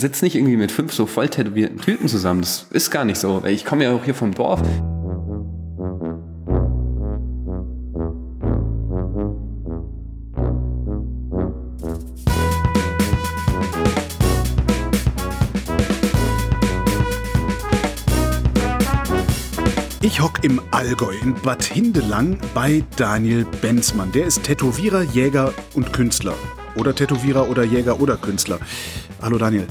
sitze nicht irgendwie mit fünf so voll tätowierten Typen zusammen. Das ist gar nicht so. Ich komme ja auch hier vom Dorf. Ich hock im Allgäu in Bad Hindelang bei Daniel Benzmann. Der ist Tätowierer, Jäger und Künstler. Oder Tätowierer oder Jäger oder Künstler. Hallo Daniel.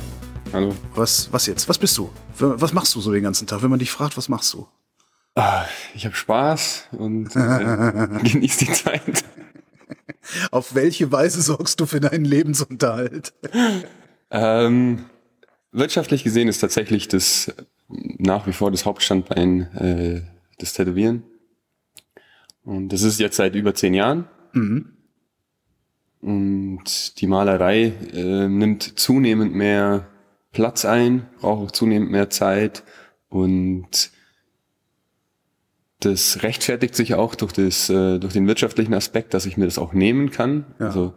Hallo. Was, was jetzt? Was bist du? Was machst du so den ganzen Tag? Wenn man dich fragt, was machst du? Ah, ich habe Spaß und äh, genieße die Zeit. Auf welche Weise sorgst du für deinen Lebensunterhalt? Ähm, wirtschaftlich gesehen ist tatsächlich das nach wie vor das Hauptstandbein äh, des Tätowieren. Und das ist jetzt seit über zehn Jahren. Mhm. Und die Malerei äh, nimmt zunehmend mehr Platz ein, braucht auch zunehmend mehr Zeit und das rechtfertigt sich auch durch, das, äh, durch den wirtschaftlichen Aspekt, dass ich mir das auch nehmen kann. Ja. Also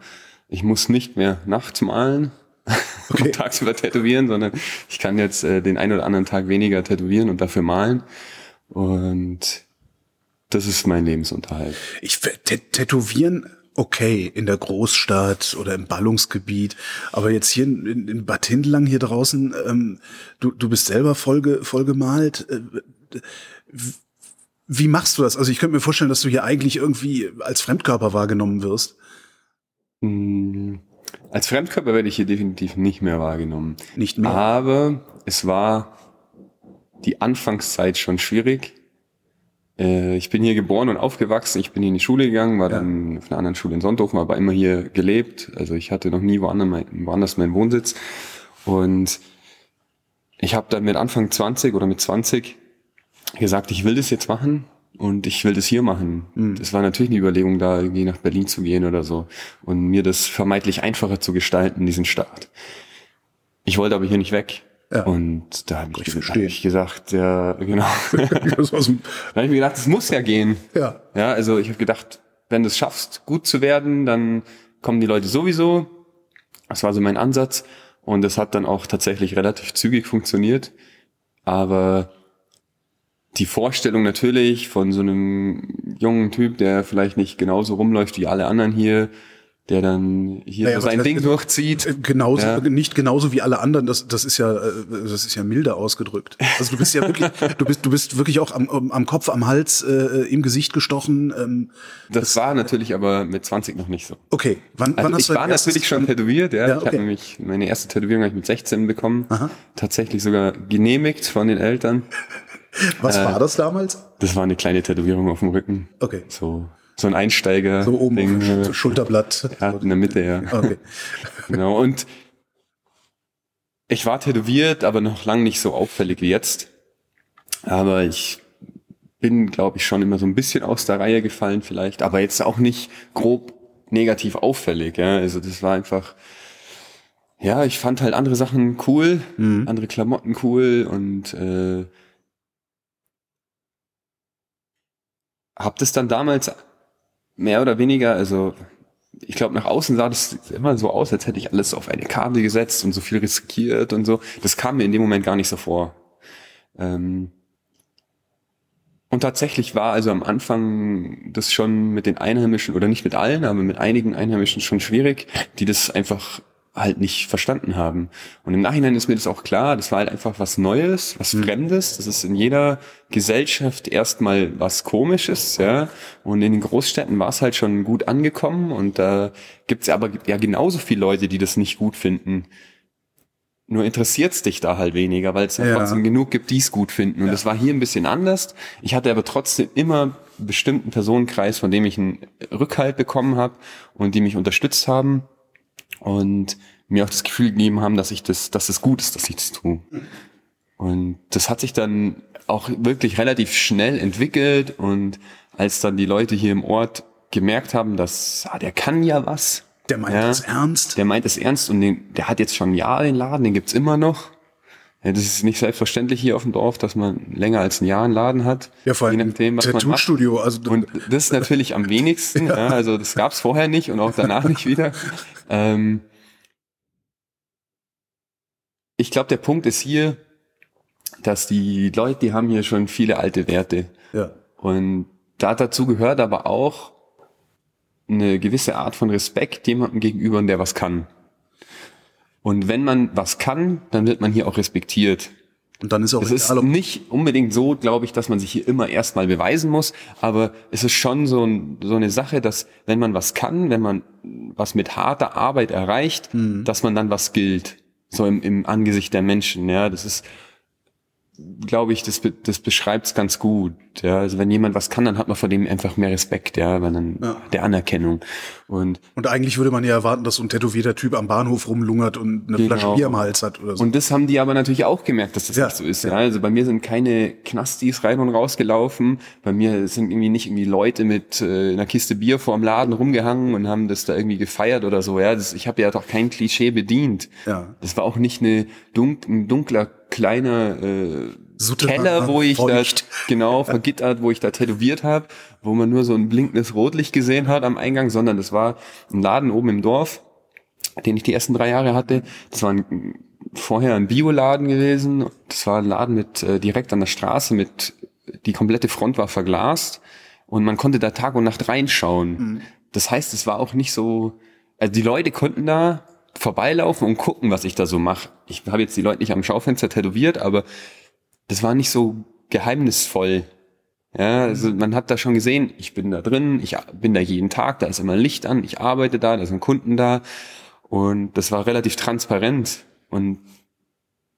ich muss nicht mehr nachts malen okay. und tagsüber tätowieren, sondern ich kann jetzt äh, den einen oder anderen Tag weniger tätowieren und dafür malen. Und das ist mein Lebensunterhalt. Ich tätowieren okay in der Großstadt oder im Ballungsgebiet, aber jetzt hier in, in Bad Hindelang hier draußen, ähm, du, du bist selber voll, voll gemalt. Äh, wie machst du das? Also ich könnte mir vorstellen, dass du hier eigentlich irgendwie als Fremdkörper wahrgenommen wirst. Hm, als Fremdkörper werde ich hier definitiv nicht mehr wahrgenommen. Nicht mehr. Aber es war die Anfangszeit schon schwierig. Äh, ich bin hier geboren und aufgewachsen. Ich bin hier in die Schule gegangen, war ja. dann auf einer anderen Schule in Sonthofen, aber immer hier gelebt. Also ich hatte noch nie woanders, mein, woanders meinen Wohnsitz. Und ich habe dann mit Anfang 20 oder mit 20 gesagt, ich will das jetzt machen und ich will das hier machen. Mhm. Das war natürlich eine Überlegung, da irgendwie nach Berlin zu gehen oder so und mir das vermeintlich einfacher zu gestalten, diesen Start. Ich wollte aber hier nicht weg. Ja. Und da habe ich, hab ich, gesagt, ja, genau. da habe ich mir gedacht, es muss ja gehen. Ja. Ja, also ich habe gedacht, wenn du es schaffst, gut zu werden, dann kommen die Leute sowieso. Das war so mein Ansatz. Und das hat dann auch tatsächlich relativ zügig funktioniert. Aber die Vorstellung natürlich von so einem jungen Typ, der vielleicht nicht genauso rumläuft wie alle anderen hier, der dann hier naja, so sein Ding durchzieht. Äh, genauso, ja. nicht genauso wie alle anderen, das, das ist ja, äh, das ist ja milder ausgedrückt. Also du bist ja wirklich, du bist, du bist wirklich auch am, am Kopf, am Hals, äh, im Gesicht gestochen. Ähm, das, das, war natürlich aber mit 20 noch nicht so. Okay, wann, also wann hast du Ich war natürlich schon tätowiert, ja. ja okay. Ich habe nämlich meine erste Tätowierung ich mit 16 bekommen. Aha. Tatsächlich sogar genehmigt von den Eltern. Was äh, war das damals? Das war eine kleine Tätowierung auf dem Rücken. Okay. So, so ein Einsteiger. So oben, Ding, Schulterblatt. Ja, in der Mitte, ja. Okay. genau. Und ich war tätowiert, aber noch lang nicht so auffällig wie jetzt. Aber ich bin, glaube ich, schon immer so ein bisschen aus der Reihe gefallen vielleicht, aber jetzt auch nicht grob negativ auffällig. Ja? Also das war einfach, ja, ich fand halt andere Sachen cool, mhm. andere Klamotten cool und äh, habe das dann damals mehr oder weniger, also ich glaube, nach außen sah das immer so aus, als hätte ich alles auf eine Karte gesetzt und so viel riskiert und so. Das kam mir in dem Moment gar nicht so vor. Ähm und tatsächlich war also am Anfang das schon mit den Einheimischen, oder nicht mit allen, aber mit einigen Einheimischen schon schwierig, die das einfach halt nicht verstanden haben. Und im Nachhinein ist mir das auch klar, das war halt einfach was Neues, was mhm. Fremdes. Das ist in jeder Gesellschaft erstmal was Komisches, ja. Und in den Großstädten war es halt schon gut angekommen und da äh, gibt's aber ja genauso viele Leute, die das nicht gut finden. Nur interessiert's dich da halt weniger, weil es ja, trotzdem genug gibt, die es gut finden. Und ja. das war hier ein bisschen anders. Ich hatte aber trotzdem immer bestimmten Personenkreis, von dem ich einen Rückhalt bekommen habe und die mich unterstützt haben und mir auch das Gefühl gegeben haben, dass ich das, dass es gut ist, dass ich das tue. Und das hat sich dann auch wirklich relativ schnell entwickelt und als dann die Leute hier im Ort gemerkt haben, dass ah, der kann ja was. Der meint ja, es ernst. Der meint es ernst und den, der hat jetzt schon Jahre den Laden, den gibt's immer noch. Ja, das ist nicht selbstverständlich hier auf dem Dorf, dass man länger als ein Jahr einen Laden hat. Ja, vor allem je nachdem, was man macht. Also und das ist natürlich am wenigsten. ja. Ja, also das gab's vorher nicht und auch danach nicht wieder. Ähm, ich glaube, der Punkt ist hier, dass die Leute, die haben hier schon viele alte Werte. Ja. Und da dazu gehört aber auch eine gewisse Art von Respekt jemandem gegenüber, der was kann. Und wenn man was kann, dann wird man hier auch respektiert. Und dann ist auch Es ist egal, ob- nicht unbedingt so, glaube ich, dass man sich hier immer erstmal beweisen muss, aber es ist schon so, ein, so eine Sache, dass wenn man was kann, wenn man was mit harter Arbeit erreicht, dass man dann was gilt, so im, im Angesicht der Menschen. Ja, das ist, glaube ich, das, das beschreibt es ganz gut. Ja, also wenn jemand was kann, dann hat man vor dem einfach mehr Respekt, ja, weil dann Ja. der Anerkennung. Und Und eigentlich würde man ja erwarten, dass so ein tätowierter Typ am Bahnhof rumlungert und eine Genau. Flasche Bier am Hals hat oder so. Und das haben die aber natürlich auch gemerkt, dass das Ja, nicht so ist. Ja. Also bei mir sind keine Knastis rein und rausgelaufen. Bei mir sind irgendwie nicht irgendwie Leute mit äh, einer Kiste Bier vorm Laden rumgehangen und haben das da irgendwie gefeiert oder so. Ja, das, ich habe ja doch kein Klischee bedient. Ja. Das war auch nicht eine dunk, ein dunkler kleiner äh, Keller, wo ich feucht. da genau vergittert, wo ich da tätowiert habe, wo man nur so ein blinkendes Rotlicht gesehen hat am Eingang, sondern das war ein Laden oben im Dorf, den ich die ersten drei Jahre hatte. Das war ein, vorher ein Bioladen gewesen. Das war ein Laden mit äh, direkt an der Straße mit die komplette Front war verglast und man konnte da Tag und Nacht reinschauen. Das heißt, es war auch nicht so, also die Leute konnten da vorbeilaufen und gucken, was ich da so mache. Ich habe jetzt die Leute nicht am Schaufenster tätowiert, aber das war nicht so geheimnisvoll. Ja, also man hat da schon gesehen, ich bin da drin, ich bin da jeden Tag, da ist immer Licht an, ich arbeite da, da sind Kunden da und das war relativ transparent und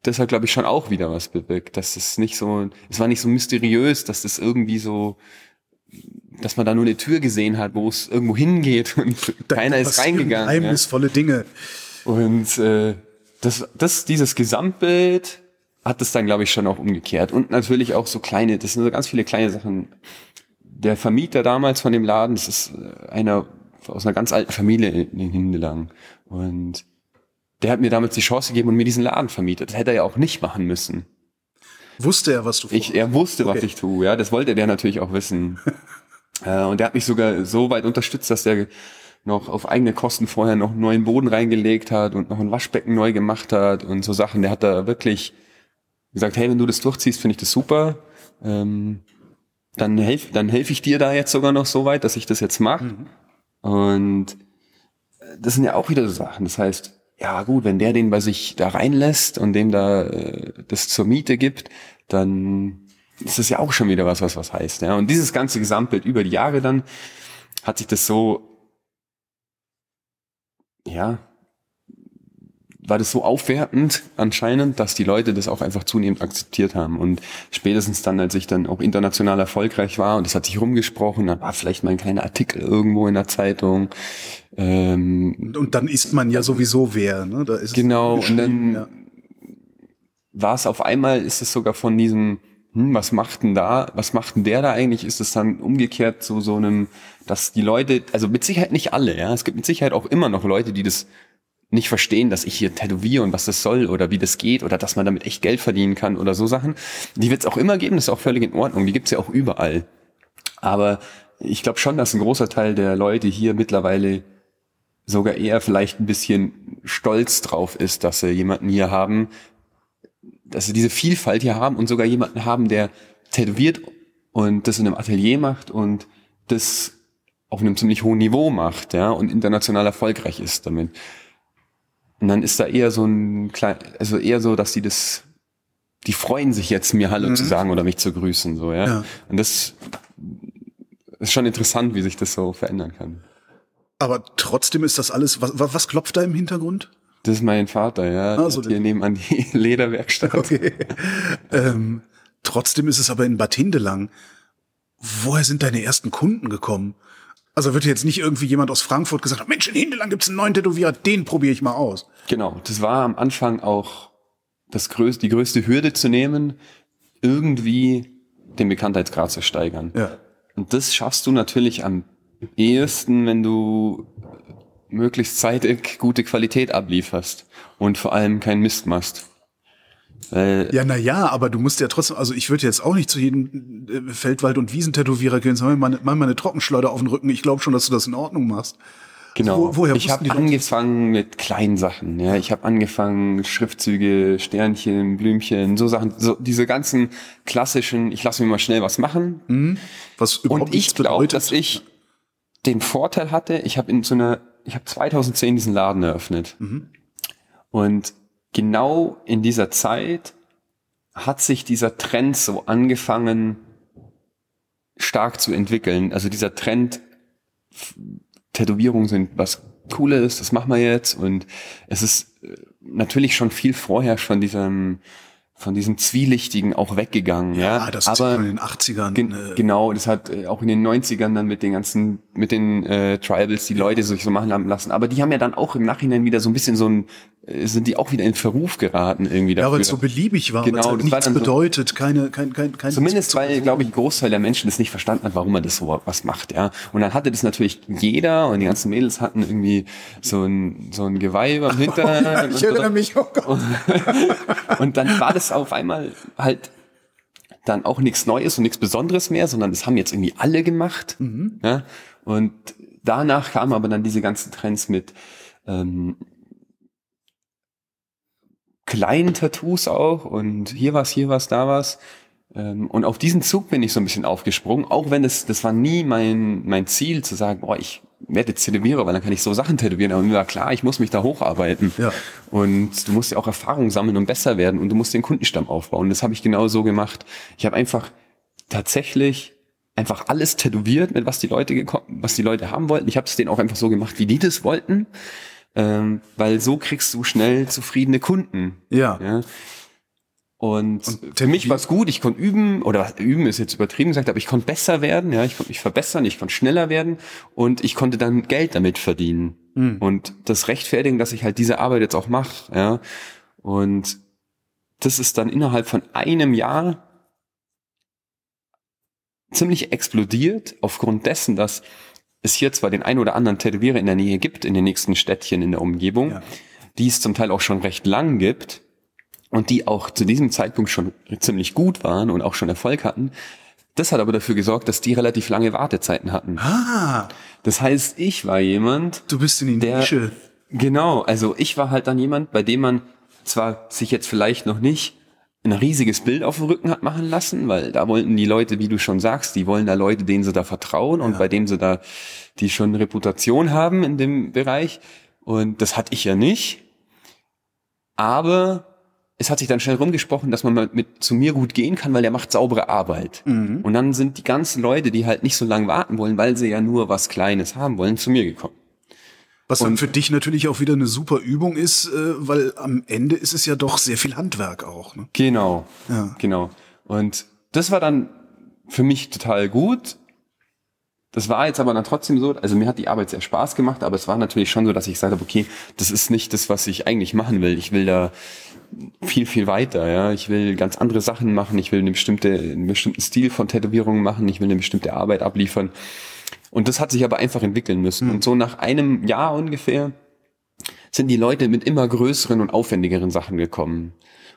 das hat, glaube ich, schon auch wieder was bewirkt, dass es nicht so, es war nicht so mysteriös, dass das irgendwie so, dass man da nur eine Tür gesehen hat, wo es irgendwo hingeht und Da keiner ist reingegangen. Ja. Geheimnisvolle Dinge. Und äh, das, das, dieses Gesamtbild hat es dann, glaube ich, schon auch umgekehrt. Und natürlich auch so kleine, das sind so ganz viele kleine Sachen. Der Vermieter damals von dem Laden, das ist äh, einer aus einer ganz alten Familie in in Hindelang. Und der hat mir damals die Chance gegeben und mir diesen Laden vermietet. Das hätte er ja auch nicht machen müssen. Wusste er, was du Ich, er wusste, was Okay. ich tue, ja. Das wollte der natürlich auch wissen. äh, und der hat mich sogar so weit unterstützt, dass der noch auf eigene Kosten vorher noch einen neuen Boden reingelegt hat und noch ein Waschbecken neu gemacht hat und so Sachen. Der hat da wirklich gesagt, hey, wenn du das durchziehst, finde ich das super. Ähm, dann helf, dann helfe ich dir da jetzt sogar noch so weit, dass ich das jetzt mache. Und äh, das sind ja auch wieder so Sachen. Das heißt, ja gut, wenn der den bei sich da reinlässt und dem da äh, das zur Miete gibt, dann ist das ja auch schon wieder was, was was heißt. Ja? Und dieses ganze Gesamtbild über die Jahre dann hat sich das so, ja, war das so aufwertend anscheinend, dass die Leute das auch einfach zunehmend akzeptiert haben. Und spätestens dann, als ich dann auch international erfolgreich war und es hat sich rumgesprochen, dann war vielleicht mal ein kleiner Artikel irgendwo in der Zeitung. Ähm, Und dann ist man ja sowieso wer. Ne? Da ist Genau, und dann ja. war es auf einmal, ist es sogar von diesem, hm, was macht denn da, was macht denn der da eigentlich, ist es dann umgekehrt zu so einem, dass die Leute, also mit Sicherheit nicht alle, ja, es gibt mit Sicherheit auch immer noch Leute, die das nicht verstehen, dass ich hier tätowiere und was das soll oder wie das geht oder dass man damit echt Geld verdienen kann oder so Sachen. Die wird es auch immer geben, das ist auch völlig in Ordnung, die gibt's ja auch überall. Aber ich glaube schon, dass ein großer Teil der Leute hier mittlerweile sogar eher vielleicht ein bisschen stolz drauf ist, dass sie jemanden hier haben, dass sie diese Vielfalt hier haben und sogar jemanden haben, der tätowiert und das in einem Atelier macht und das auf einem ziemlich hohen Niveau macht, ja, und international erfolgreich ist damit. Und dann ist da eher so ein klein, also eher so, dass die das, die freuen sich jetzt, mir Hallo zu sagen oder mich zu grüßen, so, ja. Ja. Und das ist schon interessant, wie sich das so verändern kann. Aber trotzdem ist das alles, was was klopft da im Hintergrund? Das ist mein Vater, ja. So Der hat hier nebenan die Lederwerkstatt. Okay. ähm, trotzdem ist es aber in Bad Hindelang. Woher sind deine ersten Kunden gekommen? Also wird jetzt nicht irgendwie jemand aus Frankfurt gesagt haben, Mensch, in Hindelang gibt's einen neuen Tätowierer, den probiere ich mal aus. Genau, das war am Anfang auch das größte, die größte Hürde zu nehmen, irgendwie den Bekanntheitsgrad zu steigern. Ja. Und das schaffst du natürlich am ehesten, wenn du möglichst zeitig gute Qualität ablieferst und vor allem keinen Mist machst. Weil Ja, na ja, aber du musst ja trotzdem, also ich würde jetzt auch nicht zu jedem äh, Feldwald- und Wiesentätowierer gehen, sondern mal, mal eine Trockenschleuder auf den Rücken. Ich glaube schon, dass du das in Ordnung machst. Genau. Wo, woher ich habe angefangen mit kleinen Sachen. Ja, ich habe angefangen Schriftzüge, Sternchen, Blümchen, so Sachen, so diese ganzen klassischen. Ich lasse mir mal schnell was machen. was überhaupt Und ich glaube, dass ich den Vorteil hatte. Ich habe in so einer, ich habe 2010 diesen Laden eröffnet. Mhm. Und genau in dieser Zeit hat sich dieser Trend so angefangen stark zu entwickeln. Also dieser Trend, Tätowierungen sind was Cooles, das machen wir jetzt. Und es ist äh, natürlich schon viel vorher von diesem, von diesem Zwielichtigen auch weggegangen. Ja, ah, das ist aber in den 80ern. Gen äh, genau, das hat äh, auch in den 90ern dann mit den ganzen, mit den äh, Tribals die Leute sich so machen haben lassen. Aber die haben ja dann auch im Nachhinein wieder so ein bisschen so ein, sind die auch wieder in Verruf geraten irgendwie ja, weil es dafür. so beliebig war, Genau, halt das nichts so- bedeutet, keine, kein, kein, kein Zumindest weil, glaube ich, ein Großteil der Menschen das nicht verstanden hat, warum man das so was macht, ja. Und dann hatte das natürlich jeder und die ganzen Mädels hatten irgendwie so ein, so ein Geweih am Hintern. Ja, und ich erinnere mich, oh Gott. Und dann war das auf einmal halt dann auch nichts Neues und nichts Besonderes mehr, sondern das haben jetzt irgendwie alle gemacht. Ja? Und danach kamen aber dann diese ganzen Trends mit ähm, kleinen Tattoos auch und hier was, hier was, da was. Ähm, und auf diesen Zug bin ich so ein bisschen aufgesprungen, auch wenn es, das war nie mein, mein Ziel zu sagen, boah, ich werde jetzt Tätowierer, weil dann kann ich so Sachen tätowieren. Aber mir war klar, ich muss mich da hocharbeiten. Ja. Und du musst ja auch Erfahrung sammeln und besser werden und du musst den Kundenstamm aufbauen. Das habe ich genau so gemacht. Ich habe einfach tatsächlich einfach alles tätowiert, mit was die Leute gekommen, was die Leute haben wollten. Ich habe es denen auch einfach so gemacht, wie die das wollten, ähm, weil so kriegst du schnell zufriedene Kunden. Ja. Ja. Und, Und für mich war es gut, ich konnte üben, oder was, üben ist jetzt übertrieben gesagt, aber ich konnte besser werden, ja, ich konnte mich verbessern, ich konnte schneller werden und ich konnte dann Geld damit verdienen. Und das rechtfertigen, dass ich halt diese Arbeit jetzt auch mache, ja. Und das ist dann innerhalb von einem Jahr ziemlich explodiert, aufgrund dessen, dass es hier zwar den ein oder anderen Tätowierer in der Nähe gibt, in den nächsten Städtchen in der Umgebung, Ja. die es zum Teil auch schon recht lang gibt und die auch zu diesem Zeitpunkt schon ziemlich gut waren und auch schon Erfolg hatten. Das hat aber dafür gesorgt, dass die relativ lange Wartezeiten hatten. Ah, Das heißt, ich war jemand, du bist in die Der- Nische. Genau, also ich war halt dann jemand, bei dem man zwar sich jetzt vielleicht noch nicht ein riesiges Bild auf dem Rücken hat machen lassen, weil da wollten die Leute, wie du schon sagst, die wollen da Leute, denen sie da vertrauen und bei denen sie da, die schon eine Reputation haben in dem Bereich. Und das hatte ich ja nicht. Aber es hat sich dann schnell rumgesprochen, dass man mal mit zu mir gut gehen kann, weil der macht saubere Arbeit. Und dann sind die ganzen Leute, die halt nicht so lange warten wollen, weil sie ja nur was Kleines haben wollen, zu mir gekommen. Was dann für dich natürlich auch wieder eine super Übung ist, äh, weil am Ende ist es ja doch sehr viel Handwerk auch. Ne? Genau. Ja. Genau. Und das war dann für mich total gut. Das war jetzt aber dann trotzdem so, also mir hat die Arbeit sehr Spaß gemacht, aber es war natürlich schon so, dass ich gesagt habe, okay, das ist nicht das, was ich eigentlich machen will. Ich will da viel, viel weiter, ja. Ich will ganz andere Sachen machen, ich will eine bestimmte, einen bestimmten Stil von Tätowierungen machen, ich will eine bestimmte Arbeit abliefern. Und das hat sich aber einfach entwickeln müssen. Und so nach einem Jahr ungefähr sind die Leute mit immer größeren und aufwendigeren Sachen gekommen.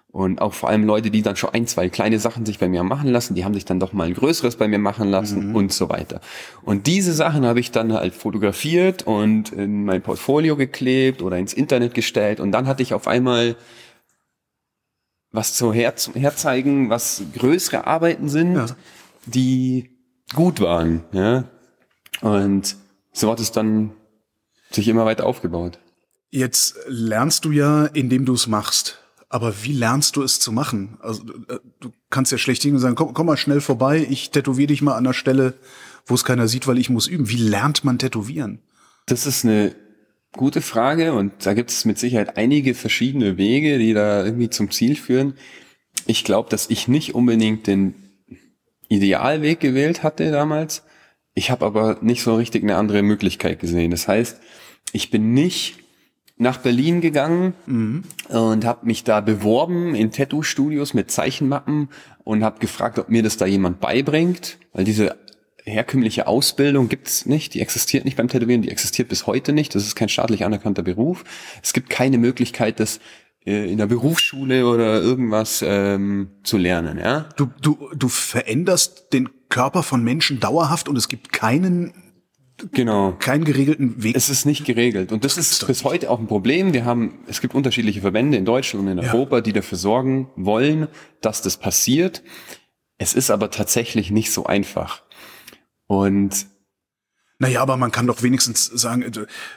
Und auch vor allem Leute, die dann schon ein, zwei kleine Sachen sich bei mir machen lassen, die haben sich dann doch mal ein größeres bei mir machen lassen und so weiter. Und diese Sachen habe ich dann halt fotografiert und in mein Portfolio geklebt oder ins Internet gestellt. Und dann hatte ich auf einmal was zu her herzeigen, was größere Arbeiten sind, Ja. die gut waren. Ja? Und so hat es dann sich immer weiter aufgebaut. Jetzt lernst du ja, indem du es machst. Aber wie lernst du es zu machen? Also äh, du kannst ja schlecht hingehen und sagen, komm, komm mal schnell vorbei, ich tätowiere dich mal an der Stelle, wo es keiner sieht, weil ich muss üben. Wie lernt man tätowieren? Das ist eine gute Frage und da gibt es mit Sicherheit einige verschiedene Wege, die da irgendwie zum Ziel führen. Ich glaube, dass ich nicht unbedingt den Idealweg gewählt hatte damals. Ich habe aber nicht so richtig eine andere Möglichkeit gesehen. Das heißt, ich bin nicht nach Berlin gegangen und habe mich da beworben in Tattoo-Studios mit Zeichenmappen und habe gefragt, ob mir das da jemand beibringt, weil diese herkömmliche Ausbildung gibt's nicht, die existiert nicht beim Tätowieren, die existiert bis heute nicht, das ist kein staatlich anerkannter Beruf. Es gibt keine Möglichkeit, das äh, in der Berufsschule oder irgendwas ähm, zu lernen, ja. Du, du, du veränderst den Körper von Menschen dauerhaft und es gibt keinen Genau. keinen geregelten Weg. Es ist nicht geregelt. Und das ist bis heute auch ein Problem. Wir haben, es gibt unterschiedliche Verbände in Deutschland und in Ja. Europa, die dafür sorgen wollen, dass das passiert. Es ist aber tatsächlich nicht so einfach. Und Naja, aber man kann doch wenigstens sagen,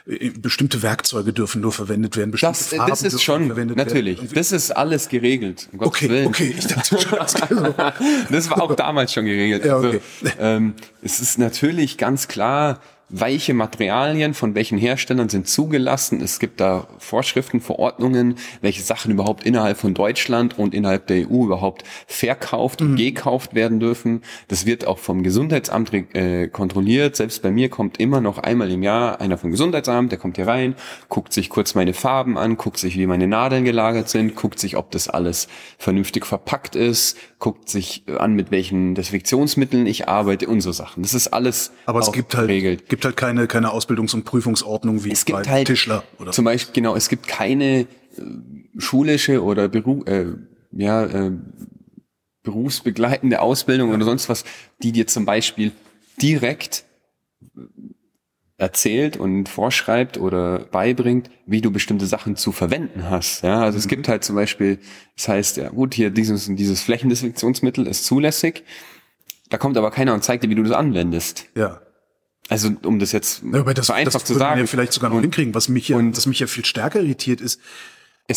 äh, bestimmte Werkzeuge dürfen nur verwendet werden. Bestimmte das, Farben das ist schon, verwendet natürlich, Werden. das ist alles geregelt. Um Okay, Willen. okay, ich dachte schon, das so. Das war auch damals schon geregelt. Ja, okay. also, ähm, es ist natürlich ganz klar, welche Materialien von welchen Herstellern sind zugelassen. Es gibt da Vorschriften, Verordnungen, welche Sachen überhaupt innerhalb von Deutschland und innerhalb der EU überhaupt verkauft Mhm. und gekauft werden dürfen. Das wird auch vom Gesundheitsamt äh, kontrolliert. Selbst bei mir kommt immer noch einmal im Jahr einer vom Gesundheitsamt, der kommt hier rein, guckt sich kurz meine Farben an, guckt sich, wie meine Nadeln gelagert sind, guckt sich, ob das alles vernünftig verpackt ist, guckt sich an, mit welchen Desinfektionsmitteln ich arbeite und so Sachen. Das ist alles Aber es auch gibt halt, geregelt. Gibt halt keine, keine Ausbildungs- und Prüfungsordnung wie Es gibt bei halt Tischler oder zum Beispiel genau, es gibt keine äh, schulische oder Beru äh, ja, äh, berufsbegleitende Ausbildung oder sonst was, die dir zum Beispiel direkt erzählt und vorschreibt oder beibringt, wie du bestimmte Sachen zu verwenden hast. Ja, also es gibt halt zum Beispiel, das heißt, ja gut, hier dieses dieses Flächendesinfektionsmittel ist zulässig. Da kommt aber keiner und zeigt dir, wie du das anwendest. ja. Also um das jetzt Ja, aber das, vereinfacht das zu sagen. wir vielleicht sogar noch hinkriegen. Was mich ja, und- was mich ja viel stärker irritiert ist,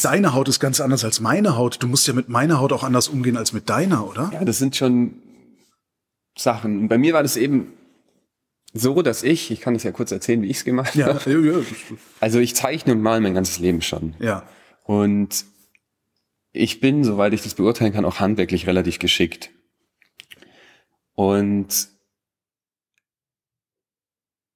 deine Haut ist ganz anders als meine Haut. Du musst ja mit meiner Haut auch anders umgehen als mit deiner, oder? Ja, das sind schon Sachen. Und bei mir war das eben so, dass ich, ich kann das ja kurz erzählen, wie ich es gemacht Ja, habe. ja, ja, Also ich zeichne und male mein ganzes Leben schon. ja. Und ich bin, soweit ich das beurteilen kann, auch handwerklich relativ geschickt. Und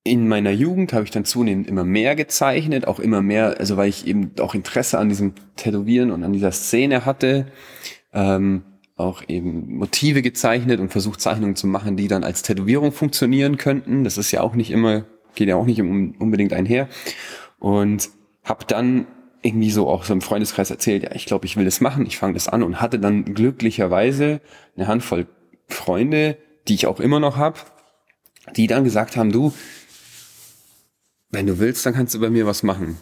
in meiner Jugend habe ich dann zunehmend immer mehr gezeichnet, auch immer mehr, also weil ich eben auch Interesse an diesem Tätowieren und an dieser Szene hatte, ähm, auch eben Motive gezeichnet und versucht Zeichnungen zu machen, die dann als Tätowierung funktionieren könnten. Das ist ja auch nicht immer, geht ja auch nicht unbedingt einher. Und habe dann irgendwie so auch so im Freundeskreis erzählt, ja, ich glaube, ich will das machen, ich fange das an und hatte dann glücklicherweise eine Handvoll Freunde, die ich auch immer noch habe, die dann gesagt haben, du, wenn du willst, dann kannst du bei mir was machen.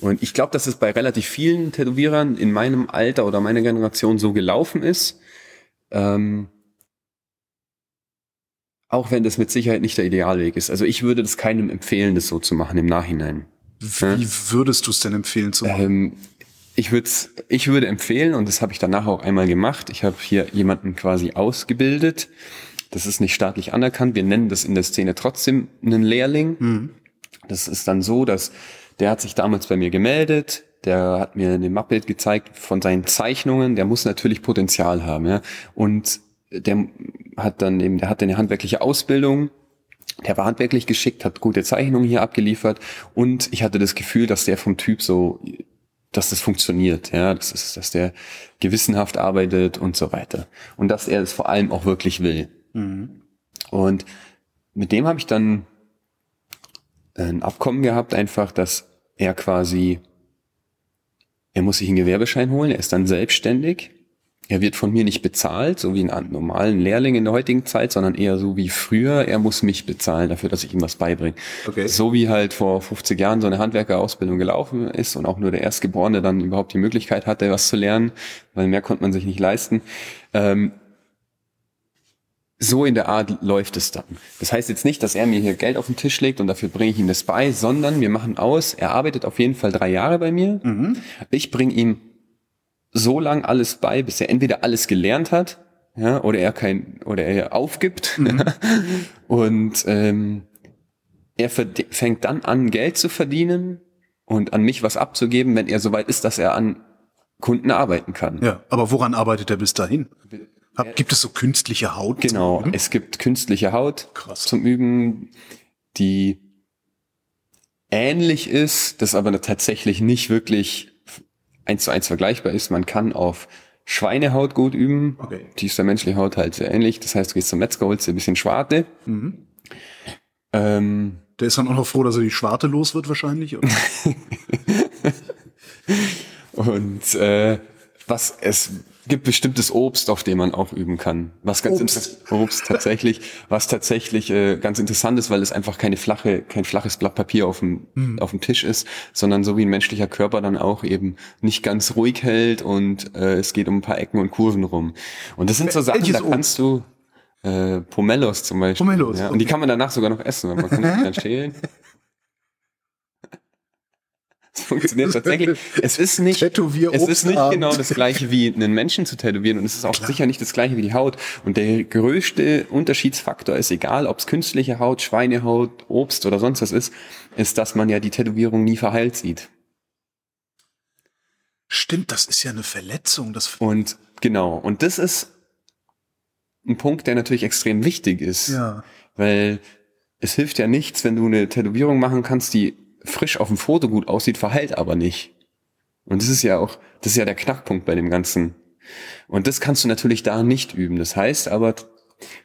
Und ich glaube, dass es bei relativ vielen Tätowierern in meinem Alter oder meiner Generation so gelaufen ist. Ähm, auch wenn das mit Sicherheit nicht der Idealweg ist. Also ich würde das keinem empfehlen, das so zu machen im Nachhinein. Wie würdest du es denn empfehlen zu machen? Ähm, ich würde ich würde empfehlen, und das habe ich danach auch einmal gemacht, ich habe hier jemanden quasi ausgebildet. Das ist nicht staatlich anerkannt. Wir nennen das in der Szene trotzdem einen Lehrling. Das ist dann so, dass der hat sich damals bei mir gemeldet, der hat mir eine Mappe gezeigt von seinen Zeichnungen, der muss natürlich Potenzial haben, ja. Und der hat dann eben, der hatte eine handwerkliche Ausbildung, der war handwerklich geschickt, hat gute Zeichnungen hier abgeliefert und ich hatte das Gefühl, dass der vom Typ so, dass das funktioniert, ja, das ist, dass der gewissenhaft arbeitet und so weiter. Und dass er es vor allem auch wirklich will. Und mit dem habe ich dann ein Abkommen gehabt, einfach, dass er quasi, er muss sich einen Gewerbeschein holen, er ist dann selbstständig. Er wird von mir nicht bezahlt, so wie ein normalen Lehrling in der heutigen Zeit, sondern eher so wie früher. Er muss mich bezahlen dafür, dass ich ihm was beibringe. Okay. So wie halt vor 50 Jahren so eine Handwerkerausbildung gelaufen ist und auch nur der Erstgeborene dann überhaupt die Möglichkeit hatte, was zu lernen, weil mehr konnte man sich nicht leisten. Ähm, so in der Art läuft es dann. Das heißt jetzt nicht, dass er mir hier Geld auf den Tisch legt und dafür bringe ich ihm das bei, sondern wir machen aus, er arbeitet auf jeden Fall drei Jahre bei mir. Ich bringe ihm so lang alles bei, bis er entweder alles gelernt hat, ja, oder er kein, oder er aufgibt. und ähm, er fängt dann an, Geld zu verdienen und an mich was abzugeben, wenn er soweit ist, dass er an Kunden arbeiten kann. Ja, aber woran arbeitet er bis dahin? Hab, gibt es so künstliche Haut? Genau, Üben? es gibt künstliche Haut Krass. zum Üben, die ähnlich ist, das aber tatsächlich nicht wirklich eins zu eins vergleichbar ist. Man kann auf Schweinehaut gut üben. Okay. Die ist der menschlichen Haut halt sehr ähnlich. Das heißt, du gehst zum Metzger, holst dir ein bisschen Schwarte. Mhm. Ähm, Der ist dann auch noch froh, dass er die Schwarte los wird wahrscheinlich. Und äh, was es gibt bestimmtes Obst, auf dem man auch üben kann. Was ganz Obst, Obst tatsächlich, was tatsächlich äh, ganz interessant ist, weil es einfach keine flache, kein flaches Blatt Papier auf dem mhm. auf dem Tisch ist, sondern so wie ein menschlicher Körper dann auch eben nicht ganz ruhig hält und äh, es geht um ein paar Ecken und Kurven rum. Und das sind so Sachen, da kannst du äh, Pomelos zum Beispiel. Pomelos. Ja, und die kann man danach sogar noch essen, man kann die dann schälen. Es funktioniert tatsächlich. Es ist nicht, es ist nicht genau das gleiche wie einen Menschen zu tätowieren und es ist auch Klar. sicher nicht das gleiche wie die Haut. Und der größte Unterschiedsfaktor ist, egal ob es künstliche Haut, Schweinehaut, Obst oder sonst was ist, ist, dass man ja die Tätowierung nie verheilt sieht. Stimmt, das ist ja eine Verletzung. Das und genau, und das ist ein Punkt, der natürlich extrem wichtig ist. Ja. Weil es hilft ja nichts, wenn du eine Tätowierung machen kannst, die frisch auf dem Foto gut aussieht, verheilt aber nicht. Und das ist ja auch, das ist ja der Knackpunkt bei dem Ganzen. Und das kannst du natürlich da nicht üben. Das heißt aber,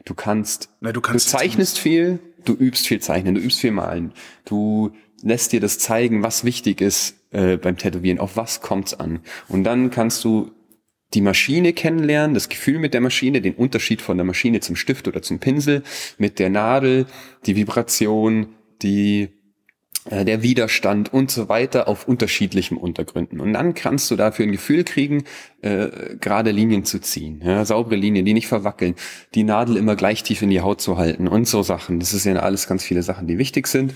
du kannst, Na, du, kannst du zeichnest viel, du übst viel zeichnen, du übst viel malen, du lässt dir das zeigen, was wichtig ist äh, beim Tätowieren, auf was kommt's an. Und dann kannst du die Maschine kennenlernen, das Gefühl mit der Maschine, den Unterschied von der Maschine zum Stift oder zum Pinsel, mit der Nadel, die Vibration, die der Widerstand und so weiter auf unterschiedlichen Untergründen. Und dann kannst du dafür ein Gefühl kriegen, äh, gerade Linien zu ziehen, ja, saubere Linien, die nicht verwackeln, die Nadel immer gleich tief in die Haut zu halten und so Sachen. Das ist ja alles ganz viele Sachen, die wichtig sind.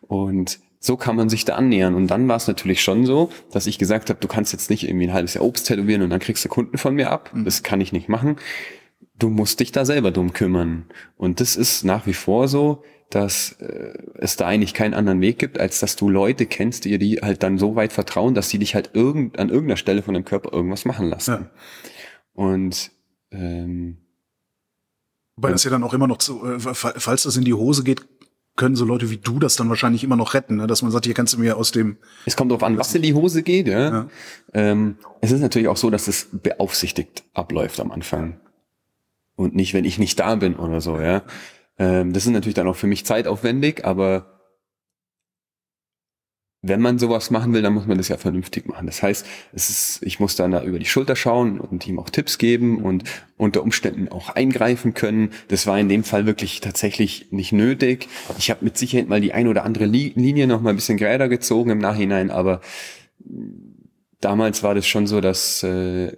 Und so kann man sich da annähern. Und dann war es natürlich schon so, dass ich gesagt habe, du kannst jetzt nicht irgendwie ein halbes Jahr Obst tätowieren und dann kriegst du Kunden von mir ab. Mhm. Das kann ich nicht machen. Du musst dich da selber drum kümmern. Und das ist nach wie vor so dass äh, es da eigentlich keinen anderen Weg gibt, als dass du Leute kennst, die dir halt dann so weit vertrauen, dass sie dich halt irgend, an irgendeiner Stelle von deinem Körper irgendwas machen lassen. Ja. Und ähm, Wobei das ja dann auch immer noch zu, äh, falls das in die Hose geht, können so Leute wie du das dann wahrscheinlich immer noch retten, ne? dass man sagt, hier kannst du mir aus dem. Es kommt darauf an, was in die Hose geht. Ja? ja. Ähm, es ist natürlich auch so, dass es beaufsichtigt abläuft am Anfang und nicht, wenn ich nicht da bin oder so. Ja. Ähm, das ist natürlich dann auch für mich zeitaufwendig, aber wenn man sowas machen will, dann muss man das ja vernünftig machen. Das heißt, es ist, ich muss dann da über die Schulter schauen und ihm auch Tipps geben und unter Umständen auch eingreifen können. Das war in dem Fall wirklich tatsächlich nicht nötig. Ich habe mit Sicherheit mal die ein oder andere Linie noch mal ein bisschen gräder gezogen im Nachhinein, aber damals war das schon so, dass äh,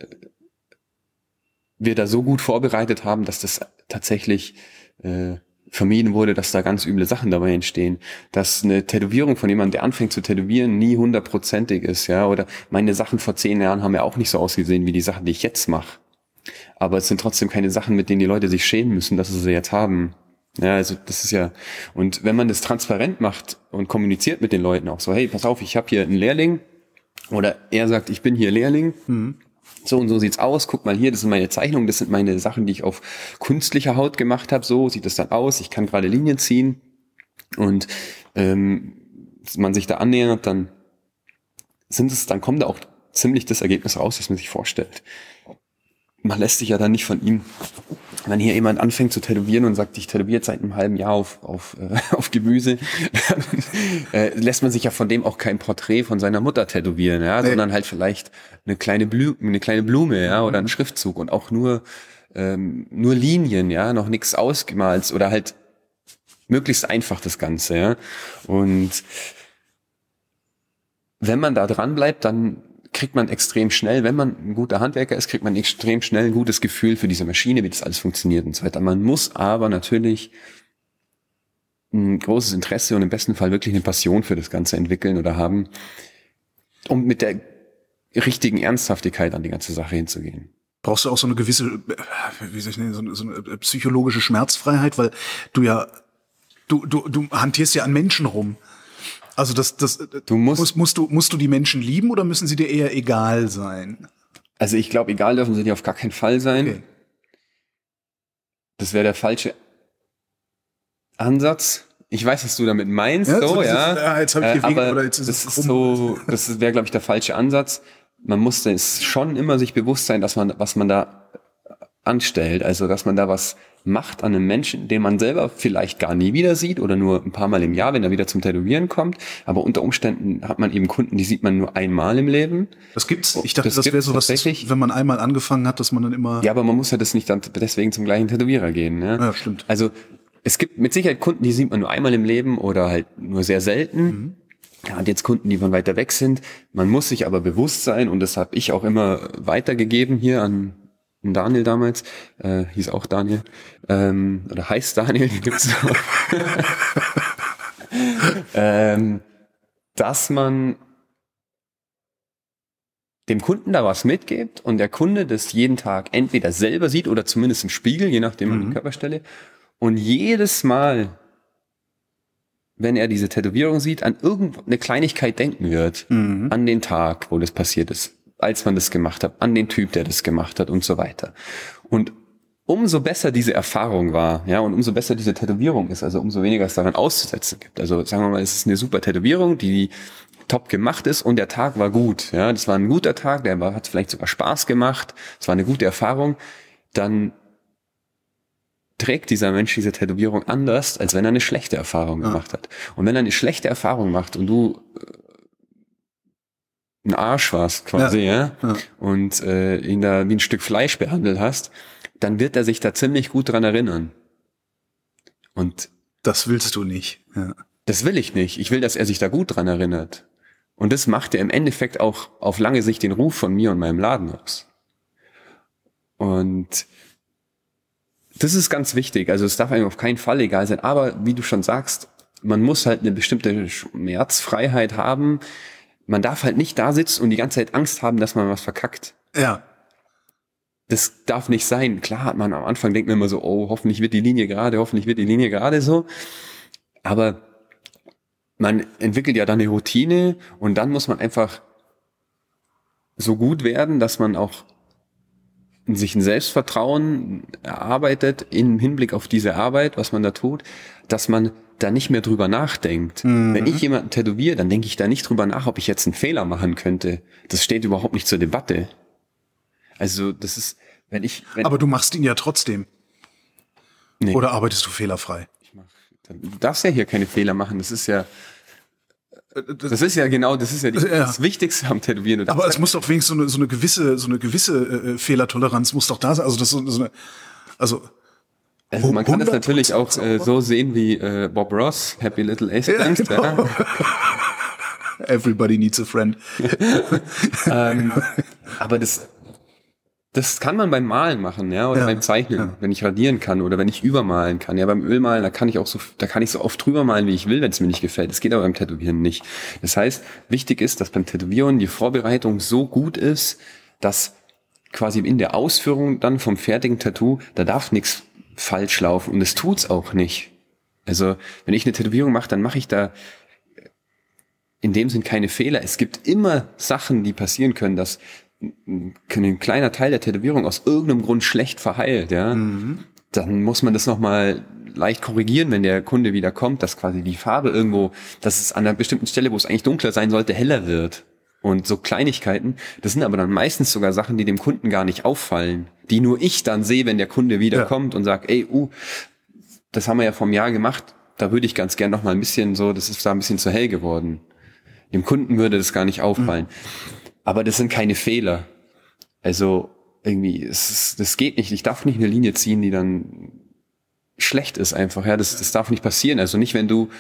wir da so gut vorbereitet haben, dass das tatsächlich äh, vermieden wurde, dass da ganz üble Sachen dabei entstehen. Dass eine Tätowierung von jemandem, der anfängt zu tätowieren, nie hundertprozentig ist, ja. Oder meine Sachen vor zehn Jahren haben ja auch nicht so ausgesehen wie die Sachen, die ich jetzt mache. Aber es sind trotzdem keine Sachen, mit denen die Leute sich schämen müssen, dass sie sie jetzt haben. Ja, also das ist ja, und wenn man das transparent macht und kommuniziert mit den Leuten auch so, hey, pass auf, ich habe hier einen Lehrling, oder er sagt, ich bin hier Lehrling, mhm so und so sieht's aus, guck mal hier, das sind meine Zeichnungen, das sind meine Sachen, die ich auf künstlicher Haut gemacht habe, so sieht es dann aus, ich kann gerade Linien ziehen. Und ähm, man sich da annähert, dann sind es, dann kommt da auch ziemlich das Ergebnis raus, das man sich vorstellt. Man lässt sich ja dann nicht von ihm, wenn hier jemand anfängt zu tätowieren und sagt, ich tätowiere seit einem halben Jahr auf, auf, äh, auf Gemüse, äh, lässt man sich ja von dem auch kein Porträt von seiner Mutter tätowieren, ja, nee. sondern halt vielleicht eine kleine Blume, eine kleine Blume, ja, oder ein mhm. Schriftzug und auch nur, ähm, nur Linien, ja, noch nichts ausgemalt oder halt möglichst einfach das Ganze, ja. Und wenn man da dran bleibt, dann kriegt man extrem schnell, wenn man ein guter Handwerker ist, kriegt man extrem schnell ein gutes Gefühl für diese Maschine, wie das alles funktioniert und so weiter. Man muss aber natürlich ein großes Interesse und im besten Fall wirklich eine Passion für das Ganze entwickeln oder haben, um mit der richtigen Ernsthaftigkeit an die ganze Sache hinzugehen. Brauchst du auch so eine gewisse, wie soll ich nennen, so eine, so eine psychologische Schmerzfreiheit, weil du ja, du, du, du hantierst ja an Menschen rum. Also das, das du musst, musst, musst, du, musst du die Menschen lieben oder müssen sie dir eher egal sein? Also ich glaube, egal dürfen sie dir auf gar keinen Fall sein. Okay. Das wäre der falsche Ansatz. Ich weiß, was du damit meinst, ja, so, ja. Ist, ja jetzt hab ich hier äh, aber oder jetzt ist das ist so, das wäre, glaube ich, der falsche Ansatz. Man muss es schon immer sich bewusst sein, dass man, was man da anstellt. Also, dass man da was macht an einem Menschen, den man selber vielleicht gar nie wieder sieht oder nur ein paar Mal im Jahr, wenn er wieder zum Tätowieren kommt. Aber unter Umständen hat man eben Kunden, die sieht man nur einmal im Leben. Das gibt's. Ich dachte, das, das wäre so was, wenn man einmal angefangen hat, dass man dann immer. Ja, aber man muss ja das nicht dann deswegen zum gleichen Tätowierer gehen. Ne? Ja, stimmt. Also es gibt mit Sicherheit Kunden, die sieht man nur einmal im Leben oder halt nur sehr selten. Mhm. Ja, und jetzt Kunden, die von weiter weg sind. Man muss sich aber bewusst sein, und das habe ich auch immer weitergegeben hier an Daniel damals, äh, hieß auch Daniel, ähm, oder heißt Daniel, gibt's noch. ähm, dass man dem Kunden da was mitgibt und der Kunde das jeden Tag entweder selber sieht oder zumindest im Spiegel, je nachdem mhm. die Körperstelle. Und jedes Mal, wenn er diese Tätowierung sieht, an irgendeine Kleinigkeit denken wird, mhm. an den Tag, wo das passiert ist als man das gemacht hat, an den Typ, der das gemacht hat und so weiter. Und umso besser diese Erfahrung war, ja, und umso besser diese Tätowierung ist, also umso weniger es daran auszusetzen gibt. Also sagen wir mal, es ist eine super Tätowierung, die top gemacht ist und der Tag war gut, ja, das war ein guter Tag, der war, hat vielleicht sogar Spaß gemacht, es war eine gute Erfahrung, dann trägt dieser Mensch diese Tätowierung anders, als wenn er eine schlechte Erfahrung ja. gemacht hat. Und wenn er eine schlechte Erfahrung macht und du ein Arsch warst quasi, ja, ja? ja. und äh, ihn da wie ein Stück Fleisch behandelt hast, dann wird er sich da ziemlich gut dran erinnern. Und das willst du nicht. Ja. Das will ich nicht. Ich will, dass er sich da gut dran erinnert. Und das macht er im Endeffekt auch auf lange Sicht den Ruf von mir und meinem Laden aus. Und das ist ganz wichtig. Also es darf einem auf keinen Fall egal sein. Aber wie du schon sagst, man muss halt eine bestimmte Schmerzfreiheit haben, man darf halt nicht da sitzen und die ganze Zeit Angst haben, dass man was verkackt. Ja. Das darf nicht sein. Klar hat man am Anfang denkt man immer so, oh, hoffentlich wird die Linie gerade, hoffentlich wird die Linie gerade so. Aber man entwickelt ja dann eine Routine und dann muss man einfach so gut werden, dass man auch sich ein Selbstvertrauen erarbeitet im Hinblick auf diese Arbeit, was man da tut, dass man da nicht mehr drüber nachdenkt. Mhm. Wenn ich jemanden tätowiere, dann denke ich da nicht drüber nach, ob ich jetzt einen Fehler machen könnte. Das steht überhaupt nicht zur Debatte. Also das ist, wenn ich. Wenn Aber du machst ihn ja trotzdem. Nee. Oder arbeitest du fehlerfrei? Ich mach, du darfst ja hier keine Fehler machen. Das ist ja. Das ist ja genau, das ist ja, die, ja. das Wichtigste am Tätowieren. Aber es muss doch wenigstens so eine, so eine gewisse, so eine gewisse äh, äh Fehlertoleranz muss doch da sein. Also das so, so eine, also also man kann das natürlich auch äh, so sehen wie äh, Bob Ross, Happy Little Ace ja, genau. ja. Everybody needs a friend. ähm, aber das, das kann man beim Malen machen, ja, oder ja, beim Zeichnen, ja. wenn ich radieren kann oder wenn ich übermalen kann. Ja, beim Ölmalen, da kann ich auch so, da kann ich so oft drüber malen, wie ich will, wenn es mir nicht gefällt. Das geht aber beim Tätowieren nicht. Das heißt, wichtig ist, dass beim Tätowieren die Vorbereitung so gut ist, dass quasi in der Ausführung dann vom fertigen Tattoo, da darf nichts falsch laufen und es tut's auch nicht. Also, wenn ich eine Tätowierung mache, dann mache ich da in dem Sinn keine Fehler. Es gibt immer Sachen, die passieren können, dass ein kleiner Teil der Tätowierung aus irgendeinem Grund schlecht verheilt, ja. Mhm. Dann muss man das nochmal leicht korrigieren, wenn der Kunde wieder kommt, dass quasi die Farbe irgendwo, dass es an einer bestimmten Stelle, wo es eigentlich dunkler sein sollte, heller wird. Und so Kleinigkeiten, das sind aber dann meistens sogar Sachen, die dem Kunden gar nicht auffallen, die nur ich dann sehe, wenn der Kunde wiederkommt ja. und sagt, ey, uh, das haben wir ja vom Jahr gemacht, da würde ich ganz gern noch mal ein bisschen so, das ist da ein bisschen zu hell geworden. Dem Kunden würde das gar nicht auffallen. Mhm. Aber das sind keine Fehler. Also irgendwie, es ist, das geht nicht. Ich darf nicht eine Linie ziehen, die dann schlecht ist einfach. Ja, das, das darf nicht passieren. Also nicht, wenn du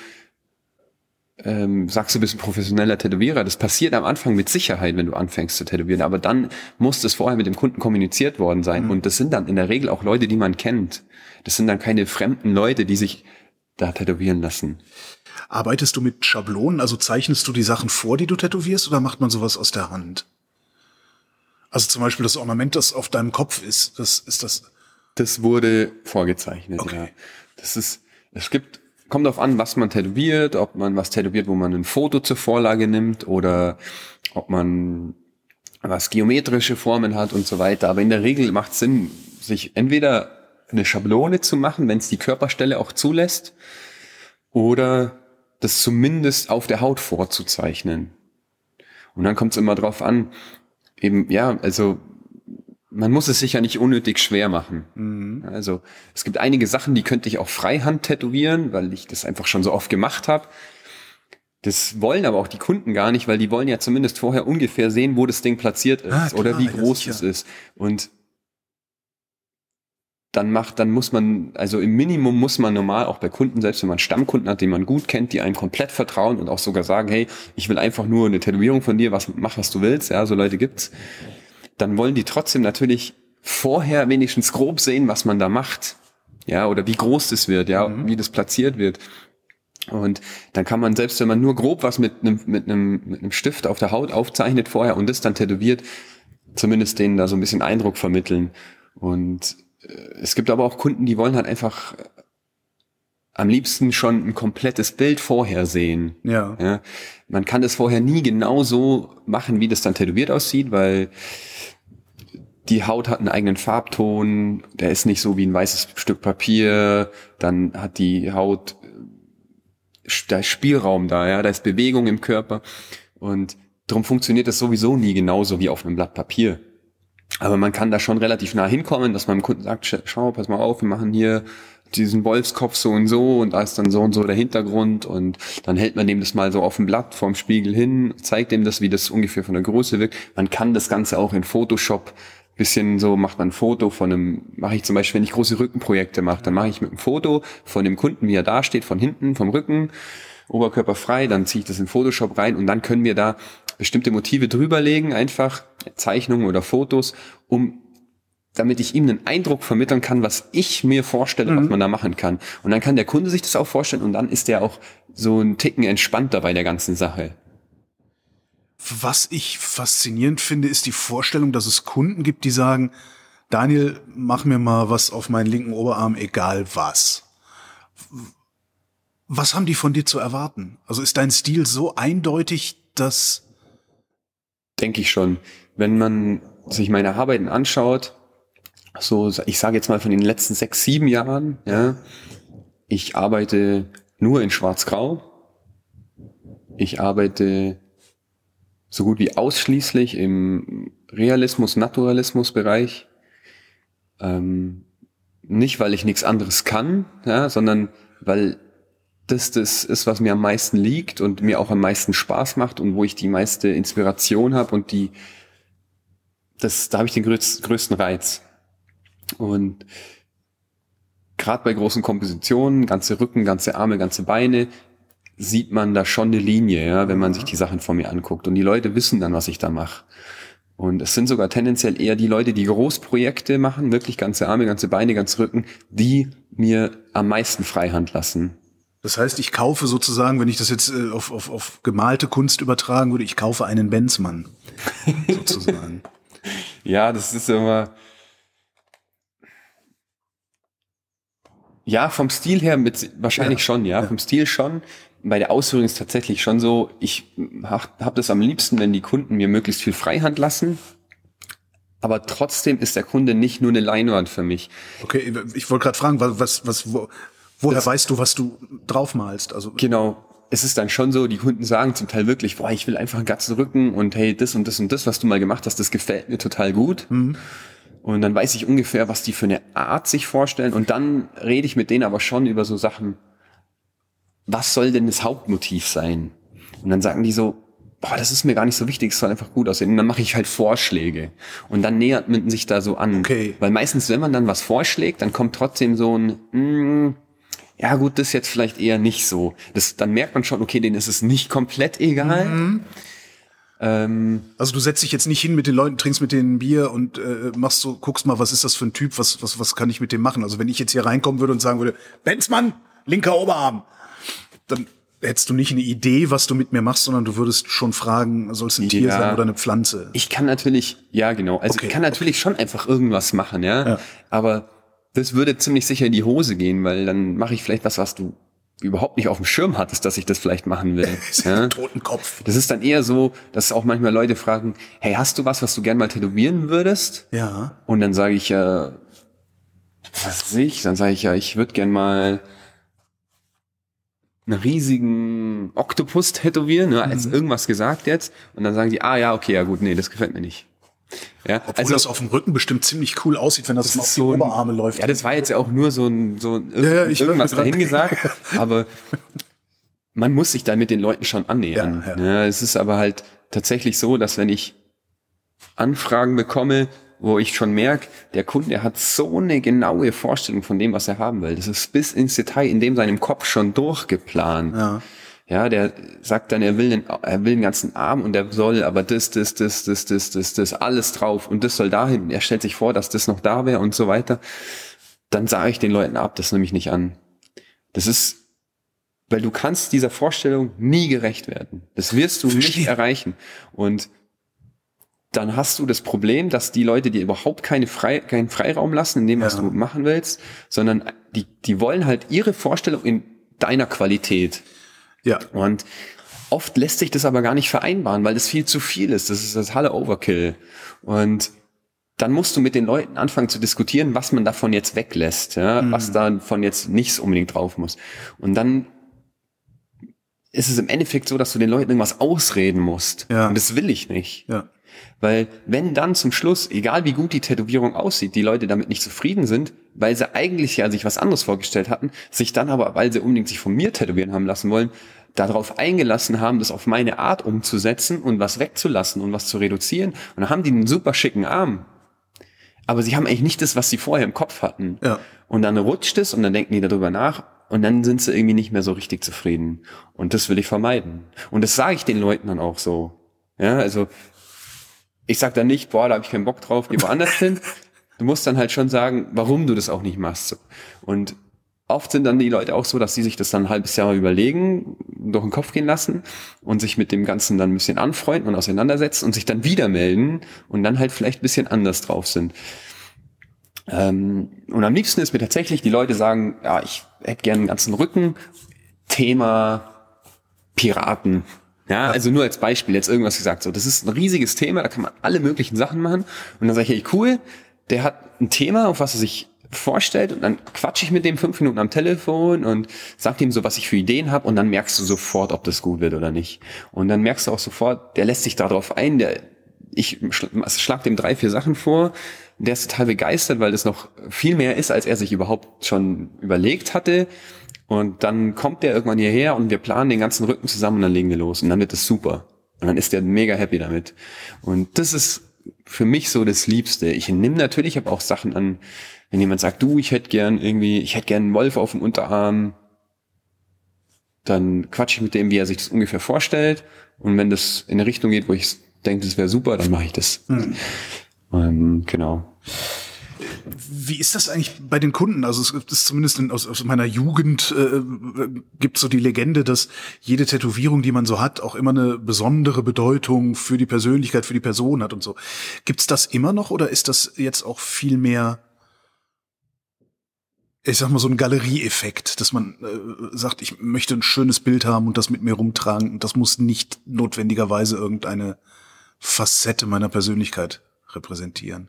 ähm, sagst du bist ein professioneller Tätowierer. Das passiert am Anfang mit Sicherheit, wenn du anfängst zu tätowieren. Aber dann muss das vorher mit dem Kunden kommuniziert worden sein. Mhm. Und das sind dann in der Regel auch Leute, die man kennt. Das sind dann keine fremden Leute, die sich da tätowieren lassen. Arbeitest du mit Schablonen? Also zeichnest du die Sachen vor, die du tätowierst, oder macht man sowas aus der Hand? Also zum Beispiel das Ornament, das auf deinem Kopf ist, das ist das. Das wurde vorgezeichnet, okay. ja. Das ist, es gibt kommt darauf an, was man tätowiert, ob man was tätowiert, wo man ein Foto zur Vorlage nimmt oder ob man was geometrische Formen hat und so weiter. Aber in der Regel macht es Sinn, sich entweder eine Schablone zu machen, wenn es die Körperstelle auch zulässt, oder das zumindest auf der Haut vorzuzeichnen. Und dann kommt es immer drauf an, eben, ja, also man muss es sich ja nicht unnötig schwer machen. Mhm. Also es gibt einige Sachen, die könnte ich auch freihand tätowieren, weil ich das einfach schon so oft gemacht habe. Das wollen aber auch die Kunden gar nicht, weil die wollen ja zumindest vorher ungefähr sehen, wo das Ding platziert ist Ah, klar, oder wie groß sicher. es ist. Und dann macht, dann muss man, also im Minimum muss man normal auch bei Kunden, selbst wenn man Stammkunden hat, den man gut kennt, die einem komplett vertrauen und auch sogar sagen, hey, ich will einfach nur eine Tätowierung von dir, was, mach was du willst, ja, so Leute gibt's. Dann wollen die trotzdem natürlich vorher wenigstens grob sehen, was man da macht. Ja, oder wie groß das wird, ja, wie das platziert wird. Und dann kann man, selbst wenn man nur grob was mit einem, mit einem, mit einem Stift auf der Haut aufzeichnet vorher und das dann tätowiert, zumindest denen da so ein bisschen Eindruck vermitteln. Und es gibt aber auch Kunden, die wollen halt einfach äh, am liebsten schon ein komplettes Bild vorher sehen. Ja. Ja, man kann das vorher nie genau so machen, wie das dann tätowiert aussieht, weil die Haut hat einen eigenen Farbton, der ist nicht so wie ein weißes Stück Papier, dann hat die Haut, äh, da ist Spielraum da, ja, da ist Bewegung im Körper und darum funktioniert das sowieso nie genauso wie auf einem Blatt Papier. Aber man kann da schon relativ nah hinkommen, dass man dem Kunden sagt, "Sch- schau, pass mal auf, wir machen hier diesen Wolfskopf so und so und da ist dann so und so der Hintergrund und dann hält man dem das mal so auf dem Blatt vorm Spiegel hin, zeigt dem das, wie das ungefähr von der Größe wirkt. Man kann das Ganze auch in Photoshop bisschen so, macht man ein Foto von einem, mache ich zum Beispiel, wenn ich große Rückenprojekte mache, dann mache ich mit einem Foto von dem Kunden, wie er da steht, von hinten, vom Rücken, Oberkörper frei, dann ziehe ich das in Photoshop rein und dann können wir da bestimmte Motive drüberlegen, einfach Zeichnungen oder Fotos, um damit ich ihm einen Eindruck vermitteln kann, was ich mir vorstelle, was man da machen kann. Und dann kann der Kunde sich das auch vorstellen und dann ist der auch so ein Ticken entspannter bei der ganzen Sache. Was ich faszinierend finde, ist die Vorstellung, dass es Kunden gibt, die sagen, Daniel, mach mir mal was auf meinen linken Oberarm, egal was. Was haben die von dir zu erwarten? Also ist dein Stil so eindeutig, dass Denke ich schon. Wenn man sich meine Arbeiten anschaut, so, ich sage jetzt mal von den letzten sechs, sieben Jahren, ja, ich arbeite nur in Schwarz-Grau. Ich arbeite so gut wie ausschließlich im Realismus, Naturalismus-Bereich. Ähm, nicht, weil ich nichts anderes kann, ja, sondern weil das das ist, was mir am meisten liegt und mir auch am meisten Spaß macht und wo ich die meiste Inspiration habe und die, das, da habe ich den größ, größten Reiz. Und gerade bei großen Kompositionen, ganze Rücken, ganze Arme, ganze Beine, sieht man da schon eine Linie, ja, wenn man sich die Sachen vor mir anguckt. Und die Leute wissen dann, was ich da mache. Und es sind sogar tendenziell eher die Leute, die Großprojekte machen, wirklich ganze Arme, ganze Beine, ganze Rücken, die mir am meisten Freihand lassen. Das heißt, ich kaufe sozusagen, wenn ich das jetzt äh, auf, auf, auf gemalte Kunst übertragen würde, ich kaufe einen Benzmann. sozusagen. Ja, das ist immer. Ja, vom Stil her mit wahrscheinlich Ja, schon, ja, vom Stil schon. Bei der Ausführung ist tatsächlich schon so, ich habe hab das am liebsten, wenn die Kunden mir möglichst viel Freihand lassen. Aber trotzdem ist der Kunde nicht nur eine Leinwand für mich. Okay, ich wollte gerade fragen, was, was, was wo, woher weißt du, was du draufmalst? Also Genau. Es ist dann schon so, die Kunden sagen zum Teil wirklich, boah, ich will einfach einen ganzen Rücken und hey, das und das und das, was du mal gemacht hast, das gefällt mir total gut. Und dann weiß ich ungefähr, was die für eine Art sich vorstellen. Und dann rede ich mit denen aber schon über so Sachen, was soll denn das Hauptmotiv sein? Und dann sagen die so, boah, das ist mir gar nicht so wichtig, es soll einfach gut aussehen. Und dann mache ich halt Vorschläge. Und dann nähert man sich da so an. Okay. Weil meistens, wenn man dann was vorschlägt, dann kommt trotzdem so ein, mm, ja gut, das jetzt vielleicht eher nicht so. Das, dann merkt man schon, okay, denen ist es nicht komplett egal. Ähm, Also du setzt dich jetzt nicht hin mit den Leuten, trinkst mit denen ein Bier und äh, machst so, guckst mal, was ist das für ein Typ, was, was, was kann ich mit dem machen? Also wenn ich jetzt hier reinkommen würde und sagen würde, Benzmann, linker Oberarm, dann hättest du nicht eine Idee, was du mit mir machst, sondern du würdest schon fragen, soll es ein Tier Ja. sein oder eine Pflanze? Ich kann natürlich, ja genau, also Okay, ich kann natürlich schon einfach irgendwas machen, ja? Ja. Aber das würde ziemlich sicher in die Hose gehen, weil dann mache ich vielleicht was, was du überhaupt nicht auf dem Schirm hattest, dass ich das vielleicht machen will. ja? Totenkopf. Das ist dann eher so, dass auch manchmal Leute fragen, hey, hast du was, was du gern mal tätowieren würdest? Ja. Und dann sage ich ja, was weiß ich, dann sage ich ja, ich würde gern mal einen riesigen Oktopus tätowieren, ne, als irgendwas gesagt jetzt. Und dann sagen die, ah ja, okay, ja gut, nee, das gefällt mir nicht. Ja, Obwohl also das auf dem Rücken bestimmt ziemlich cool aussieht, wenn das, das mal auf die so ein- Oberarme läuft. Ja, das war jetzt ja auch nur so ein, so ein Ja, irgendwas wollte dahin grad- gesagt, aber man muss sich dann mit den Leuten schon annähern. Ja, Ja, ja. es ist aber halt tatsächlich so, dass wenn ich Anfragen bekomme, wo ich schon merke, der Kunde hat so eine genaue Vorstellung von dem, was er haben will. Das ist bis ins Detail in dem seinem Kopf schon durchgeplant. Ja. Ja, der sagt dann, er will den, er will den ganzen Arm und er soll aber das, das, das, das, das, das, das, alles drauf und das soll dahin. Er stellt sich vor, dass das noch da wäre und so weiter. Dann sage ich den Leuten ab, das nehme ich nicht an. Das ist, weil du kannst dieser Vorstellung nie gerecht werden. Das wirst du nicht erreichen. Und dann hast du das Problem, dass die Leute dir überhaupt keine Frei, keinen Freiraum lassen in dem, was Ja. du machen willst, sondern die, die wollen halt ihre Vorstellung in deiner Qualität. Ja. Und oft lässt sich das aber gar nicht vereinbaren, weil das viel zu viel ist. Das ist das Halle Overkill. Und dann musst du mit den Leuten anfangen zu diskutieren, was man davon jetzt weglässt, ja, Mhm. was davon jetzt nicht unbedingt drauf muss. Und dann ist es im Endeffekt so, dass du den Leuten irgendwas ausreden musst. Ja. Und das will ich nicht. Ja. Weil wenn dann zum Schluss, egal wie gut die Tätowierung aussieht, die Leute damit nicht zufrieden sind, weil sie eigentlich ja sich was anderes vorgestellt hatten, sich dann aber, weil sie unbedingt sich von mir tätowieren haben lassen wollen, darauf eingelassen haben, das auf meine Art umzusetzen und was wegzulassen und was zu reduzieren. Und dann haben die einen super schicken Arm. Aber sie haben eigentlich nicht das, was sie vorher im Kopf hatten. Ja. Und dann rutscht es und dann denken die darüber nach und dann sind sie irgendwie nicht mehr so richtig zufrieden. Und das will ich vermeiden. Und das sage ich den Leuten dann auch so. Ja, also ich sag dann nicht, boah, da habe ich keinen Bock drauf, geh woanders hin. Du musst dann halt schon sagen, warum du das auch nicht machst. So. Und oft sind dann die Leute auch so, dass sie sich das dann ein halbes Jahr mal überlegen, durch den Kopf gehen lassen und sich mit dem Ganzen dann ein bisschen anfreunden und auseinandersetzen und sich dann wieder melden und dann halt vielleicht ein bisschen anders drauf sind. Ähm, und am liebsten ist mir tatsächlich, die Leute sagen, ja, ich hätte gerne einen ganzen Rücken. Thema Piraten. Ja, also nur als Beispiel jetzt irgendwas gesagt. So, das ist ein riesiges Thema, da kann man alle möglichen Sachen machen. Und dann sage ich, hey, cool, der hat ein Thema, auf was er sich vorstellt und dann quatsche ich mit dem fünf Minuten am Telefon und sag ihm so, was ich für Ideen habe und dann merkst du sofort, ob das gut wird oder nicht. Und dann merkst du auch sofort, der lässt sich darauf ein, der ich schl- schlag dem drei, vier Sachen vor, der ist total begeistert, weil das noch viel mehr ist, als er sich überhaupt schon überlegt hatte. Und dann kommt der irgendwann hierher und wir planen den ganzen Rücken zusammen und dann legen wir los und dann wird es super. Und dann ist der mega happy damit. Und das ist für mich so das Liebste. Ich nehme natürlich aber auch Sachen an, wenn jemand sagt, du, ich hätte gern irgendwie, ich hätte gern einen Wolf auf dem Unterarm, dann quatsche ich mit dem, wie er sich das ungefähr vorstellt. Und wenn das in eine Richtung geht, wo ich denke, das wäre super, dann mache ich das. Ähm, genau. Wie ist das eigentlich bei den Kunden? Also es gibt es zumindest in, aus, aus meiner Jugend äh, gibt so die Legende, dass jede Tätowierung, die man so hat, auch immer eine besondere Bedeutung für die Persönlichkeit, für die Person hat und so. Gibt's das immer noch oder ist das jetzt auch viel mehr, ich sag mal so ein Galerieeffekt, dass man äh, sagt, ich möchte ein schönes Bild haben und das mit mir rumtragen und das muss nicht notwendigerweise irgendeine Facette meiner Persönlichkeit repräsentieren.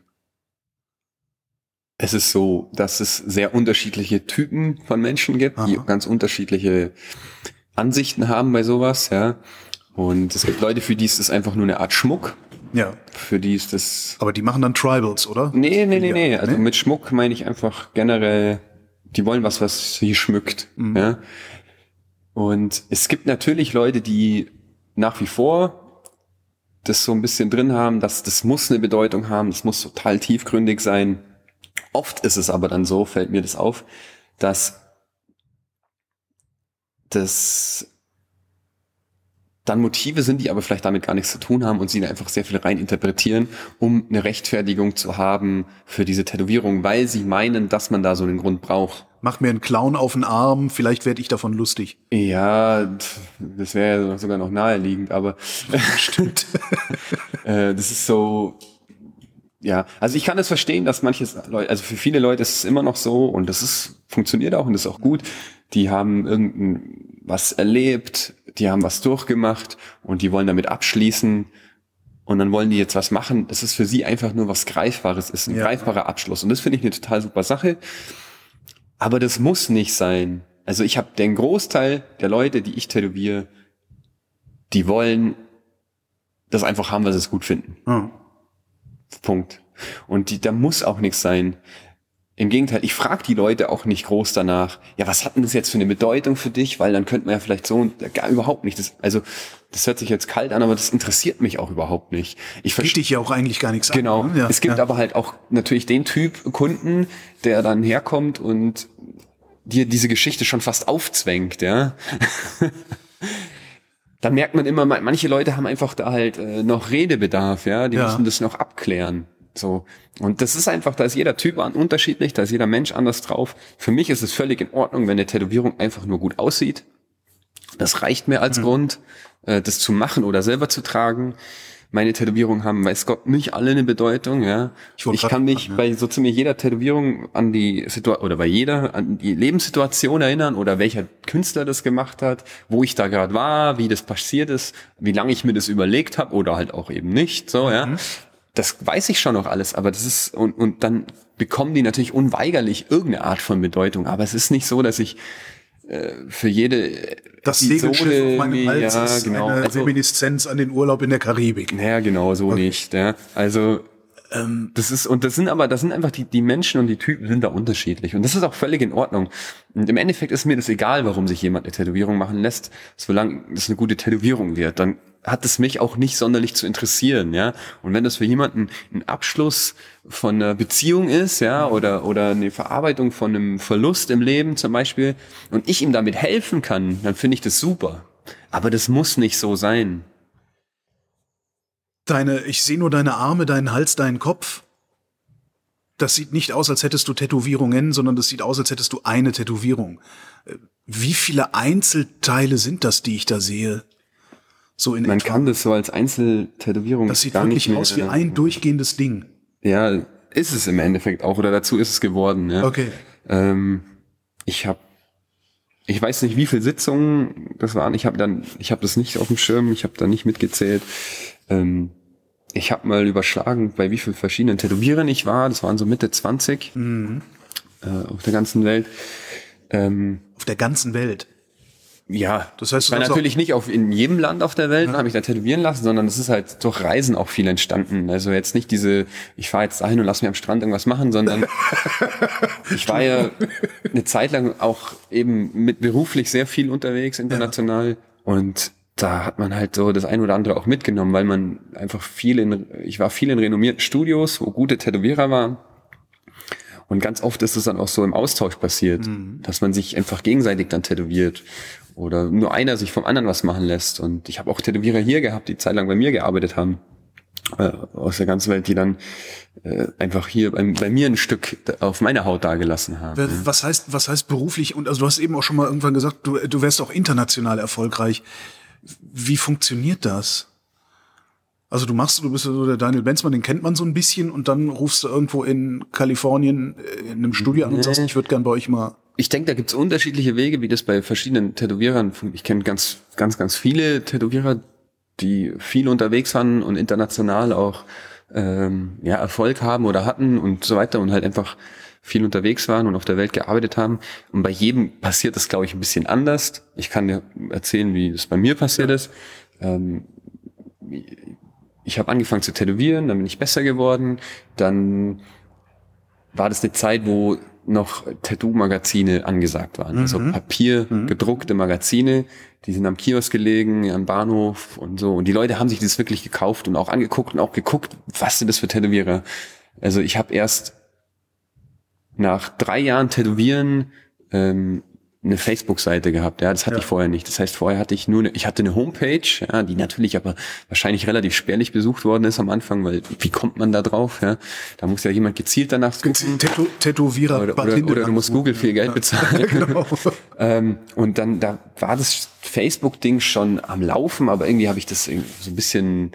Es ist so, dass es sehr unterschiedliche Typen von Menschen gibt, die Aha. ganz unterschiedliche Ansichten haben bei sowas, ja. Und es gibt Leute, für die ist es einfach nur eine Art Schmuck. Ja, Für die ist das. aber die machen dann Tribals, oder? Nee, nee, nee, nee. Also ne? mit Schmuck meine ich einfach generell, die wollen was, was sie schmückt. Mhm. Ja. Und es gibt natürlich Leute, die nach wie vor das so ein bisschen drin haben, dass das muss eine Bedeutung haben, das muss total tiefgründig sein. Oft ist es aber dann so, fällt mir das auf, dass das dann Motive sind, die aber vielleicht damit gar nichts zu tun haben und sie da einfach sehr viel rein interpretieren, um eine Rechtfertigung zu haben für diese Tätowierung, weil sie meinen, dass man da so einen Grund braucht. Mach mir einen Clown auf den Arm, vielleicht werde ich davon lustig. Ja, das wäre sogar noch naheliegend, aber Stimmt. äh, das ist so, ja, also ich kann es verstehen, dass manche Leute, also für viele Leute ist es immer noch so und das ist, funktioniert auch und das ist auch gut. Die haben irgendein was erlebt, die haben was durchgemacht und die wollen damit abschließen und dann wollen die jetzt was machen. Das ist für sie einfach nur was Greifbares, ist ein Ja. greifbarer Abschluss und das finde ich eine total super Sache. Aber das muss nicht sein. Also ich habe den Großteil der Leute, die ich tätowiere, die wollen das einfach haben, weil sie es gut finden. Ja. Punkt. Und die, da muss auch nichts sein. Im Gegenteil, ich frage die Leute auch nicht groß danach, ja, was hat denn das jetzt für eine Bedeutung für dich? Weil dann könnte man ja vielleicht so, gar überhaupt nicht. Das, also, das hört sich jetzt kalt an, aber das interessiert mich auch überhaupt nicht. Ich Geht dich ja auch eigentlich gar nichts Genau. an. ne? Ja, es gibt ja. aber halt auch natürlich den Typ Kunden, der dann herkommt und dir diese Geschichte schon fast aufzwängt, ja. dann merkt man immer, ma- manche Leute haben einfach da halt äh, noch Redebedarf, ja. Die Ja. müssen das noch abklären. So. Und das ist einfach, da ist jeder Typ an, unterschiedlich, da ist jeder Mensch anders drauf. Für mich ist es völlig in Ordnung, wenn eine Tätowierung einfach nur gut aussieht. Das reicht mir Mhm. als Grund, äh, das zu machen oder selber zu tragen. Meine Tätowierungen haben, weiß Gott, nicht alle eine Bedeutung, ja. Ich Ich, kann mich fragen, ja. bei so ziemlich jeder Tätowierung an die Situation oder bei jeder an die Lebenssituation erinnern oder welcher Künstler das gemacht hat, wo ich da gerade war, wie das passiert ist, wie lange ich mir das überlegt habe oder halt auch eben nicht, so, ja. Mhm. Das weiß ich schon noch alles, aber das ist und und dann bekommen die natürlich unweigerlich irgendeine Art von Bedeutung, aber es ist nicht so, dass ich für jede Das Segelschiff auf meinem Hals ja, ist genau. eine Also, Reminiszenz an den Urlaub in der Karibik. naja, genau, so nicht. Ja. Also Ähm, das ist, und das sind aber, das sind einfach die, die Menschen und die Typen sind da unterschiedlich. Und das ist auch völlig in Ordnung. Und im Endeffekt ist mir das egal, warum sich jemand eine Tätowierung machen lässt, solange es eine gute Tätowierung wird. Dann hat es mich auch nicht sonderlich zu interessieren, ja. Und wenn das für jemanden ein Abschluss von einer Beziehung ist, ja, oder, oder eine Verarbeitung von einem Verlust im Leben zum Beispiel, und ich ihm damit helfen kann, dann finde ich das super. Aber das muss nicht so sein. Deine, ich sehe nur deine Arme, deinen Hals, deinen Kopf. Das sieht nicht aus, als hättest du Tätowierungen, sondern das sieht aus, als hättest du eine Tätowierung. Wie viele Einzelteile sind das, die ich da sehe? So in Man etwa. kann das so als Einzeltätowierung Das sieht gar wirklich nicht aus wie ein durchgehendes Ding. Ja, ist es im Endeffekt auch, oder dazu ist es geworden, ja. Okay. Ähm, ich habe, ich weiß nicht, wie viele Sitzungen das waren. Ich habe dann, ich habe das nicht auf dem Schirm, ich habe da nicht mitgezählt. Ähm, ich habe mal überschlagen, bei wie vielen verschiedenen Tätowierern ich war. Das waren so Mitte 20 äh, auf der ganzen Welt. Ähm, Auf der ganzen Welt. Ja, Das heißt, war natürlich nicht auf in jedem Land auf der Welt, habe ich da tätowieren lassen, sondern es ist halt durch Reisen auch viel entstanden. Also jetzt nicht diese, ich fahre jetzt dahin und lass mir am Strand irgendwas machen, sondern ich war ja eine Zeit lang auch eben mit beruflich sehr viel unterwegs international. Und da hat man halt so das ein oder andere auch mitgenommen, weil man einfach viel in, ich war viel in renommierten Studios, wo gute Tätowierer waren. Und ganz oft ist es dann auch so im Austausch passiert, dass man sich einfach gegenseitig dann tätowiert oder nur einer sich vom anderen was machen lässt. Und ich habe auch Tätowierer hier gehabt, die zeitlang bei mir gearbeitet haben, äh, aus der ganzen Welt, die dann äh, einfach hier bei, bei mir ein Stück auf meiner Haut dagelassen haben. Wer- Was heißt, was heißt beruflich? Und also du hast eben auch schon mal irgendwann gesagt, du, du wärst auch international erfolgreich. Wie funktioniert das? Also du machst, du bist so der Daniel Benzmann, den kennt man so ein bisschen und dann rufst du irgendwo in Kalifornien äh, in einem Studio an und sagst, ich würde gern bei euch mal. Ich denke, da gibt's unterschiedliche Wege, wie das bei verschiedenen Tätowierern funktioniert. Ich kenne ganz, ganz, ganz viele Tätowierer, die viel unterwegs waren und international auch ähm, ja, Erfolg haben oder hatten und so weiter und halt einfach viel unterwegs waren und auf der Welt gearbeitet haben. Und bei jedem passiert das, glaube ich, ein bisschen anders. Ich kann dir erzählen, wie das bei mir passiert ist. Ähm, ich habe angefangen zu tätowieren, dann bin ich besser geworden. Dann war das eine Zeit, wo noch Tattoo-Magazine angesagt waren. Also Papier, gedruckte Magazine, die sind am Kiosk gelegen, am Bahnhof und so. Und die Leute haben sich das wirklich gekauft und auch angeguckt und auch geguckt, was sind das für Tätowierer. Also ich habe erst nach drei Jahren Tätowieren ähm, eine Facebook-Seite gehabt. Ja, das hatte Ja. ich vorher nicht. Das heißt, vorher hatte ich nur eine, ich hatte eine Homepage, ja, die natürlich aber wahrscheinlich relativ spärlich besucht worden ist am Anfang, weil wie kommt man da drauf? Ja, da muss ja jemand gezielt danach suchen. Tätow Tätowierer Oder, oder, oder du musst. Google viel Geld bezahlen. Genau. ähm, und dann da war das Facebook-Ding schon am Laufen, aber irgendwie habe ich das so ein bisschen.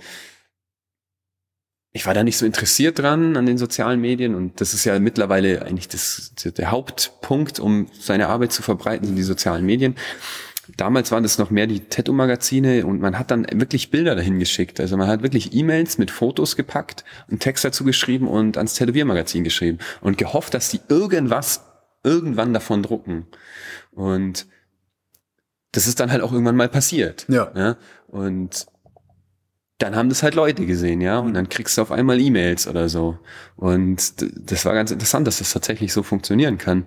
Ich war da nicht so interessiert dran an den sozialen Medien und das ist ja mittlerweile eigentlich das, der Hauptpunkt, um seine Arbeit zu verbreiten, sind die sozialen Medien. Damals waren das noch mehr die Tattoo-Magazine und man hat dann wirklich Bilder dahin geschickt. Also man hat wirklich E-Mails mit Fotos gepackt, einen Text dazu geschrieben und ans Tätowiermagazin geschrieben und gehofft, dass die irgendwas irgendwann davon drucken. Und das ist dann halt auch irgendwann mal passiert. Ja. ja? Und dann haben das halt Leute gesehen, ja, und dann kriegst du auf einmal E-Mails oder so. Und das war ganz interessant, dass das tatsächlich so funktionieren kann.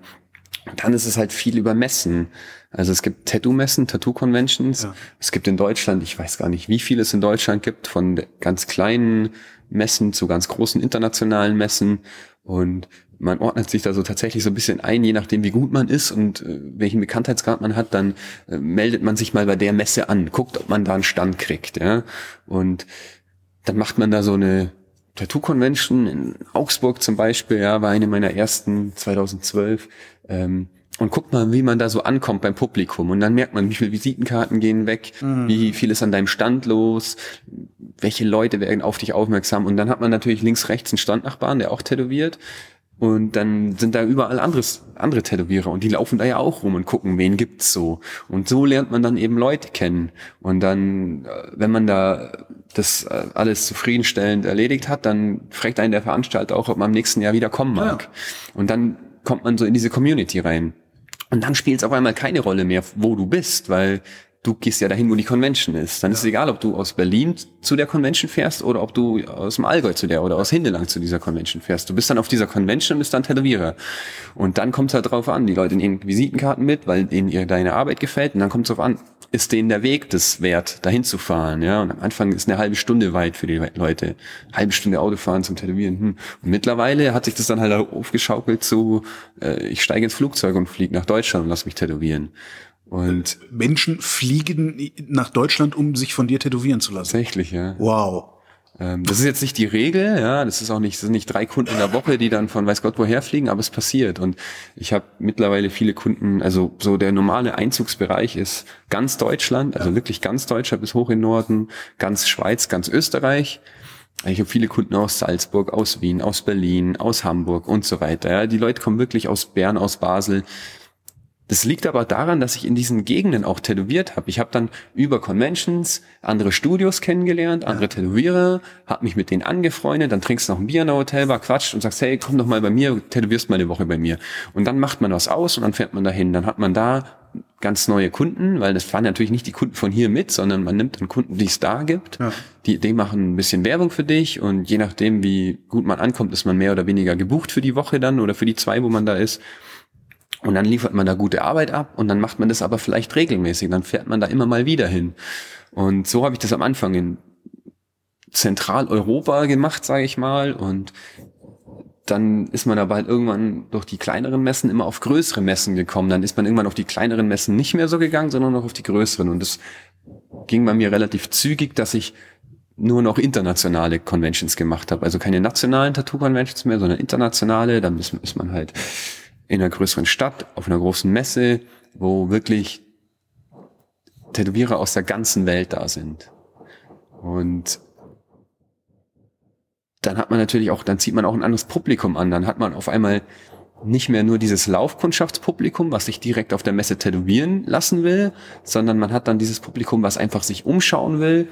Und dann ist es halt viel über Messen. Also es gibt Tattoo-Messen, Tattoo-Conventions. Ja. Es gibt in Deutschland, ich weiß gar nicht, wie viel es in Deutschland gibt, von ganz kleinen Messen zu ganz großen internationalen Messen. Und man ordnet sich da so tatsächlich so ein bisschen ein, je nachdem wie gut man ist und äh, welchen Bekanntheitsgrad man hat, dann äh, meldet man sich mal bei der Messe an, guckt, ob man da einen Stand kriegt, ja. Und dann macht man da so eine Tattoo Convention in Augsburg zum Beispiel, ja, war eine meiner ersten 2012. Ähm, und guckt mal, wie man da so ankommt beim Publikum. Und dann merkt man, wie viele Visitenkarten gehen weg, mhm. wie viel ist an deinem Stand los, welche Leute werden auf dich aufmerksam. Und dann hat man natürlich links, rechts einen Standnachbarn, der auch tätowiert. Und dann sind da überall anderes, andere Tätowierer und die laufen da ja auch rum und gucken, wen gibt's so. Und so lernt man dann eben Leute kennen. Und dann, äh, wenn man da das äh, alles zufriedenstellend erledigt hat, dann fragt einen der Veranstalter auch, ob man am nächsten Jahr wieder kommen mag. Ja. Und dann kommt man so in diese Community rein. Und dann spielt es auf einmal keine Rolle mehr, wo du bist, weil du gehst ja dahin, wo die Convention ist. Dann ja. ist es egal, ob du aus Berlin zu der Convention fährst oder ob du aus dem Allgäu zu der oder aus Hindelang zu dieser Convention fährst. Du bist dann auf dieser Convention und bist dann Tätowierer. Und dann kommt es halt drauf an, die Leute nehmen Visitenkarten mit, weil ihnen ihre, deine Arbeit gefällt. Und dann kommt es drauf an, ist denen der Weg das wert, dahin zu fahren, ja. Und am Anfang ist eine halbe Stunde weit für die Leute. Eine halbe Stunde Autofahren zum Tätowieren. Hm. Und mittlerweile hat sich das dann halt aufgeschaukelt zu, äh, ich steige ins Flugzeug und fliege nach Deutschland und lass mich tätowieren. Und Menschen fliegen nach Deutschland, um sich von dir tätowieren zu lassen. Tatsächlich, ja. Wow. Ähm, das ist jetzt nicht die Regel, ja, das ist auch nicht, das sind nicht drei Kunden in der Woche, die dann von weiß Gott woher fliegen, aber es passiert. Und ich habe mittlerweile viele Kunden, also so der normale Einzugsbereich ist ganz Deutschland, also ja. wirklich ganz Deutschland bis hoch in Norden, ganz Schweiz, ganz Österreich. Ich habe viele Kunden aus Salzburg, aus Wien, aus Berlin, aus Hamburg und so weiter. Ja. Die Leute kommen wirklich aus Bern, aus Basel. Das liegt aber daran, dass ich in diesen Gegenden auch tätowiert habe. Ich habe dann über Conventions andere Studios kennengelernt, andere Tätowierer, habe mich mit denen angefreundet, dann trinkst du noch ein Bier in der Hotelbar, quatscht und sagst, hey, komm doch mal bei mir, tätowierst mal eine Woche bei mir. Und dann macht man was aus und dann fährt man dahin. Dann hat man da ganz neue Kunden, weil das fahren natürlich nicht die Kunden von hier mit, sondern man nimmt dann Kunden, die es da gibt. Ja. Die, die machen ein bisschen Werbung für dich und je nachdem, wie gut man ankommt, ist man mehr oder weniger gebucht für die Woche dann oder für die zwei, wo man da ist. Und dann liefert man da gute Arbeit ab und dann macht man das aber vielleicht regelmäßig. Dann fährt man da immer mal wieder hin. Und so habe ich das am Anfang in Zentraleuropa gemacht, sage ich mal. Und dann ist man aber halt irgendwann durch die kleineren Messen immer auf größere Messen gekommen. Dann ist man irgendwann auf die kleineren Messen nicht mehr so gegangen, sondern noch auf die größeren. Und das ging bei mir relativ zügig, dass ich nur noch internationale Conventions gemacht habe. Also keine nationalen Tattoo-Conventions mehr, sondern internationale. Dann ist, ist man halt in einer größeren Stadt, auf einer großen Messe, wo wirklich Tätowierer aus der ganzen Welt da sind. Und dann hat man natürlich auch, dann zieht man auch ein anderes Publikum an. Dann hat man auf einmal nicht mehr nur dieses Laufkundschaftspublikum, was sich direkt auf der Messe tätowieren lassen will, sondern man hat dann dieses Publikum, was einfach sich umschauen will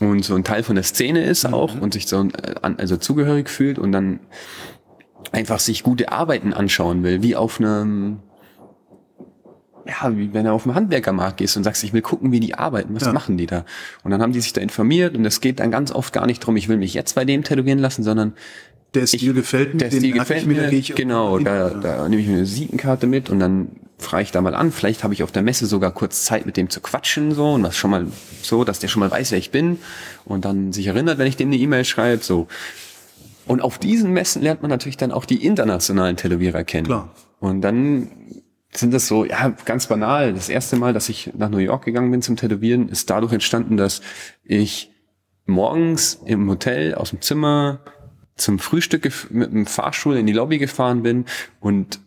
und so ein Teil von der Szene ist auch mhm. und sich so äh, also zugehörig fühlt und dann einfach sich gute Arbeiten anschauen will, wie auf einem, ja, wie wenn du auf dem Handwerkermarkt gehst und sagst, ich will gucken, wie die arbeiten, was ja. machen die da? Und dann haben die sich da informiert und es geht dann ganz oft gar nicht drum, ich will mich jetzt bei dem tätowieren lassen, sondern der Stil ich, gefällt mir, der Stil gefällt mir, genau, da, da nehme ich mir eine Visitenkarte mit und dann frage ich da mal an, vielleicht habe ich auf der Messe sogar kurz Zeit mit dem zu quatschen so und das schon mal so, dass der schon mal weiß, wer ich bin und dann sich erinnert, wenn ich dem eine E-Mail schreibe, so und auf diesen Messen lernt man natürlich dann auch die internationalen Tätowierer kennen. Klar. Und dann sind das so, ja, ganz banal. Das erste Mal, dass ich nach New York gegangen bin zum Tätowieren, ist dadurch entstanden, dass ich morgens im Hotel aus dem Zimmer zum Frühstück mit dem Fahrstuhl in die Lobby gefahren bin und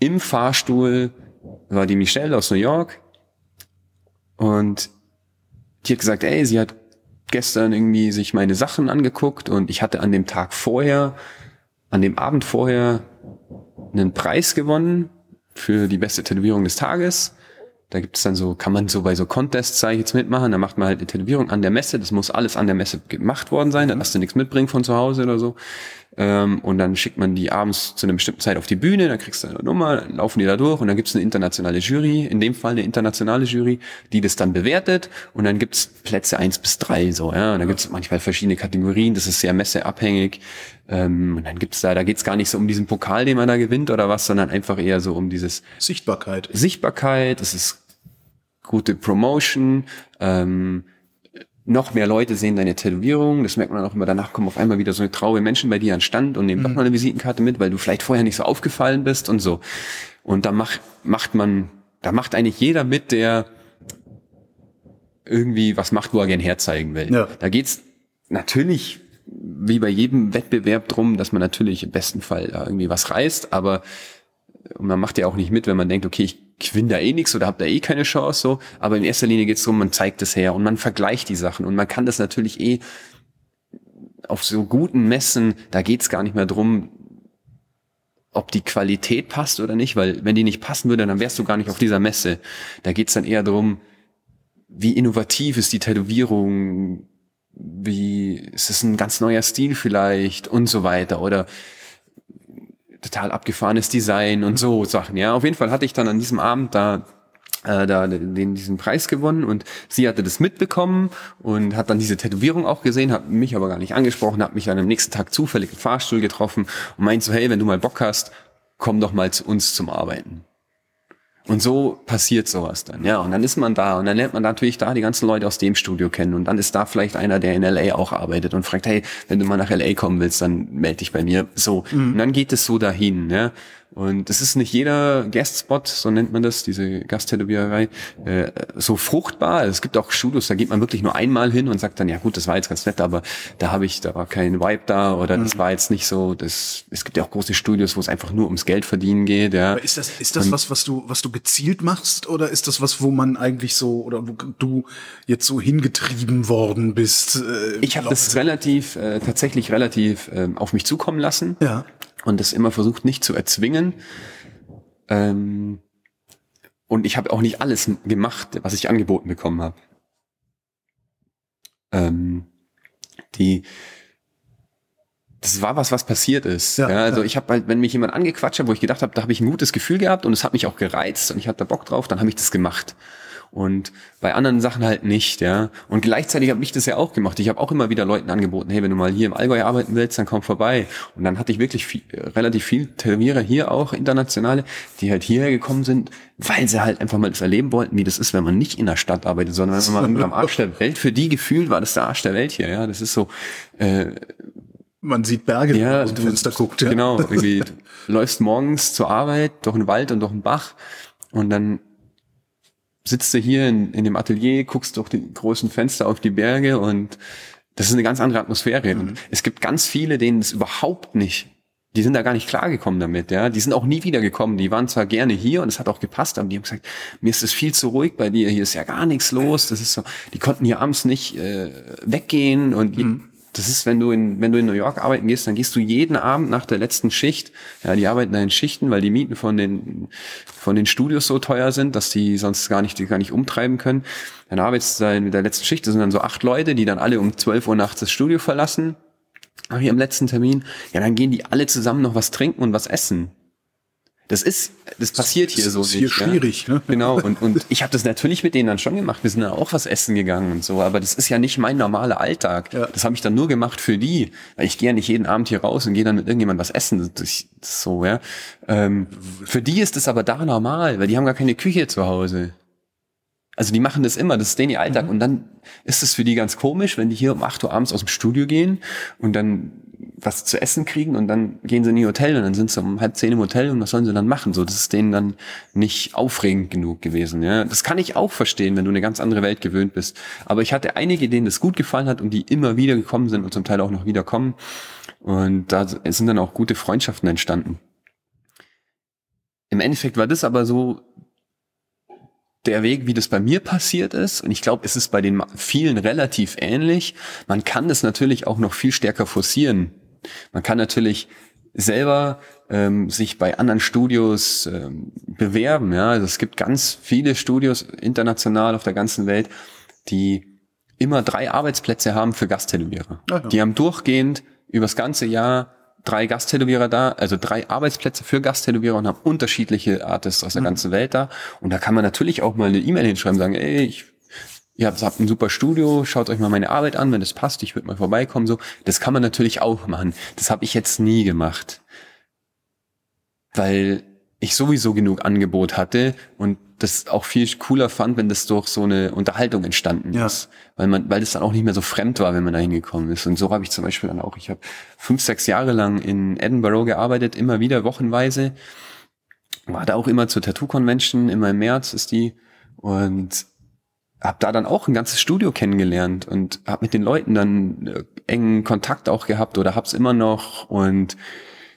im Fahrstuhl war die Michelle aus New York und die hat gesagt, ey, sie hat gestern irgendwie sich meine Sachen angeguckt und ich hatte an dem Tag vorher, an dem Abend vorher einen Preis gewonnen für die beste Tätowierung des Tages. Da gibt es dann so, kann man so bei so Contests, sage ich jetzt mitmachen, da macht man halt eine Tätowierung an der Messe, das muss alles an der Messe gemacht worden sein, da darfst du nichts mitbringen von zu Hause oder so. Ähm, und dann schickt man die abends zu einer bestimmten Zeit auf die Bühne, dann kriegst du eine Nummer, dann laufen die da durch und dann gibt's eine internationale Jury, in dem Fall eine internationale Jury, die das dann bewertet und dann gibt's Plätze eins bis drei so, ja. Und dann gibt's manchmal verschiedene Kategorien, das ist sehr messeabhängig. Ähm, und dann gibt's da, da geht's gar nicht so um diesen Pokal, den man da gewinnt oder was, sondern einfach eher so um dieses Sichtbarkeit. Sichtbarkeit, es ist gute Promotion, ähm, noch mehr Leute sehen deine Tätowierung. Das merkt man auch immer. Danach kommen auf einmal wieder so eine traue Menschen bei dir an Stand und nehmen mhm. doch mal eine Visitenkarte mit, weil du vielleicht vorher nicht so aufgefallen bist und so. Und da macht, macht man, da macht eigentlich jeder mit, der irgendwie was macht, wo er gern herzeigen will. Ja. Da geht's natürlich wie bei jedem Wettbewerb drum, dass man natürlich im besten Fall irgendwie was reißt, aber man macht ja auch nicht mit, wenn man denkt, okay, ich gewinne da eh nichts oder habe da eh keine Chance so. Aber in erster Linie geht es darum, man zeigt es her und man vergleicht die Sachen und man kann das natürlich eh auf so guten Messen, da geht es gar nicht mehr drum, ob die Qualität passt oder nicht, weil wenn die nicht passen würde, dann wärst du gar nicht auf dieser Messe. Da geht es dann eher drum, wie innovativ ist die Tätowierung, wie ist es ein ganz neuer Stil vielleicht und so weiter oder total abgefahrenes Design und so Sachen. Ja, auf jeden Fall hatte ich dann an diesem Abend da äh, da den, diesen Preis gewonnen und sie hatte das mitbekommen und hat dann diese Tätowierung auch gesehen, hat mich aber gar nicht angesprochen, hat mich dann am nächsten Tag zufällig im Fahrstuhl getroffen und meint so, hey, wenn du mal Bock hast, komm doch mal zu uns zum Arbeiten. Und so passiert sowas dann, ja. Und dann ist man da und dann lernt man natürlich da die ganzen Leute aus dem Studio kennen. Und dann ist da vielleicht einer, der in LA auch arbeitet und fragt, hey, wenn du mal nach LA kommen willst, dann melde dich bei mir. So. Mhm. Und dann geht es so dahin, ja. Und es ist nicht jeder Guestspot, so nennt man das, diese Gasttätowiererei, äh, so fruchtbar. Es gibt auch Studios, da geht man wirklich nur einmal hin und sagt dann, ja gut, das war jetzt ganz nett, aber da habe ich, da war kein Vibe da oder das mhm. war jetzt nicht so. Das, es gibt ja auch große Studios, wo es einfach nur ums Geld verdienen geht. Ja. Aber ist das, ist das was, was du, was du gezielt machst oder ist das was, wo man eigentlich so oder wo du jetzt so hingetrieben worden bist? Äh, ich habe das relativ, äh, tatsächlich relativ äh, auf mich zukommen lassen. Ja und das immer versucht nicht zu erzwingen. Ähm, und ich habe auch nicht alles gemacht, was ich angeboten bekommen habe. Ähm, die das war was, was passiert ist. Ja, ja also ja. ich habe halt, wenn mich jemand angequatscht hat, wo ich gedacht habe, da habe ich ein gutes Gefühl gehabt und es hat mich auch gereizt und ich hatte Bock drauf, dann habe ich das gemacht und bei anderen Sachen halt nicht, ja. Und gleichzeitig habe ich das ja auch gemacht. Ich habe auch immer wieder Leuten angeboten, hey, wenn du mal hier im Allgäu arbeiten willst, dann komm vorbei. Und dann hatte ich wirklich viel, relativ viel Tätowierer hier auch, internationale, die halt hierher gekommen sind, weil sie halt einfach mal das erleben wollten, wie das ist, wenn man nicht in der Stadt arbeitet, sondern wenn man am Arsch der Welt, für die gefühlt war das der Arsch der Welt hier, ja. Das ist so, äh, man sieht Berge, ja, wenn man aus Fenster guckt. Ja. Genau, irgendwie, läufst morgens zur Arbeit durch den Wald und durch den Bach und dann sitzt du hier in, in dem Atelier, guckst durch die großen Fenster auf die Berge und das ist eine ganz andere Atmosphäre. Mhm. Und es gibt ganz viele, denen das überhaupt nicht, die sind da gar nicht klargekommen damit, ja. Die sind auch nie wieder gekommen. Die waren zwar gerne hier und es hat auch gepasst, aber die haben gesagt, mir ist es viel zu ruhig bei dir, hier ist ja gar nichts los. Das ist so, die konnten hier abends nicht äh, weggehen und mhm. Das ist, wenn du in, wenn du in New York arbeiten gehst, dann gehst du jeden Abend nach der letzten Schicht, ja, die arbeiten da in Schichten, weil die Mieten von den, von den Studios so teuer sind, dass die sonst gar nicht, die gar nicht umtreiben können. Dann arbeitest du da in der letzten Schicht, das sind dann so acht Leute, die dann alle um 12 Uhr nachts das Studio verlassen, nach ihrem letzten Termin. Ja, dann gehen die alle zusammen noch was trinken und was essen. Das ist, das passiert hier das so ist nicht. Hier schwierig, ne? Genau. Und, und ich habe das natürlich mit denen dann schon gemacht. Wir sind dann auch was essen gegangen und so. Aber das ist ja nicht mein normaler Alltag. Ja. Das habe ich dann nur gemacht für die. Weil ich gehe ja nicht jeden Abend hier raus und gehe dann mit irgendjemand was essen. Das ist so, ja. Ähm, für die ist das aber da normal, weil die haben gar keine Küche zu Hause. Also die machen das immer, das ist denen ihr Alltag. Mhm. Und dann ist es für die ganz komisch, wenn die hier um 8 Uhr abends aus dem Studio gehen und dann was zu essen kriegen und dann gehen sie in ihr Hotel und dann sind sie um halb zehn im Hotel und was sollen sie dann machen? So, das ist denen dann nicht aufregend genug gewesen. Ja, das kann ich auch verstehen, wenn du eine ganz andere Welt gewöhnt bist. Aber ich hatte einige, denen das gut gefallen hat und die immer wieder gekommen sind und zum Teil auch noch wieder kommen. Und da sind dann auch gute Freundschaften entstanden. Im Endeffekt war das aber so der Weg, wie das bei mir passiert ist. Und ich glaube, es ist bei den vielen relativ ähnlich. Man kann das natürlich auch noch viel stärker forcieren. Man kann natürlich selber ähm, sich bei anderen Studios ähm, bewerben. Ja, also es gibt ganz viele Studios international auf der ganzen Welt, die immer drei Arbeitsplätze haben für Gasttätowierer. Ja. Die haben durchgehend übers ganze Jahr drei Gasttätowierer da, also drei Arbeitsplätze für Gasttätowierer und haben unterschiedliche Artists aus der mhm. ganzen Welt da. Und da kann man natürlich auch mal eine E-Mail hinschreiben, sagen, ey, ich, ihr habt, habt ein super Studio, schaut euch mal meine Arbeit an, wenn es passt, ich würde mal vorbeikommen. So, das kann man natürlich auch machen. Das habe ich jetzt nie gemacht, weil ich sowieso genug Angebot hatte und das auch viel cooler fand, wenn das durch so eine Unterhaltung entstanden ja. ist. Weil man, weil das dann auch nicht mehr so fremd war, wenn man da hingekommen ist. Und so habe ich zum Beispiel dann auch, ich habe fünf, sechs Jahre lang in Edinburgh gearbeitet, immer wieder wochenweise. War da auch immer zur Tattoo Convention, immer im März ist die. Und habe da dann auch ein ganzes Studio kennengelernt und habe mit den Leuten dann äh, engen Kontakt auch gehabt oder hab's immer noch und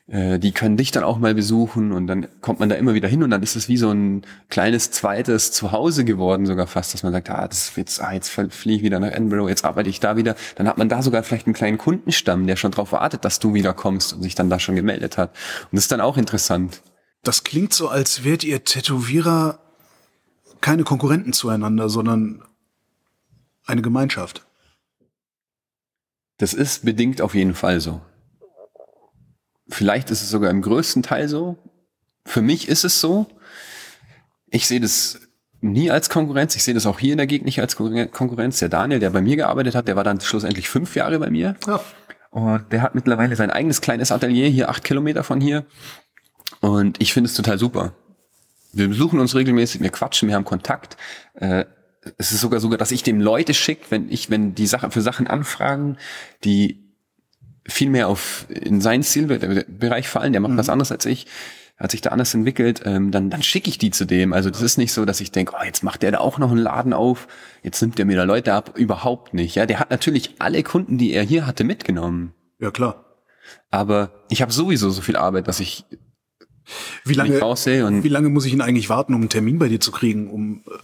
äh, die können dich dann auch mal besuchen und dann kommt man da immer wieder hin und dann ist es wie so ein kleines zweites Zuhause geworden sogar fast, dass man sagt, ah, das jetzt, ah, jetzt fliege ich wieder nach Edinburgh, jetzt arbeite ich da wieder. Dann hat man da sogar vielleicht einen kleinen Kundenstamm, der schon darauf wartet, dass du wieder kommst und sich dann da schon gemeldet hat. Und das ist dann auch interessant. Das klingt so, als wärt ihr Tätowierer keine Konkurrenten zueinander, sondern eine Gemeinschaft. Das ist bedingt auf jeden Fall so. Vielleicht ist es sogar im größten Teil so. Für mich ist es so. Ich sehe das nie als Konkurrenz. Ich sehe das auch hier in der Gegend nicht als Konkurrenz. Der Daniel, der bei mir gearbeitet hat, der war dann schlussendlich fünf Jahre bei mir. Ja. Und der hat mittlerweile sein eigenes kleines Atelier hier, acht Kilometer von hier. Und ich finde es total super. Wir besuchen uns regelmäßig, wir quatschen, wir haben Kontakt. Äh, es ist sogar sogar, dass ich dem Leute schicke, wenn ich, wenn die Sachen für Sachen anfragen, die viel mehr auf in seinen Zielbereich fallen, der macht mhm. was anderes als ich, hat sich da anders entwickelt, ähm, dann, dann schicke ich die zu dem. Also das ist nicht so, dass ich denke, oh, jetzt macht der da auch noch einen Laden auf, jetzt nimmt der mir da Leute ab. Überhaupt nicht. Ja, der hat natürlich alle Kunden, die er hier hatte, mitgenommen. Ja, klar. Aber ich habe sowieso so viel Arbeit, dass ich wie lange, wie lange muss ich ihn eigentlich warten, um einen Termin bei dir zu kriegen, um äh,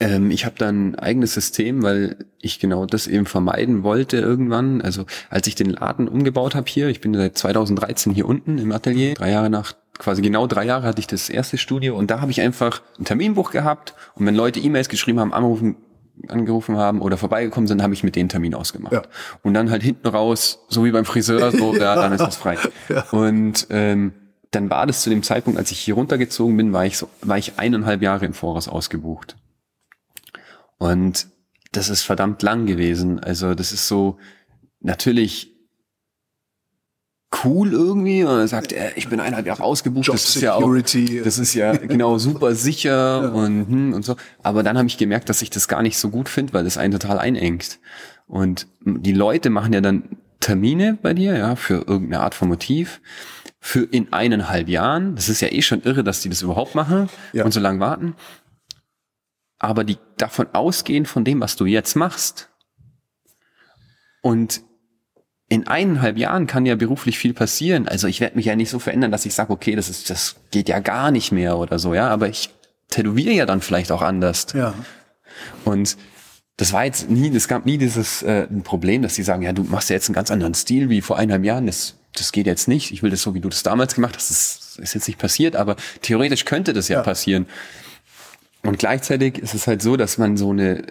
ähm, ich habe dann ein eigenes System, weil ich genau das eben vermeiden wollte irgendwann. Also als ich den Laden umgebaut habe hier, ich bin seit 2013 hier unten im Atelier, drei Jahre nach, quasi genau drei Jahre hatte ich das erste Studio und da habe ich einfach ein Terminbuch gehabt und wenn Leute E-Mails geschrieben haben, anrufen, angerufen haben oder vorbeigekommen sind, habe ich mit denen Termin ausgemacht. Ja. Und dann halt hinten raus, so wie beim Friseur, so, ja, dann ist das frei. Ja. Und ähm, dann war das zu dem Zeitpunkt, als ich hier runtergezogen bin, war ich so, war ich eineinhalb Jahre im Voraus ausgebucht. Und das ist verdammt lang gewesen. Also das ist so natürlich cool irgendwie. Und er sagt, äh, ich bin eineinhalb Jahre ausgebucht. Job das ist ja auch, das ist ja genau super sicher ja. und hm, und so. Aber dann habe ich gemerkt, dass ich das gar nicht so gut finde, weil das einen total einengt. Und die Leute machen ja dann Termine bei dir, ja, für irgendeine Art von Motiv. Für in eineinhalb Jahren. Das ist ja eh schon irre, dass die das überhaupt machen ja. und so lange warten aber die davon ausgehen von dem, was du jetzt machst. Und in eineinhalb Jahren kann ja beruflich viel passieren. Also ich werde mich ja nicht so verändern, dass ich sage, okay, das ist, das geht ja gar nicht mehr oder so, ja. Aber ich tätowiere ja dann vielleicht auch anders. Ja. Und das war jetzt nie, es gab nie dieses äh, ein Problem, dass sie sagen, ja, du machst ja jetzt einen ganz anderen Stil wie vor eineinhalb Jahren. Das, das geht jetzt nicht. Ich will das so, wie du das damals gemacht hast. Das ist jetzt nicht passiert, aber theoretisch könnte das ja, ja. passieren. Und gleichzeitig ist es halt so, dass man so eine,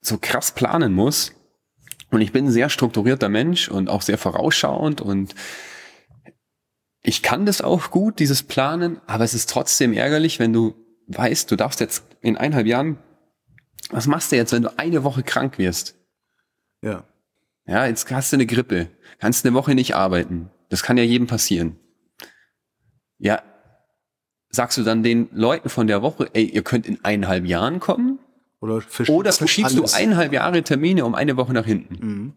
so krass planen muss. Und ich bin ein sehr strukturierter Mensch und auch sehr vorausschauend und ich kann das auch gut, dieses Planen, aber es ist trotzdem ärgerlich, wenn du weißt, du darfst jetzt in eineinhalb Jahren, was machst du jetzt, wenn du eine Woche krank wirst? Ja. Ja, jetzt hast du eine Grippe, kannst eine Woche nicht arbeiten. Das kann ja jedem passieren. Ja, sagst du dann den Leuten von der Woche, ey, ihr könnt in eineinhalb Jahren kommen? Oder, verschiebst, Oder verschiebst du eineinhalb Jahre Termine um eine Woche nach hinten? Mhm.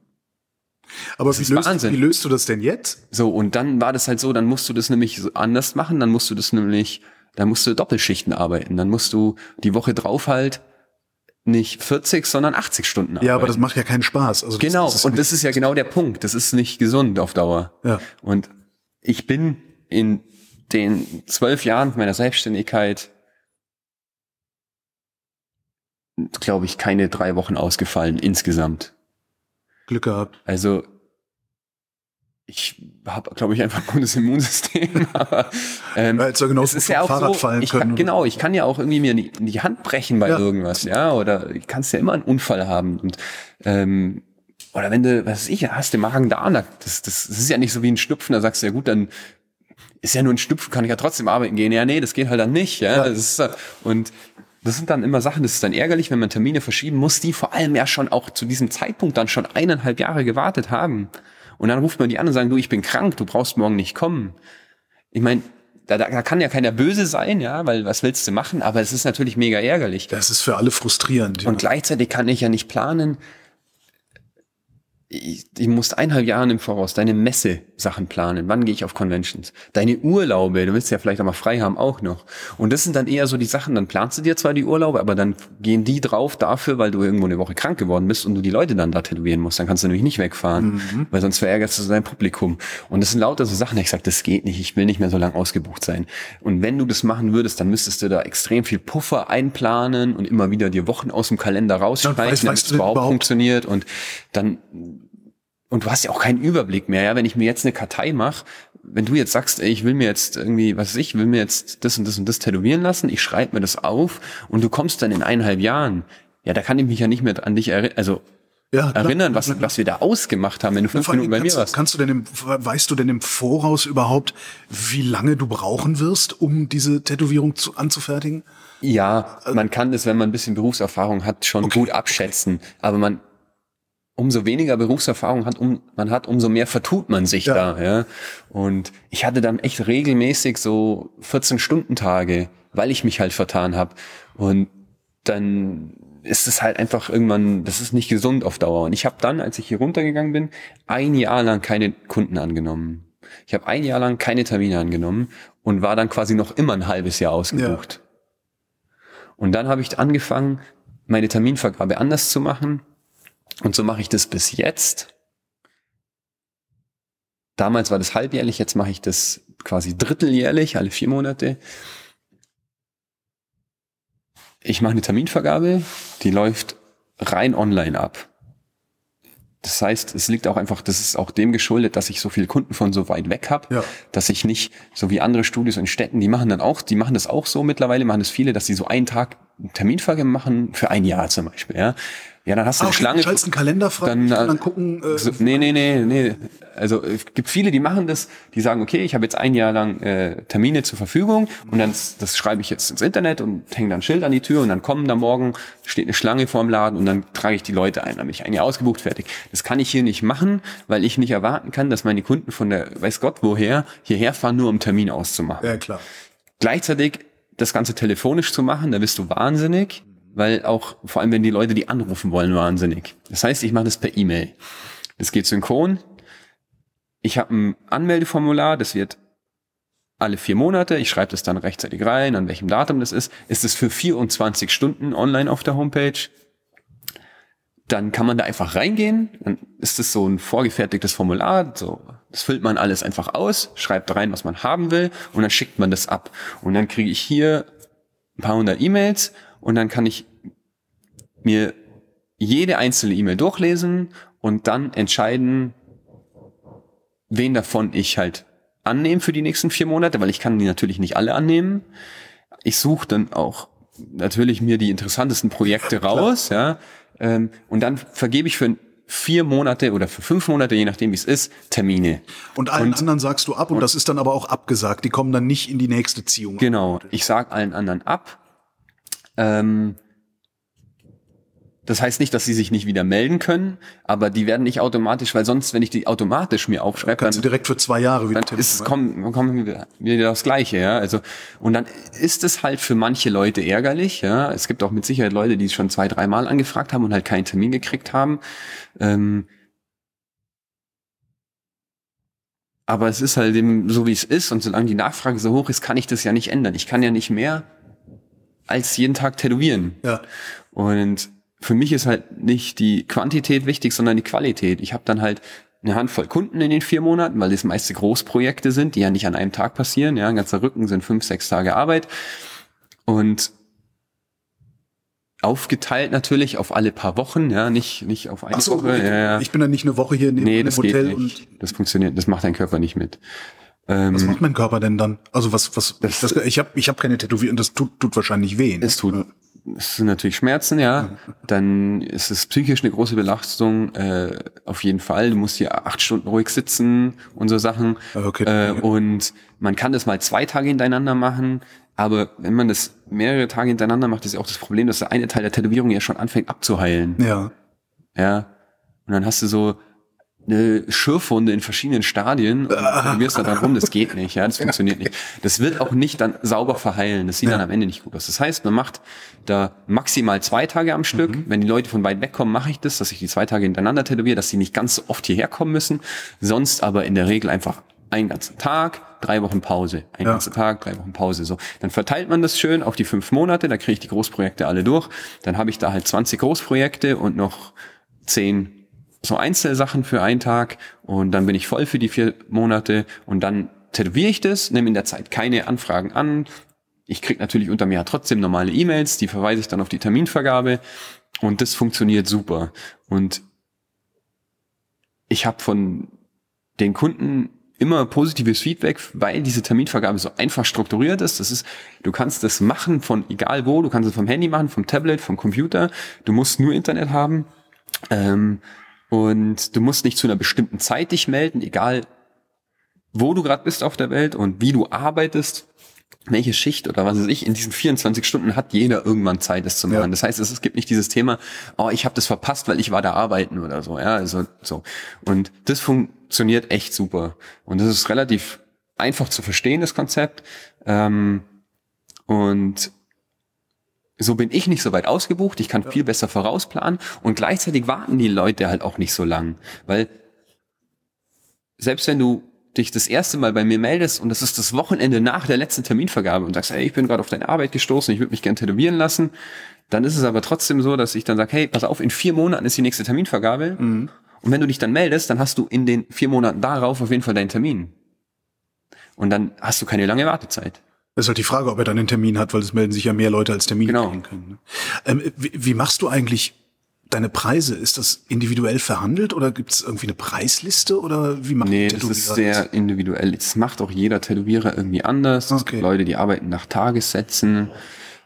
Aber wie löst, wie löst, du das denn jetzt? So, und dann war das halt so, dann musst du das nämlich anders machen, dann musst du das nämlich, dann musst du Doppelschichten arbeiten, dann musst du die Woche drauf halt nicht 40, sondern 80 Stunden arbeiten. Ja, aber das macht ja keinen Spaß. Also genau, das und das ist ja genau der Punkt. Das ist nicht gesund auf Dauer. Ja. Und ich bin in den zwölf Jahren meiner Selbstständigkeit, glaube ich, keine drei Wochen ausgefallen insgesamt. Glück gehabt. Also ich habe, glaube ich, einfach ein gutes Immunsystem. aber ähm, ja, ja genau es ist ja auch Fahrrad so, ich. Kann, genau, ich kann ja auch irgendwie mir in die Hand brechen bei ja. irgendwas, ja, oder ich kannst ja immer einen Unfall haben und ähm, oder wenn du, was weiß ich, hast du Magen da, das, das, das ist ja nicht so wie ein Schnupfen, da sagst du ja gut, dann ist ja nur ein Schnupfen, kann ich ja trotzdem arbeiten gehen. Ja, nee, das geht halt dann nicht. Ja, ja. Das ist, und das sind dann immer Sachen, das ist dann ärgerlich, wenn man Termine verschieben muss, die vor allem ja schon auch zu diesem Zeitpunkt dann schon eineinhalb Jahre gewartet haben. Und dann ruft man die an und sagen, du, ich bin krank, du brauchst morgen nicht kommen. Ich meine, da, da kann ja keiner böse sein, ja, weil was willst du machen? Aber es ist natürlich mega ärgerlich. Das ist für alle frustrierend. Ja. Und gleichzeitig kann ich ja nicht planen, ich, ich musst eineinhalb Jahren im Voraus deine Messe-Sachen planen. Wann gehe ich auf Conventions? Deine Urlaube, du willst ja vielleicht auch mal frei haben, auch noch. Und das sind dann eher so die Sachen, dann planst du dir zwar die Urlaube, aber dann gehen die drauf dafür, weil du irgendwo eine Woche krank geworden bist und du die Leute dann da tätowieren musst. Dann kannst du nämlich nicht wegfahren, mhm. weil sonst verärgerst du dein Publikum. Und das sind lauter so Sachen, ich sag, das geht nicht, ich will nicht mehr so lange ausgebucht sein. Und wenn du das machen würdest, dann müsstest du da extrem viel Puffer einplanen und immer wieder dir Wochen aus dem Kalender rausstreichen, damit es überhaupt, überhaupt funktioniert. Und dann und du hast ja auch keinen Überblick mehr, ja, wenn ich mir jetzt eine Kartei mache, wenn du jetzt sagst, ey, ich will mir jetzt irgendwie, was weiß ich, will mir jetzt das und das und das tätowieren lassen, ich schreibe mir das auf und du kommst dann in eineinhalb Jahren, ja, da kann ich mich ja nicht mehr an dich erinnern, also ja, erinnern, was, was wir da ausgemacht haben, wenn du fünf Minuten bei mir warst. Kannst du denn im, weißt du denn im Voraus überhaupt, wie lange du brauchen wirst, um diese Tätowierung zu, anzufertigen? Ja, man kann das, wenn man ein bisschen Berufserfahrung hat, schon okay. gut abschätzen. Aber man umso weniger Berufserfahrung hat, um, man hat, umso mehr vertut man sich ja. da. Ja? Und ich hatte dann echt regelmäßig so 14-Stunden-Tage, weil ich mich halt vertan habe. Und dann ist es halt einfach irgendwann, das ist nicht gesund auf Dauer. Und ich habe dann, als ich hier runtergegangen bin, ein Jahr lang keine Kunden angenommen. Ich habe ein Jahr lang keine Termine angenommen und war dann quasi noch immer ein halbes Jahr ausgebucht. Ja. Und dann habe ich angefangen, meine Terminvergabe anders zu machen und so mache ich das bis jetzt. Damals war das halbjährlich, jetzt mache ich das quasi dritteljährlich, alle vier Monate. Ich mache eine Terminvergabe, die läuft rein online ab. Das heißt, es liegt auch einfach, das ist auch dem geschuldet, dass ich so viele Kunden von so weit weg habe, ja. dass ich nicht, so wie andere Studios in Städten, die machen dann auch, die machen das auch so mittlerweile, machen das viele, dass sie so einen Tag Terminvergabe machen für ein Jahr zum Beispiel. Ja. Ja, dann hast du ah, eine Schlange. Du einen Kalender frei dann, dann gucken. Äh, so, nee, nee, nee, nee. Also es gibt viele, die machen das, die sagen, okay, ich habe jetzt ein Jahr lang äh, Termine zur Verfügung und dann das schreibe ich jetzt ins Internet und hänge dann ein Schild an die Tür und dann kommen da morgen, steht eine Schlange vorm Laden und dann trage ich die Leute ein, dann bin ich ein Jahr ausgebucht, fertig. Das kann ich hier nicht machen, weil ich nicht erwarten kann, dass meine Kunden von der, weiß Gott woher, hierher fahren, nur um Termin auszumachen. Ja, klar. Gleichzeitig das Ganze telefonisch zu machen, da bist du wahnsinnig weil auch vor allem wenn die Leute die anrufen wollen wahnsinnig. Das heißt, ich mache das per E-Mail. Das geht synchron. Ich habe ein Anmeldeformular, das wird alle vier Monate. Ich schreibe das dann rechtzeitig rein, an welchem Datum das ist. Ist es für 24 Stunden online auf der Homepage? Dann kann man da einfach reingehen. Dann ist es so ein vorgefertigtes Formular. So, das füllt man alles einfach aus, schreibt rein, was man haben will, und dann schickt man das ab. Und dann kriege ich hier ein paar hundert E-Mails und dann kann ich mir jede einzelne E-Mail durchlesen und dann entscheiden, wen davon ich halt annehme für die nächsten vier Monate, weil ich kann die natürlich nicht alle annehmen. Ich suche dann auch natürlich mir die interessantesten Projekte raus, ja, ähm, und dann vergebe ich für vier Monate oder für fünf Monate, je nachdem wie es ist, Termine. Und allen und, anderen sagst du ab und, und, das ist dann aber auch abgesagt. Die kommen dann nicht in die nächste Ziehung. Genau. Ich sag allen anderen ab ähm, das heißt nicht, dass sie sich nicht wieder melden können, aber die werden nicht automatisch, weil sonst, wenn ich die automatisch mir aufschreibe, kannst dann, du direkt für zwei Jahre wieder dann ist, kommt, kommt wieder das Gleiche, ja. Also und dann ist es halt für manche Leute ärgerlich, ja. Es gibt auch mit Sicherheit Leute, die es schon zwei, dreimal angefragt haben und halt keinen Termin gekriegt haben. Ähm, aber es ist halt eben so, wie es ist und solange die Nachfrage so hoch ist, kann ich das ja nicht ändern. Ich kann ja nicht mehr als jeden Tag tätowieren. Ja. Und für mich ist halt nicht die Quantität wichtig, sondern die Qualität. Ich habe dann halt eine Handvoll Kunden in den vier Monaten, weil das meiste Großprojekte sind, die ja nicht an einem Tag passieren. Ja, ein ganzer Rücken sind fünf, sechs Tage Arbeit. Und aufgeteilt natürlich auf alle paar Wochen, ja, nicht, nicht auf eine Ach so, Woche. Ich, ja, ja. ich bin dann nicht eine Woche hier in nee, das Hotel geht nicht. und. Das funktioniert, das macht dein Körper nicht mit. Ähm, was macht mein Körper denn dann? Also was, was, das, das, ich habe ich hab keine Tätowierung, das tut, tut wahrscheinlich weh. Ne? Es tut es sind natürlich Schmerzen, ja. Dann ist es psychisch eine große Belastung, äh, auf jeden Fall. Du musst hier acht Stunden ruhig sitzen und so Sachen. Okay. Äh, und man kann das mal zwei Tage hintereinander machen. Aber wenn man das mehrere Tage hintereinander macht, ist ja auch das Problem, dass der eine Teil der Tätowierung ja schon anfängt abzuheilen. Ja. Ja. Und dann hast du so eine Schürfwunde in verschiedenen Stadien und du wirst da dran rum, das geht nicht, ja, das funktioniert nicht. Das wird auch nicht dann sauber verheilen, das sieht dann am Ende nicht gut aus. Das heißt, man macht da maximal zwei Tage am Stück. Wenn die Leute von weit weg kommen, mache ich das, dass ich die zwei Tage hintereinander tätowiere, dass sie nicht ganz so oft hierher kommen müssen. Sonst aber in der Regel einfach einen ganzen Tag, drei Wochen Pause, ein Ja. ganzer Tag, drei Wochen Pause. So, dann verteilt man das schön auf die fünf Monate. Da kriege ich die Großprojekte alle durch. Dann habe ich da halt 20 Großprojekte und noch zehn so Einzelsachen für einen Tag und dann bin ich voll für die vier Monate und dann tätowiere ich das, nehme in der Zeit keine Anfragen an. Ich krieg natürlich unter mir trotzdem normale E-Mails, die verweise ich dann auf die Terminvergabe und das funktioniert super. Und ich habe von den Kunden immer positives Feedback, weil diese Terminvergabe so einfach strukturiert ist. Das ist, du kannst das machen von egal wo, du kannst es vom Handy machen, vom Tablet, vom Computer. Du musst nur Internet haben. Ähm, und du musst nicht zu einer bestimmten Zeit dich melden, egal wo du gerade bist auf der Welt und wie du arbeitest, welche Schicht oder was weiß ich, in diesen 24 Stunden hat jeder irgendwann Zeit, das zu machen. Ja. Das heißt, es, es gibt nicht dieses Thema, oh, ich habe das verpasst, weil ich war da arbeiten oder so. Ja, also so. Und das funktioniert echt super. Und das ist relativ einfach zu verstehen, das Konzept. Ähm, und so bin ich nicht so weit ausgebucht, ich kann viel besser vorausplanen. Und gleichzeitig warten die Leute halt auch nicht so lang, weil selbst wenn du dich das erste Mal bei mir meldest und das ist das Wochenende nach der letzten Terminvergabe und sagst, hey, ich bin gerade auf deine Arbeit gestoßen, ich würde mich gern tätowieren lassen, dann ist es aber trotzdem so, dass ich dann sage, hey, pass auf, in vier Monaten ist die nächste Terminvergabe. Und wenn du dich dann meldest, dann hast du in den vier Monaten darauf auf jeden Fall deinen Termin. Und dann hast du keine lange Wartezeit. Das ist halt die Frage, ob er dann einen Termin hat, weil es melden sich ja mehr Leute als Termin Genau. können. ne? Ähm, wie, wie machst du eigentlich deine Preise? Ist das individuell verhandelt oder gibt es irgendwie eine Preisliste oder wie macht Nee, das ist sehr individuell. Das macht auch jeder Tätowierer irgendwie anders. Es Okay. gibt Leute, die arbeiten nach Tagessätzen,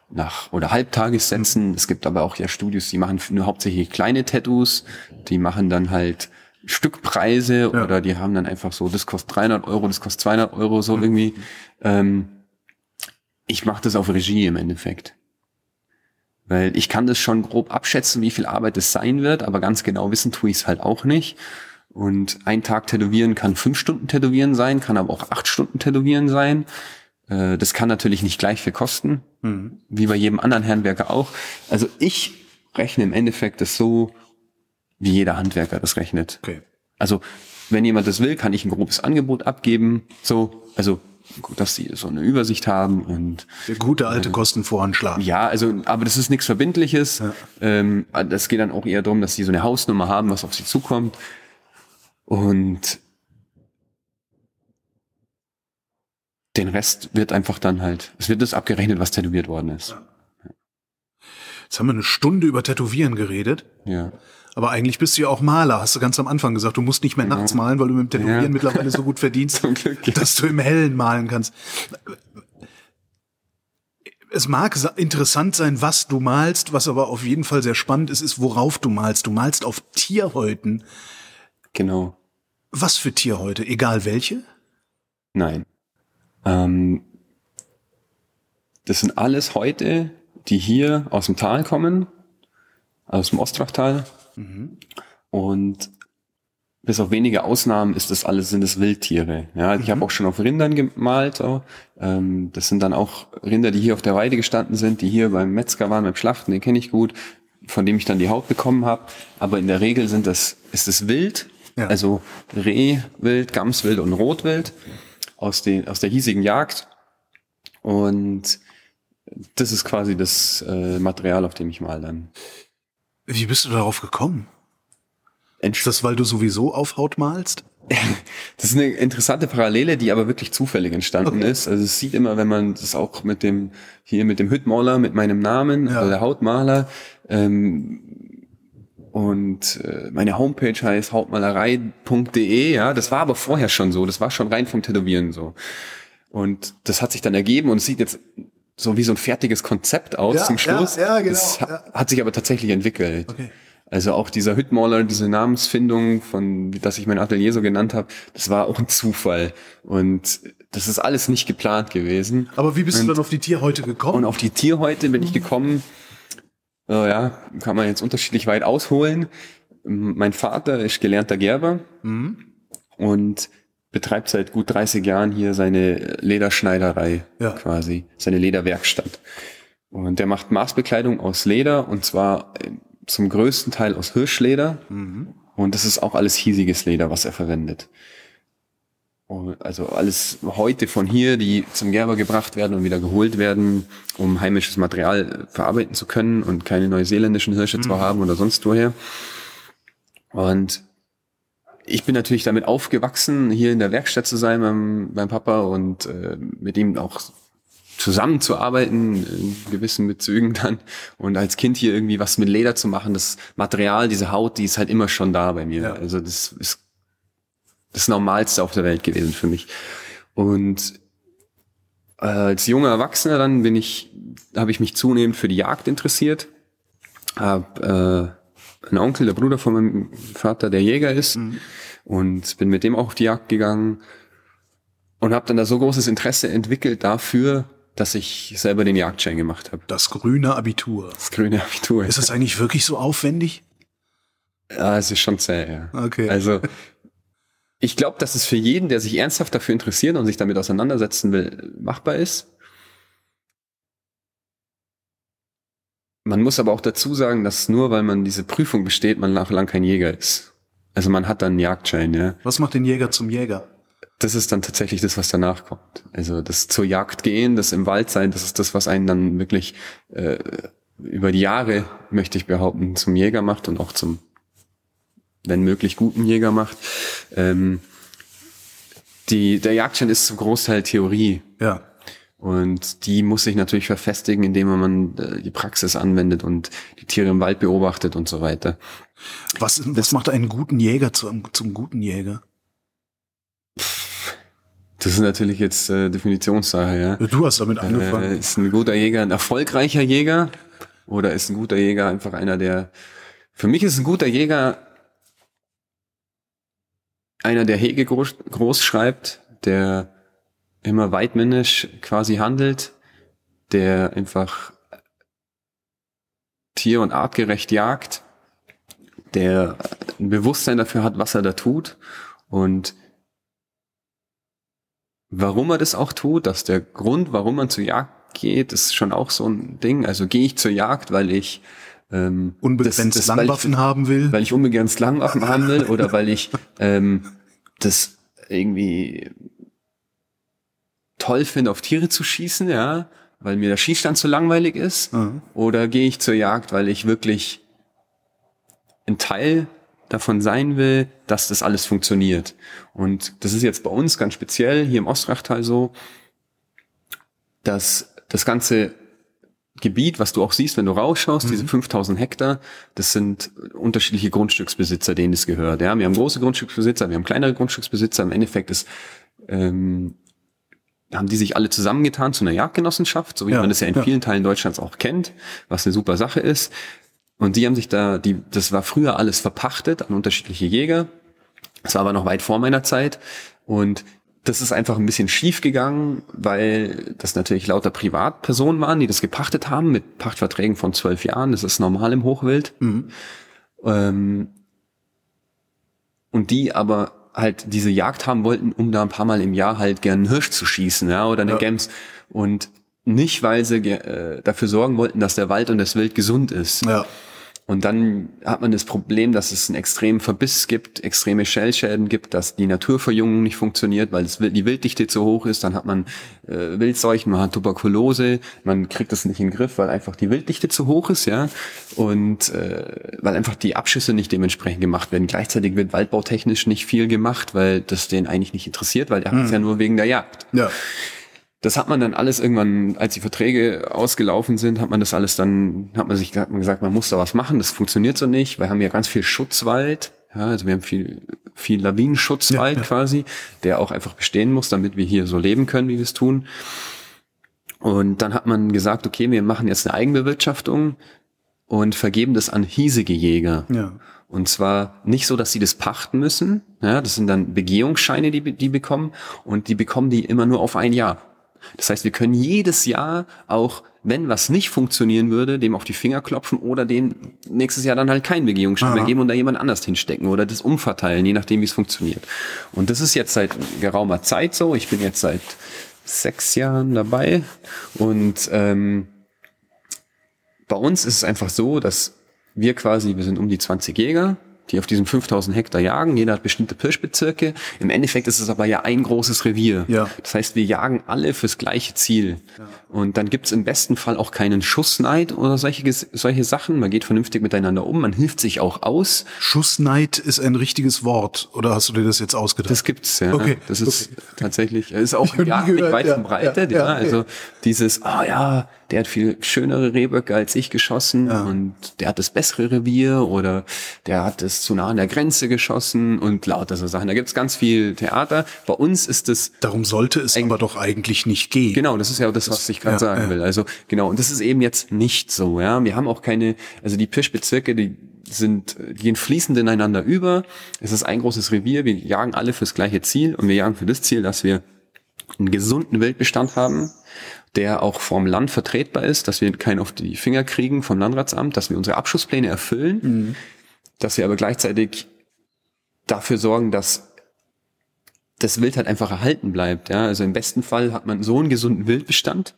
nach oder Halbtagessätzen. Es gibt aber auch ja Studios, die machen nur hauptsächlich kleine Tattoos. Die machen dann halt Stückpreise Ja. oder die haben dann einfach so, das kostet 300 Euro, das kostet 200 Euro, so irgendwie. Ähm, ich mache das auf Regie im Endeffekt. Weil ich kann das schon grob abschätzen, wie viel Arbeit es sein wird, aber ganz genau wissen tue ich es halt auch nicht. Und ein Tag tätowieren kann fünf Stunden tätowieren sein, kann aber auch acht Stunden tätowieren sein. Äh, Das kann natürlich nicht gleich viel kosten, Mhm. wie bei jedem anderen Handwerker auch. Also ich rechne im Endeffekt das so, wie jeder Handwerker das rechnet. Okay. Also wenn jemand das will, kann ich ein grobes Angebot abgeben. So, also dass sie so eine Übersicht haben und Der gute alte Kostenvoranschlag. ja, also, aber das ist nichts Verbindliches. Ähm, das geht dann auch eher darum, dass sie so eine Hausnummer haben, was auf sie zukommt. Und den Rest wird einfach dann halt, es wird das abgerechnet, was tätowiert worden ist. Jetzt haben wir eine Stunde über Tätowieren geredet. Ja. Aber eigentlich bist du ja auch Maler, hast du ganz am Anfang gesagt. Du musst nicht mehr nachts malen, weil du mit dem Tätowieren Ja. mittlerweile so gut verdienst, dass du im Hellen malen kannst. Es mag sa- interessant sein, was du malst, was aber auf jeden Fall sehr spannend ist, ist, worauf du malst. Du malst auf Tierhäuten. Genau. Was für Tierhäute? Egal welche? Nein. Ähm, das sind alles Häute, die hier aus dem Tal kommen, aus dem Ostrachtal. Und bis auf wenige Ausnahmen ist das alles, sind es Wildtiere. Ja, ich habe auch schon auf Rindern gemalt. So. Ähm, das sind dann auch Rinder, die hier auf der Weide gestanden sind, die hier beim Metzger waren, beim Schlachten, den kenne ich gut, von dem ich dann die Haut bekommen habe. Aber in der Regel sind das, ist es Wild, Ja. also Rehwild, Gamswild und Rotwild aus, den, aus der hiesigen Jagd. Und das ist quasi das äh, Material, auf dem ich mal dann Wie bist du darauf gekommen? Ist entstehe. das, weil du sowieso auf Haut malst? Das ist eine interessante Parallele, die aber wirklich zufällig entstanden Okay. ist. Also es sieht immer, wenn man das auch mit dem, hier mit dem Hüttmaler, mit meinem Namen, Ja. also der Hautmaler, ähm, und äh, meine Homepage heißt hautmalerei.de, ja, das war aber vorher schon so, das war schon rein vom Tätowieren so. Und das hat sich dann ergeben und es sieht jetzt so wie so ein fertiges Konzept aus Ja, zum Schluss. ja, ja, genau, Das ja. hat sich aber tatsächlich entwickelt. Okay. Also auch dieser Hüttmaler, diese Namensfindung, von dass ich mein Atelier so genannt habe, das war auch ein Zufall. Und das ist alles nicht geplant gewesen. Aber wie bist du Und- dann auf die Tierhäute gekommen? Und auf die Tierhäute bin ich gekommen. Äh, ja, kann man jetzt unterschiedlich weit ausholen. Mein Vater ist gelernter Gerber Mhm. und betreibt seit gut 30 Jahren hier seine Lederschneiderei Ja. quasi, seine Lederwerkstatt. Und der macht Maßbekleidung aus Leder und zwar äh, zum größten Teil aus Hirschleder. Mhm. Und das ist auch alles hiesiges Leder, was er verwendet. Und Also alles heute von hier, die zum Gerber gebracht werden und wieder geholt werden, um heimisches Material äh, verarbeiten zu können und keine neuseeländischen Hirsche zu haben oder sonst woher. Und ich bin natürlich damit aufgewachsen, hier in der Werkstatt zu sein beim, beim Papa und äh, mit ihm auch zusammenzuarbeiten in gewissen Bezügen dann und als Kind hier irgendwie was mit Leder zu machen, das Material, diese Haut, die ist halt immer schon da bei mir. Ja. Also das ist das Normalste auf der Welt gewesen für mich. Und äh, als junger Erwachsener dann bin ich, habe ich mich zunehmend für die Jagd interessiert. Hab äh, einen Onkel, der Bruder von meinem Vater, der Jäger ist und bin mit dem auch auf die Jagd gegangen und habe dann da so großes Interesse entwickelt dafür, dass ich selber den Jagdschein gemacht habe. Das grüne Abitur. Das grüne Abitur. Ist das eigentlich wirklich so aufwendig? Ja, es ist schon zäh, ja. Okay. Also ich glaube, dass es für jeden, der sich ernsthaft dafür interessiert und sich damit auseinandersetzen will, machbar ist. Man muss aber auch dazu sagen, dass nur weil man diese Prüfung besteht, man nach lang kein Jäger ist. Also man hat dann einen Jagdschein, ja. Was macht den Jäger zum Jäger? Das ist dann tatsächlich das, was danach kommt. Also das zur Jagd gehen, das im Wald sein, das ist das, was einen dann wirklich äh, über die Jahre, möchte ich behaupten, zum Jäger macht und auch zum, wenn möglich, guten Jäger macht. Ähm, die, der Jagdschein ist zum Großteil Theorie. Ja. Und die muss sich natürlich verfestigen, indem man äh, die Praxis anwendet und die Tiere im Wald beobachtet und so weiter. Was, was macht einen guten Jäger zum, zum guten Jäger? Das ist natürlich jetzt äh, Definitionssache, ja. Du hast damit angefangen. Äh, ist ein guter Jäger ein erfolgreicher Jäger? Oder ist ein guter Jäger einfach einer, der. Für mich ist ein guter Jäger einer, der Hege groß, groß schreibt, der immer weitmännisch quasi handelt, der einfach tier- und artgerecht jagt, der ein Bewusstsein dafür hat, was er da tut und warum er das auch tut, dass der Grund, warum man zur Jagd geht, ist schon auch so ein Ding. Also gehe ich zur Jagd, weil ich ähm, Unbegrenzt das- das- weil ich- Langwaffen haben will. weil ich unbegrenzt Langwaffen haben will oder weil ich ähm, das irgendwie toll finde, auf Tiere zu schießen, ja, weil mir der Schießstand zu langweilig ist. Mhm. Oder gehe ich zur Jagd, weil ich wirklich ein Teil davon sein will, dass das alles funktioniert. Und das ist jetzt bei uns ganz speziell hier im Ostrachtal so, dass das ganze Gebiet, was du auch siehst, wenn du rausschaust, diese 5000 Hektar, das sind unterschiedliche Grundstücksbesitzer, denen das gehört. Ja, wir haben große Grundstücksbesitzer, wir haben kleinere Grundstücksbesitzer. Im Endeffekt ist, ähm, haben die sich alle zusammengetan zu einer Jagdgenossenschaft, so wie Ja, man das ja in ja. vielen Teilen Deutschlands auch kennt, was eine super Sache ist. Und die haben sich da, die, das war früher alles verpachtet an unterschiedliche Jäger. Das war aber noch weit vor meiner Zeit. Und das ist einfach ein bisschen schief gegangen, weil das natürlich lauter Privatpersonen waren, die das gepachtet haben mit Pachtverträgen von zwölf Jahren. Das ist normal im Hochwild. Mhm. Ähm, und die aber halt diese Jagd haben wollten, um da ein paar Mal im Jahr halt gern einen Hirsch zu schießen, ja, oder eine Ja. Gems. Und nicht, weil sie äh, dafür sorgen wollten, dass der Wald und das Wild gesund ist. Ja. Und dann hat man das Problem, dass es einen extremen Verbiss gibt, extreme Schellschäden gibt, dass die Naturverjüngung nicht funktioniert, weil Wild- die Wilddichte zu hoch ist. Dann hat man äh, Wildseuchen, man hat Tuberkulose, man kriegt das nicht in den Griff, weil einfach die Wilddichte zu hoch ist, ja. Und äh, weil einfach die Abschüsse nicht dementsprechend gemacht werden. Gleichzeitig wird waldbautechnisch nicht viel gemacht, weil das den eigentlich nicht interessiert, weil der hat es ja nur wegen der Jagd. Ja. Das hat man dann alles irgendwann, als die Verträge ausgelaufen sind, hat man das alles dann, hat man sich hat man gesagt, man muss da was machen, das funktioniert so nicht. Wir haben ja ganz viel Schutzwald, ja, also wir haben viel, viel Lawinenschutzwald Ja, ja. quasi, der auch einfach bestehen muss, damit wir hier so leben können, wie wir es tun. Und dann hat man gesagt, okay, wir machen jetzt eine Eigenbewirtschaftung und vergeben das an hiesige Jäger. Ja. Und zwar nicht so, dass sie das pachten müssen. Ja, das sind dann Begehungsscheine, die die bekommen. Und die bekommen die immer nur auf ein Jahr. Das heißt, wir können jedes Jahr auch, wenn was nicht funktionieren würde, dem auf die Finger klopfen oder dem nächstes Jahr dann halt keinen Begehungsschein mehr geben und da jemand anders hinstecken oder das umverteilen, je nachdem, wie es funktioniert. Und das ist jetzt seit geraumer Zeit so. Ich bin jetzt seit sechs Jahren dabei und ähm, bei uns ist es einfach so, dass wir quasi, wir sind um die 20 Jäger, die auf diesen 5000 Hektar jagen. Jeder hat bestimmte Pirschbezirke. Im Endeffekt ist es aber ja ein großes Revier. Ja. Das heißt, wir jagen alle fürs gleiche Ziel. Ja. Und dann gibt's im besten Fall auch keinen Schussneid oder solche, solche Sachen. Man geht vernünftig miteinander um, man hilft sich auch aus. Schussneid ist ein richtiges Wort. Oder hast du dir das jetzt ausgedacht? Das gibt's, ja. Okay. Das ist okay. tatsächlich, ist auch jagdlich gehört, weit ja, verbreitet. ja, Ja, ja, also dieses, ah ja, der hat viel schönere Rehböcke als ich geschossen Ja. und der hat das bessere Revier oder der hat es zu nah an der Grenze geschossen und lauter so Sachen. Da gibt's ganz viel Theater. Bei uns ist es Darum sollte es aber doch eigentlich nicht gehen. Genau, das ist ja das, was ich gerade ja, sagen ja. will. Also genau, und das ist eben jetzt nicht so. Ja, wir haben auch keine, also die Pirschbezirke, die sind, die gehen fließend ineinander über. Es ist ein großes Revier. Wir jagen alle fürs gleiche Ziel und wir jagen für das Ziel, dass wir einen gesunden Wildbestand haben, der auch vom Land vertretbar ist, dass wir keinen auf die Finger kriegen vom Landratsamt, dass wir unsere Abschusspläne erfüllen, dass wir aber gleichzeitig dafür sorgen, dass das Wild halt einfach erhalten bleibt. Ja? Also im besten Fall hat man so einen gesunden Wildbestand,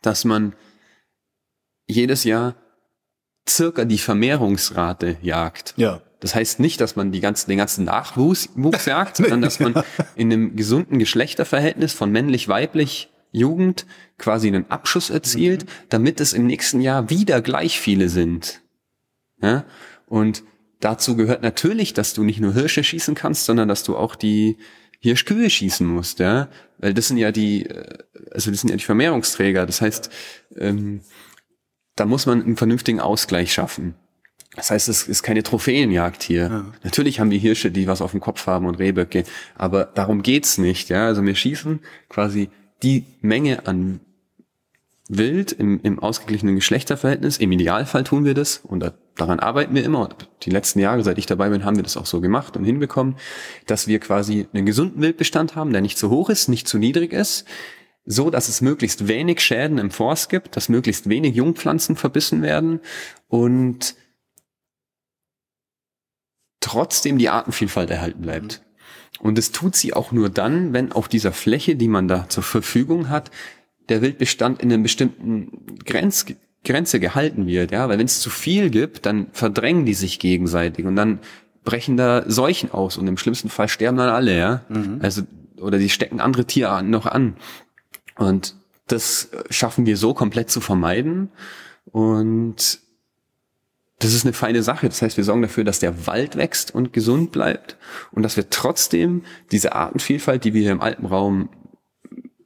dass man jedes Jahr circa die Vermehrungsrate jagt. Ja. Das heißt nicht, dass man die ganzen, den ganzen Nachwuchs Wuchs jagt, sondern dass man in einem gesunden Geschlechterverhältnis von männlich-weiblich Jugend quasi einen Abschuss erzielt, damit es im nächsten Jahr wieder gleich viele sind. Ja? Und dazu gehört natürlich, dass du nicht nur Hirsche schießen kannst, sondern dass du auch die Hirschkühe schießen musst, ja, weil das sind ja die, äh, also das sind ja die Vermehrungsträger. Das heißt, ähm, da muss man einen vernünftigen Ausgleich schaffen. Das heißt, es ist keine Trophäenjagd hier. Natürlich haben wir Hirsche, die was auf dem Kopf haben und Rehböcke, aber darum geht's nicht. Ja, also wir schießen quasi die Menge an Wild im, im ausgeglichenen Geschlechterverhältnis. Im Idealfall tun wir das und da, daran arbeiten wir immer. Die letzten Jahre, seit ich dabei bin, haben wir das auch so gemacht und hinbekommen, dass wir quasi einen gesunden Wildbestand haben, der nicht zu hoch ist, nicht zu niedrig ist, so dass es möglichst wenig Schäden im Forst gibt, dass möglichst wenig Jungpflanzen verbissen werden und trotzdem die Artenvielfalt erhalten bleibt. Und es tut sie auch nur dann, wenn auf dieser Fläche, die man da zur Verfügung hat, der Wildbestand in einer bestimmten Grenz, Grenze gehalten wird. Ja, weil wenn es zu viel gibt, dann verdrängen die sich gegenseitig und dann brechen da Seuchen aus und im schlimmsten Fall sterben dann alle. Ja, also oder die stecken andere Tierarten noch an. Und das schaffen wir so komplett zu vermeiden. Und das ist eine feine Sache. Das heißt, wir sorgen dafür, dass der Wald wächst und gesund bleibt und dass wir trotzdem diese Artenvielfalt, die wir hier im Alpenraum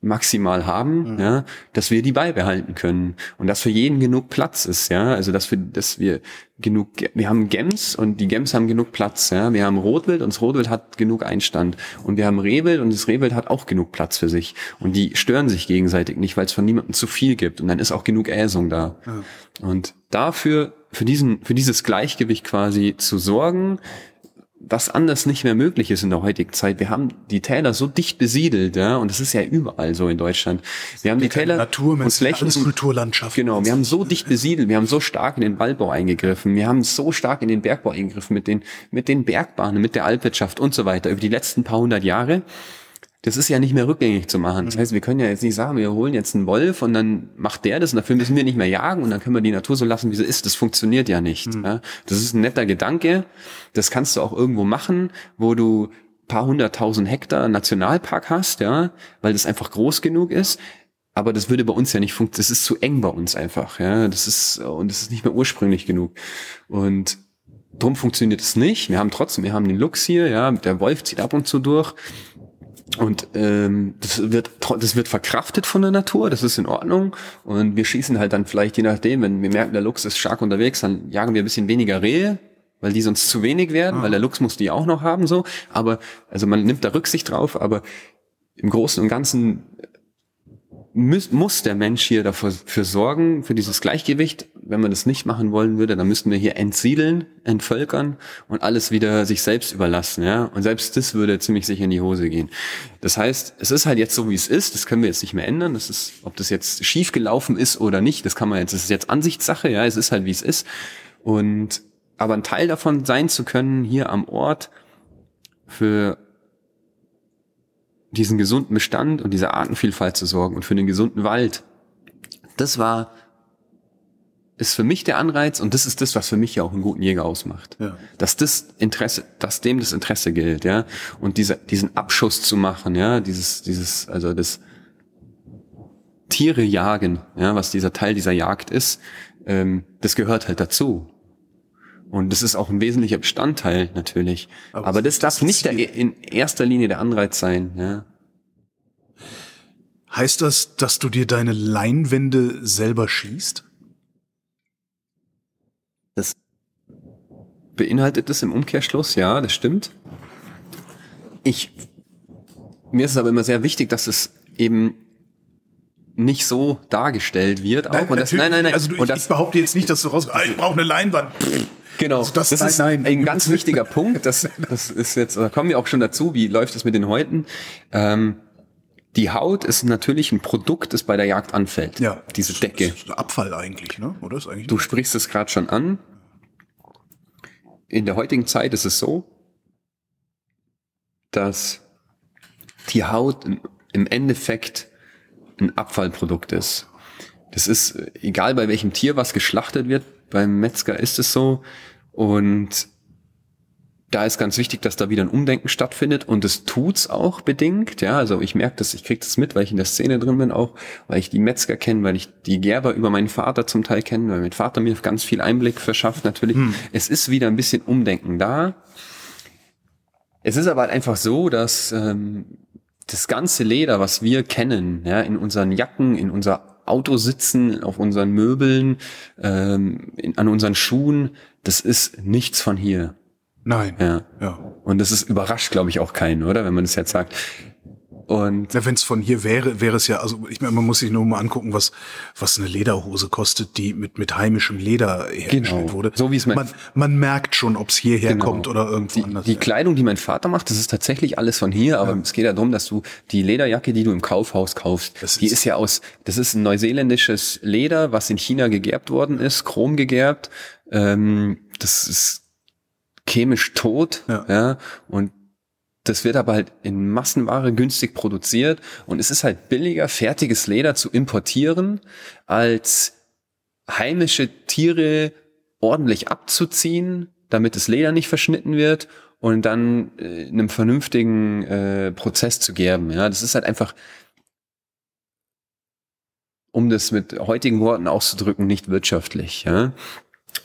maximal haben, ja, dass wir die beibehalten können und dass für jeden genug Platz ist, ja, also dass wir, dass wir genug, wir haben Gems und die Gems haben genug Platz, ja, wir haben Rotwild und das Rotwild hat genug Einstand und wir haben Rehwild und das Rehwild hat auch genug Platz für sich und die stören sich gegenseitig nicht, weil es von niemandem zu viel gibt und dann ist auch genug Äsung da. Und dafür für diesen, für dieses Gleichgewicht quasi zu sorgen, was anders nicht mehr möglich ist in der heutigen Zeit. Wir haben die Täler so dicht besiedelt, ja, und das ist ja überall so in Deutschland. Wir haben die Täler Natur, und Flächen, Kulturlandschaft. genau, wir haben so dicht besiedelt, wir haben so stark in den Waldbau eingegriffen, wir haben so stark in den Bergbau eingegriffen mit den, mit den Bergbahnen, mit der Alpwirtschaft und so weiter über die letzten paar hundert Jahre. Das ist ja nicht mehr rückgängig zu machen. Das heißt, wir können ja jetzt nicht sagen, wir holen jetzt einen Wolf und dann macht der das und dafür müssen wir nicht mehr jagen und dann können wir die Natur so lassen, wie sie ist. Das funktioniert ja nicht. Ja? Das ist ein netter Gedanke. Das kannst du auch irgendwo machen, wo du paar hunderttausend Hektar Nationalpark hast, ja, weil das einfach groß genug ist. Aber das würde bei uns ja nicht funktionieren. Das ist zu eng bei uns einfach, ja. Das ist, und das ist nicht mehr ursprünglich genug. Und drum funktioniert es nicht. Wir haben trotzdem, wir haben den Lux hier, ja, der Wolf zieht ab und zu durch. Und ähm, das wird das wird verkraftet von der Natur, das ist in Ordnung. Und wir schießen halt dann vielleicht, je nachdem, wenn wir merken, der Luchs ist stark unterwegs, dann jagen wir ein bisschen weniger Rehe, weil die sonst zu wenig werden, weil der Luchs muss die auch noch haben so. Aber also man nimmt da Rücksicht drauf, aber im Großen und Ganzen muss, muss der Mensch hier dafür für sorgen, für dieses Gleichgewicht. Wenn man das nicht machen wollen würde, dann müssten wir hier entsiedeln, entvölkern und alles wieder sich selbst überlassen. Ja? Und selbst das würde ziemlich sicher in die Hose gehen. Das heißt, es ist halt jetzt so, wie es ist. Das können wir jetzt nicht mehr ändern. Das ist, ob das jetzt schief gelaufen ist oder nicht, das kann man jetzt, das ist jetzt Ansichtssache. Ja, es ist halt, wie es ist. Und aber ein Teil davon sein zu können, hier am Ort für diesen gesunden Bestand und diese Artenvielfalt zu sorgen und für den gesunden Wald. Das war, ist für mich der Anreiz und das ist das, was für mich ja auch einen guten Jäger ausmacht. Ja. Dass das Interesse, dass dem das Interesse gilt, ja. Und dieser, diesen Abschuss zu machen, ja, dieses, dieses, also das Tiere jagen, ja, was dieser Teil dieser Jagd ist, ähm, das gehört halt dazu. Und das ist auch ein wesentlicher Bestandteil natürlich. Aber, Aber das darf nicht der, in erster Linie der Anreiz sein. Ja. Heißt das, dass du dir deine Leinwände selber schießt? Das beinhaltet das im Umkehrschluss, ja, das stimmt. Ich, mir ist es aber immer sehr wichtig, dass es eben nicht so dargestellt wird. Auch. Nein, und das, nein, nein, nein. Also du, und ich, das, ich behaupte jetzt nicht, dass du raus, ah, ich brauche eine Leinwand. Genau, also das, das nein, ist nein. ein ganz wichtiger Punkt. Das, das ist jetzt, da kommen wir auch schon dazu, wie läuft es mit den Häuten. Ähm, die Haut ist natürlich ein Produkt, das bei der Jagd anfällt. Ja. Diese Decke. Das ist Abfall eigentlich, ne? Oder ist eigentlich du sprichst es gerade schon an. In der heutigen Zeit ist es so, dass die Haut im Endeffekt ein Abfallprodukt ist. Das ist egal bei welchem Tier was geschlachtet wird, beim Metzger ist es so. Und da ist ganz wichtig, dass da wieder ein Umdenken stattfindet und es tut's auch bedingt. Ja, also ich merke das, ich krieg das mit, weil ich in der Szene drin bin auch, weil ich die Metzger kenne, weil ich die Gerber über meinen Vater zum Teil kenne, weil mein Vater mir ganz viel Einblick verschafft natürlich. Hm. Es ist wieder ein bisschen Umdenken da. Es ist aber halt einfach so, dass ähm, das ganze Leder, was wir kennen, ja, in unseren Jacken, in unser Auto sitzen, auf unseren Möbeln, ähm, in, an unseren Schuhen, das ist nichts von hier. Nein. Ja. ja. Und das ist überrascht, glaube ich, auch keinen, oder? Wenn man das jetzt sagt. Und ja, wenn es von hier wäre, wäre es ja, also ich meine, man muss sich nur mal angucken, was was eine Lederhose kostet, die mit mit heimischem Leder hergestellt genau. wurde. So wie es man man merkt schon, ob es hierher genau. kommt oder irgendwo die, anders. Die Kleidung, die mein Vater macht, das ist tatsächlich alles von hier, aber ja. es geht ja darum, dass du die Lederjacke, die du im Kaufhaus kaufst, das die ist, ist ja aus, das ist ein neuseeländisches Leder, was in China gegerbt worden ist, chrom gegerbt. Ähm, das ist chemisch tot, ja. ja, und das wird aber halt in Massenware günstig produziert und es ist halt billiger, fertiges Leder zu importieren, als heimische Tiere ordentlich abzuziehen, damit das Leder nicht verschnitten wird und dann äh, in einem vernünftigen äh, Prozess zu gerben. Ja, das ist halt einfach, um das mit heutigen Worten auszudrücken, nicht wirtschaftlich. Ja.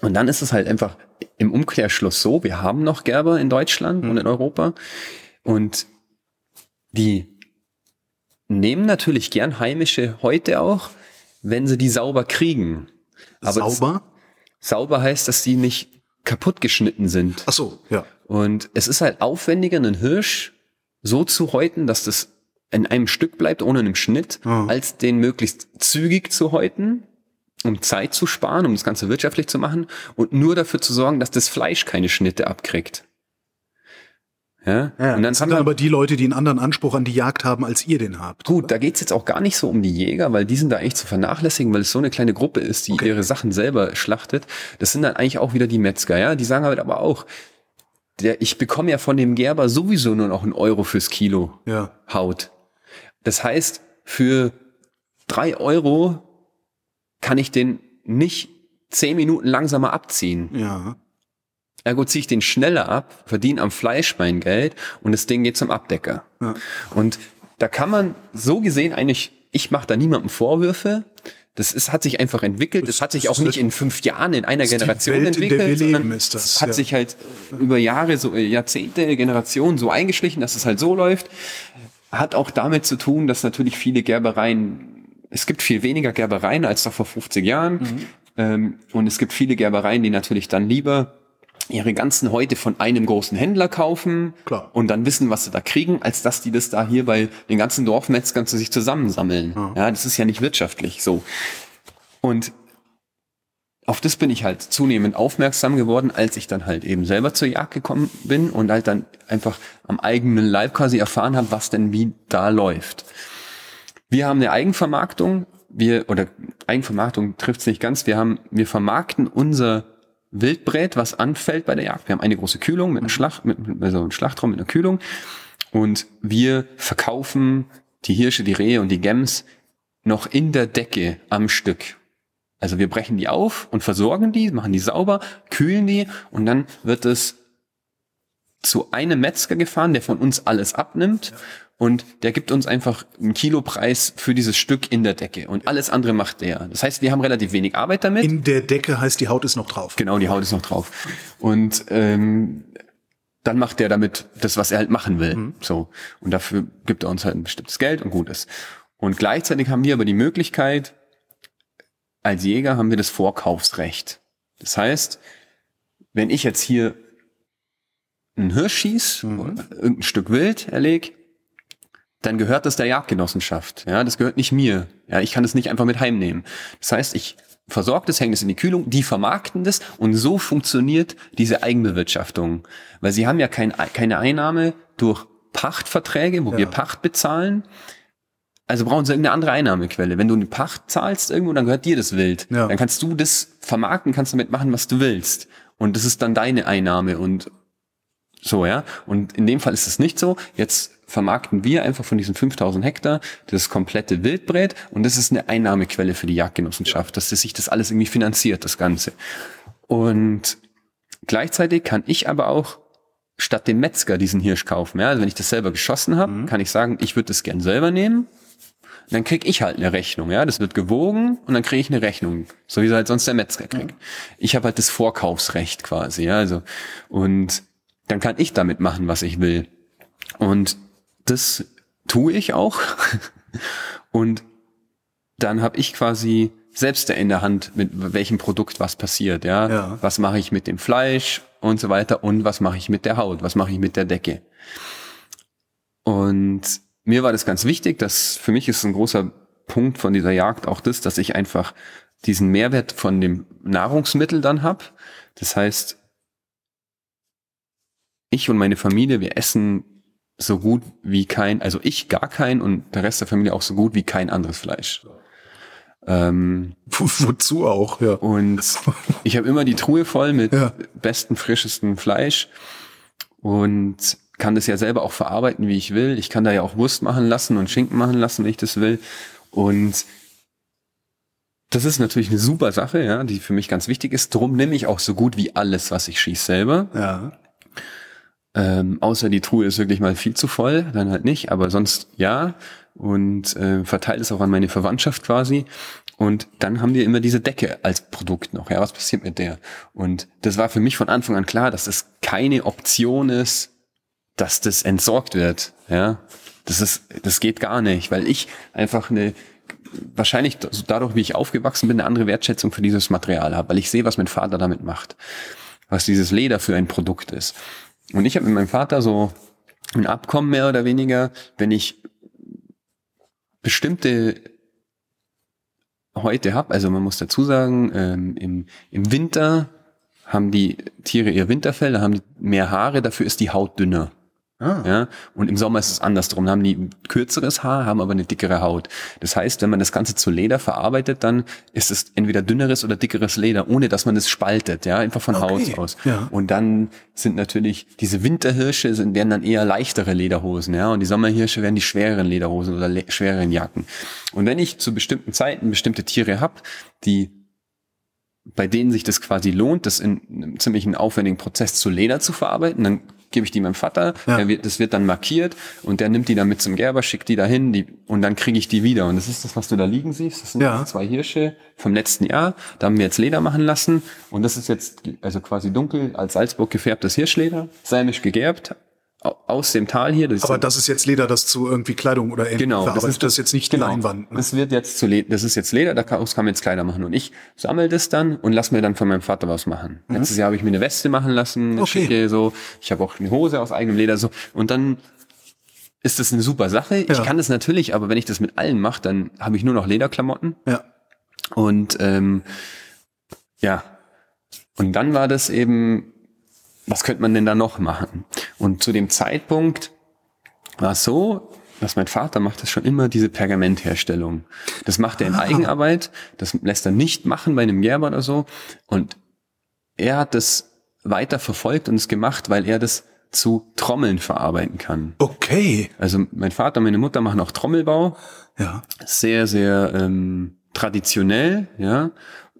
Und dann ist es halt einfach im Umkehrschluss so, wir haben noch Gerber in Deutschland mhm. und in Europa, und die nehmen natürlich gern heimische Häute auch, wenn sie die sauber kriegen. Aber sauber? Sauber heißt, dass sie nicht kaputt geschnitten sind. Ach so, ja. Und es ist halt aufwendiger, einen Hirsch so zu häuten, dass das in einem Stück bleibt, ohne einen Schnitt, oh. als den möglichst zügig zu häuten, um Zeit zu sparen, um das Ganze wirtschaftlich zu machen und nur dafür zu sorgen, dass das Fleisch keine Schnitte abkriegt. Ja? ja und dann haben dann aber die Leute, die einen anderen Anspruch an die Jagd haben, als ihr den habt. Gut, da geht's jetzt auch gar nicht so um die Jäger, weil die sind da eigentlich zu vernachlässigen, weil es so eine kleine Gruppe ist, die okay. ihre Sachen selber schlachtet. Das sind dann eigentlich auch wieder die Metzger, ja. Die sagen halt aber auch, der, ich bekomme ja von dem Gerber sowieso nur noch einen Euro fürs Kilo ja. Haut. Das heißt, für drei Euro kann ich den nicht zehn Minuten langsamer abziehen. Ja. Ergo ziehe ich den schneller ab, verdiene am Fleisch mein Geld und das Ding geht zum Abdecker. Ja. Und da kann man so gesehen eigentlich, ich mache da niemandem Vorwürfe. Das ist, hat sich einfach entwickelt. Das, das hat sich auch nicht in fünf Jahren in einer Generation Welt, entwickelt, sondern ist das, hat ja. sich halt über Jahre, so Jahrzehnte, Generationen so eingeschlichen, dass es halt so läuft. Hat auch damit zu tun, dass natürlich viele Gerbereien, es gibt viel weniger Gerbereien als noch vor 50 Jahren. Mhm. Ähm, und es gibt viele Gerbereien, die natürlich dann lieber ihre ganzen Häute von einem großen Händler kaufen Klar. und dann wissen, was sie da kriegen, als dass die das da hier bei den ganzen Dorfmetzgern zu sich zusammensammeln. Ja, das ist ja nicht wirtschaftlich so. Und auf das bin ich halt zunehmend aufmerksam geworden, als ich dann halt eben selber zur Jagd gekommen bin und halt dann einfach am eigenen Leib quasi erfahren habe, was denn wie da läuft. Wir haben eine Eigenvermarktung, wir, oder Eigenvermarktung trifft es nicht ganz, wir haben, wir vermarkten unser Wildbrät, was anfällt bei der Jagd. Wir haben eine große Kühlung mit einer Schlacht, mit, also einen Schlachtraum mit einer Kühlung und wir verkaufen die Hirsche, die Rehe und die Gems noch in der Decke am Stück. Also wir brechen die auf und versorgen die, machen die sauber, kühlen die und dann wird es zu einem Metzger gefahren, der von uns alles abnimmt und der gibt uns einfach einen Kilopreis für dieses Stück in der Decke und alles andere macht der. Das heißt, wir haben relativ wenig Arbeit damit. In der Decke heißt, die Haut ist noch drauf. Genau, die Haut ist noch drauf. Und ähm, dann macht der damit das, was er halt machen will. So. Und dafür gibt er uns halt ein bestimmtes Geld und gut ist. Und gleichzeitig haben wir aber die Möglichkeit, als Jäger haben wir das Vorkaufsrecht. Das heißt, wenn ich jetzt hier einen Hirsch schieß oder irgendein Stück Wild erleg, dann gehört das der Jagdgenossenschaft. Ja, das gehört nicht mir. Ja, ich kann es nicht einfach mit heimnehmen. Das heißt, ich versorge das, hänge das in die Kühlung, die vermarkten das und so funktioniert diese Eigenbewirtschaftung. Weil sie haben ja kein, keine Einnahme durch Pachtverträge, wo wir Pacht bezahlen. Also brauchen sie irgendeine andere Einnahmequelle. Wenn du eine Pacht zahlst irgendwo, dann gehört dir das Wild. Ja. Dann kannst du das vermarkten, kannst damit machen, was du willst. Und das ist dann deine Einnahme und so, ja. Und in dem Fall ist es nicht so. Jetzt vermarkten wir einfach von diesen 5000 Hektar das komplette Wildbret und das ist eine Einnahmequelle für die Jagdgenossenschaft, dass das sich das alles irgendwie finanziert, das Ganze. Und gleichzeitig kann ich aber auch statt dem Metzger diesen Hirsch kaufen. Ja? Also wenn ich das selber geschossen habe, kann ich sagen, ich würde das gern selber nehmen. Dann krieg ich halt eine Rechnung, ja. Das wird gewogen und dann kriege ich eine Rechnung, so wie sie halt sonst der Metzger kriegt. Ich habe halt das Vorkaufsrecht quasi, ja. Also und dann kann ich damit machen, was ich will. Und das tue ich auch. Und dann habe ich quasi selbst in der Hand, mit welchem Produkt was passiert, ja. Ja. Was mache ich mit dem Fleisch und so weiter und was mache ich mit der Haut, was mache ich mit der Decke. Und mir war das ganz wichtig, dass für mich ist ein großer Punkt von dieser Jagd auch das, dass ich einfach diesen Mehrwert von dem Nahrungsmittel dann hab. Das heißt, ich und meine Familie, wir essen so gut wie kein, also ich gar kein und der Rest der Familie auch so gut wie kein anderes Fleisch. Ähm, Wo, wozu auch, ja. und ich habe immer die Truhe voll mit Ja. besten, frischesten Fleisch und kann das ja selber auch verarbeiten, wie ich will. Ich kann da ja auch Wurst machen lassen und Schinken machen lassen, wenn ich das will. Und das ist natürlich eine super Sache, ja, die für mich ganz wichtig ist. Drum nehme ich auch so gut wie alles, was ich schieße selber. Ja. Ähm, außer die Truhe ist wirklich mal viel zu voll, dann halt nicht, aber sonst ja. Und äh, verteilt es auch an meine Verwandtschaft quasi. Und dann haben wir immer diese Decke als Produkt noch. Ja, was passiert mit der? Und das war für mich von Anfang an klar, dass es keine Option ist, dass das entsorgt wird. Ja, das ist, das geht gar nicht, weil ich einfach eine wahrscheinlich dadurch, wie ich aufgewachsen bin, eine andere Wertschätzung für dieses Material habe, weil ich sehe, was mein Vater damit macht, was dieses Leder für ein Produkt ist. Und ich habe mit meinem Vater so ein Abkommen mehr oder weniger, wenn ich bestimmte heute habe, also man muss dazu sagen, ähm, im, im Winter haben die Tiere ihr Winterfell, da haben die mehr Haare, dafür ist die Haut dünner. Ah. Ja, und im Sommer ist es andersrum. Da haben die kürzeres Haar, haben aber eine dickere Haut. Das heißt, wenn man das Ganze zu Leder verarbeitet, dann ist es entweder dünneres oder dickeres Leder, ohne dass man es spaltet, ja, einfach von Okay, Haus aus. ja. Und dann sind natürlich diese Winterhirsche sind, werden dann eher leichtere Lederhosen, ja, und die Sommerhirsche werden die schwereren Lederhosen oder le schwereren Jacken. Und wenn ich zu bestimmten Zeiten bestimmte Tiere habe, die bei denen sich das quasi lohnt, das in einem ziemlich aufwendigen Prozess zu Leder zu verarbeiten, dann gebe ich die meinem Vater, Ja. wird, das wird dann markiert und der nimmt die dann mit zum Gerber, schickt die dahin die, und dann kriege ich die wieder. Und das ist das, was du da liegen siehst. Das sind Ja. zwei Hirsche vom letzten Jahr. Da haben wir jetzt Leder machen lassen und das ist jetzt also quasi dunkel als Salzburg gefärbtes Hirschleder, sämisch gegerbt, aus dem Tal hier. Das Aber das ist jetzt Leder, das zu irgendwie Kleidung oder ähnlichem Genau, das verarbeitet. ist das ist jetzt nicht genau. Leinwand. Ne? Das wird jetzt zu Le das ist jetzt Leder, daraus kann man jetzt Kleider machen. Und ich sammle das dann und lass mir dann von meinem Vater was machen. Letztes Jahr habe ich mir eine Weste machen lassen, eine Mhm. Okay. schicke so. Ich habe auch eine Hose aus eigenem Leder so. Und dann ist das eine super Sache. Ja. Ich kann das natürlich, aber wenn ich das mit allen mache, dann habe ich nur noch Lederklamotten. Ja. Und ähm, ja, und dann war das eben, was könnte man denn da noch machen? Und zu dem Zeitpunkt war es so, dass mein Vater macht das schon immer, diese Pergamentherstellung. Das macht er in Eigenarbeit, das lässt er nicht machen bei einem Gerber oder so. Und er hat das weiter verfolgt und es gemacht, weil er das zu Trommeln verarbeiten kann. Okay. Also mein Vater und meine Mutter machen auch Trommelbau Ja. sehr, sehr ähm, traditionell, ja,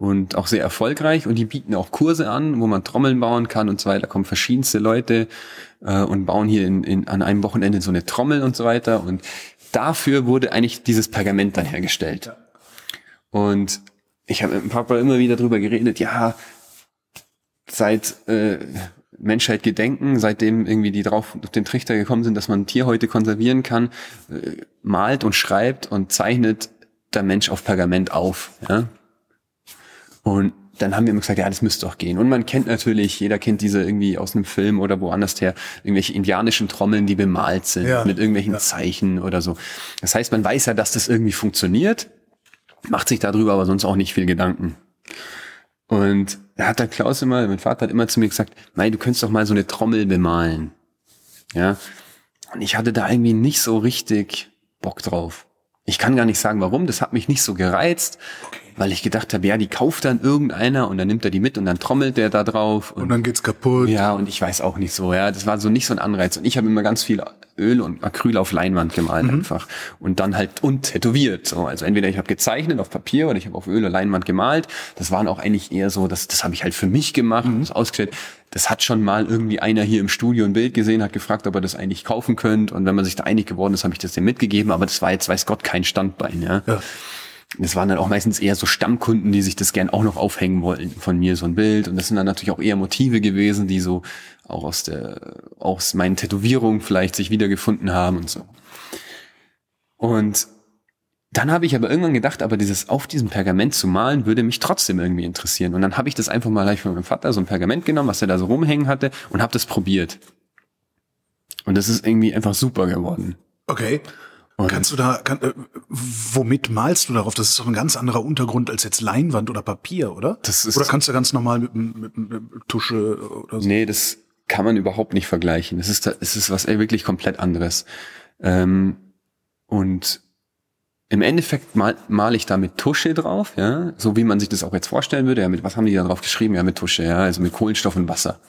und auch sehr erfolgreich. Und die bieten auch Kurse an, wo man Trommeln bauen kann und so weiter. Da kommen verschiedenste Leute äh, und bauen hier in, in, an einem Wochenende so eine Trommel und so weiter. Und dafür wurde eigentlich dieses Pergament dann hergestellt. Und ich habe mit dem Papa immer wieder drüber geredet, ja, seit äh, Menschheit gedenken, seitdem irgendwie die drauf auf den Trichter gekommen sind, dass man Tierhäute konservieren kann, äh, malt und schreibt und zeichnet der Mensch auf Pergament auf. Ja? Und dann haben wir immer gesagt, ja, das müsste doch gehen. Und man kennt natürlich, jeder kennt diese irgendwie aus einem Film oder woanders her, irgendwelche indianischen Trommeln, die bemalt sind, Ja. mit irgendwelchen Ja. Zeichen oder so. Das heißt, man weiß ja, dass das irgendwie funktioniert, macht sich darüber aber sonst auch nicht viel Gedanken. Und da hat der Klaus immer, mein Vater hat immer zu mir gesagt, Mei, du könntest doch mal so eine Trommel bemalen. Ja. Und ich hatte da irgendwie nicht so richtig Bock drauf. Ich kann gar nicht sagen, warum. Das hat mich nicht so gereizt, weil ich gedacht habe, ja, die kauft dann irgendeiner und dann nimmt er die mit und dann trommelt der da drauf. Und dann geht's kaputt. Ja, und ich weiß auch nicht so, ja. Das war so nicht so ein Anreiz. Und ich habe immer ganz viel Öl und Acryl auf Leinwand gemalt einfach. Und dann halt und tätowiert. So. Also entweder ich habe gezeichnet auf Papier oder ich habe auf Öl oder Leinwand gemalt. Das waren auch eigentlich eher so, das, das habe ich halt für mich gemacht, das ausgestellt. Das hat schon mal irgendwie einer hier im Studio ein Bild gesehen, hat gefragt, ob er das eigentlich kaufen könnte. Und wenn man sich da einig geworden ist, habe ich das dem mitgegeben. Aber das war jetzt, weiß Gott, kein Standbein, ja. Ja. Das waren dann auch meistens eher so Stammkunden, die sich das gern auch noch aufhängen wollten von mir, so ein Bild. Und das sind dann natürlich auch eher Motive gewesen, die so auch aus der, aus meinen Tätowierungen vielleicht sich wiedergefunden haben und so. Und dann habe ich aber irgendwann gedacht, aber dieses auf diesem Pergament zu malen, würde mich trotzdem irgendwie interessieren. Und dann habe ich das einfach mal gleich von meinem Vater so ein Pergament genommen, was er da so rumhängen hatte, und habe das probiert. Und das ist irgendwie einfach super geworden. Okay. Und Kannst du da, kann, äh, womit malst du darauf? Das ist doch ein ganz anderer Untergrund als jetzt Leinwand oder Papier, oder? Das ist- oder kannst du ganz normal mit, mit, mit, mit Tusche oder so? Nee, das kann man überhaupt nicht vergleichen. Es ist, es ist was ey, wirklich komplett anderes. Ähm, und im Endeffekt mal, mal ich da mit Tusche drauf, ja, so wie man sich das auch jetzt vorstellen würde. Ja, mit was haben die da drauf geschrieben? Ja, mit Tusche, ja, also mit Kohlenstoff und Wasser.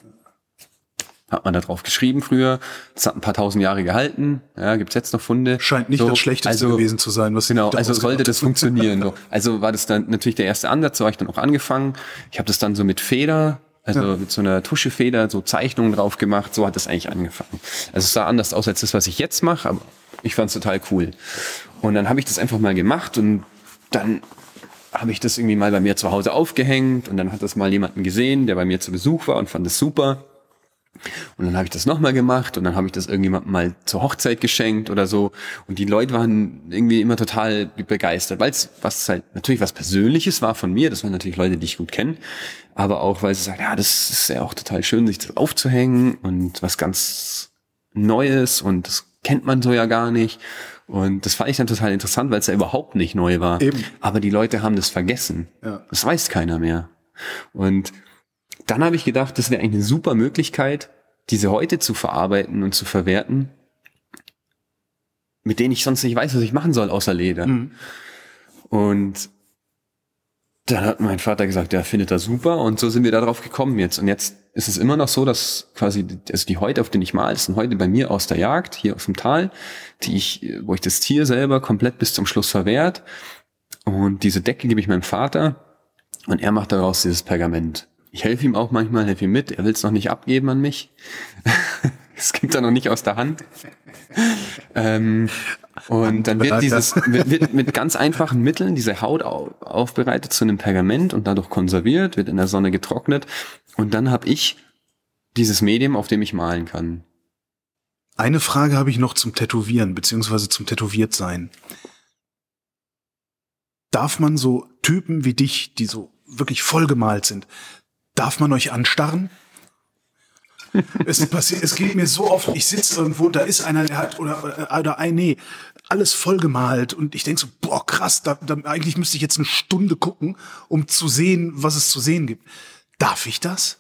Hat man da drauf geschrieben früher. Das hat ein paar tausend Jahre gehalten. Ja, gibt's jetzt noch Funde. Scheint nicht So, das Schlechteste also, gewesen zu sein, was Genau, also sollte das funktionieren. So. Also war das dann natürlich der erste Ansatz, so habe ich dann auch angefangen. Ich habe das dann so mit Feder, also Ja. mit so einer Tuschefeder, so Zeichnungen drauf gemacht. So hat das eigentlich angefangen. Also es sah anders aus als das, was ich jetzt mache, aber ich fand es total cool. Und dann habe ich das einfach mal gemacht und dann habe ich das irgendwie mal bei mir zu Hause aufgehängt und dann hat das mal jemanden gesehen, der bei mir zu Besuch war und fand es super. Und dann habe ich das nochmal gemacht und dann habe ich das irgendjemandem mal zur Hochzeit geschenkt oder so. Und die Leute waren irgendwie immer total begeistert, weil es was halt natürlich was Persönliches war von mir. Das waren natürlich Leute, die ich gut kenne. Aber auch, weil sie sagen, ja, das ist ja auch total schön, sich das aufzuhängen und was ganz Neues und das kennt man so ja gar nicht. Und das fand ich dann total interessant, weil es ja überhaupt nicht neu war. Eben. Aber die Leute haben das vergessen. Ja. Das weiß keiner mehr. Und dann habe ich gedacht, das wäre eigentlich eine super Möglichkeit, diese heute zu verarbeiten und zu verwerten, mit denen ich sonst nicht weiß, was ich machen soll, außer Leder. Mhm. Und dann hat mein Vater gesagt, der findet das super und so sind wir darauf gekommen jetzt. Und jetzt ist es immer noch so, dass quasi, die- also die Häute, auf denen ich mal, sind heute bei mir aus der Jagd, hier aus dem Tal, die ich, wo ich das Tier selber komplett bis zum Schluss verwehrt. Und diese Decke gebe ich meinem Vater und er macht daraus dieses Pergament. Ich helfe ihm auch manchmal, helfe ihm mit. Er will es noch nicht abgeben an mich. Es gibt er noch nicht aus der Hand. ähm, und dann wird dieses wird, mit ganz einfachen Mitteln diese Haut au, aufbereitet zu einem Pergament und dadurch konserviert, wird in der Sonne getrocknet und dann habe ich dieses Medium, auf dem ich malen kann. Eine Frage habe ich noch zum Tätowieren, beziehungsweise zum Tätowiertsein. Darf man so Typen wie dich, die so wirklich vollgemalt sind, darf man euch anstarren? es, passiert, es geht mir so oft, ich sitze irgendwo, da ist einer, der hat, oder, oder ein, nee, alles vollgemalt und ich denk so, boah, krass, da, da, eigentlich müsste ich jetzt eine Stunde gucken, um zu sehen, was es zu sehen gibt. Darf ich das?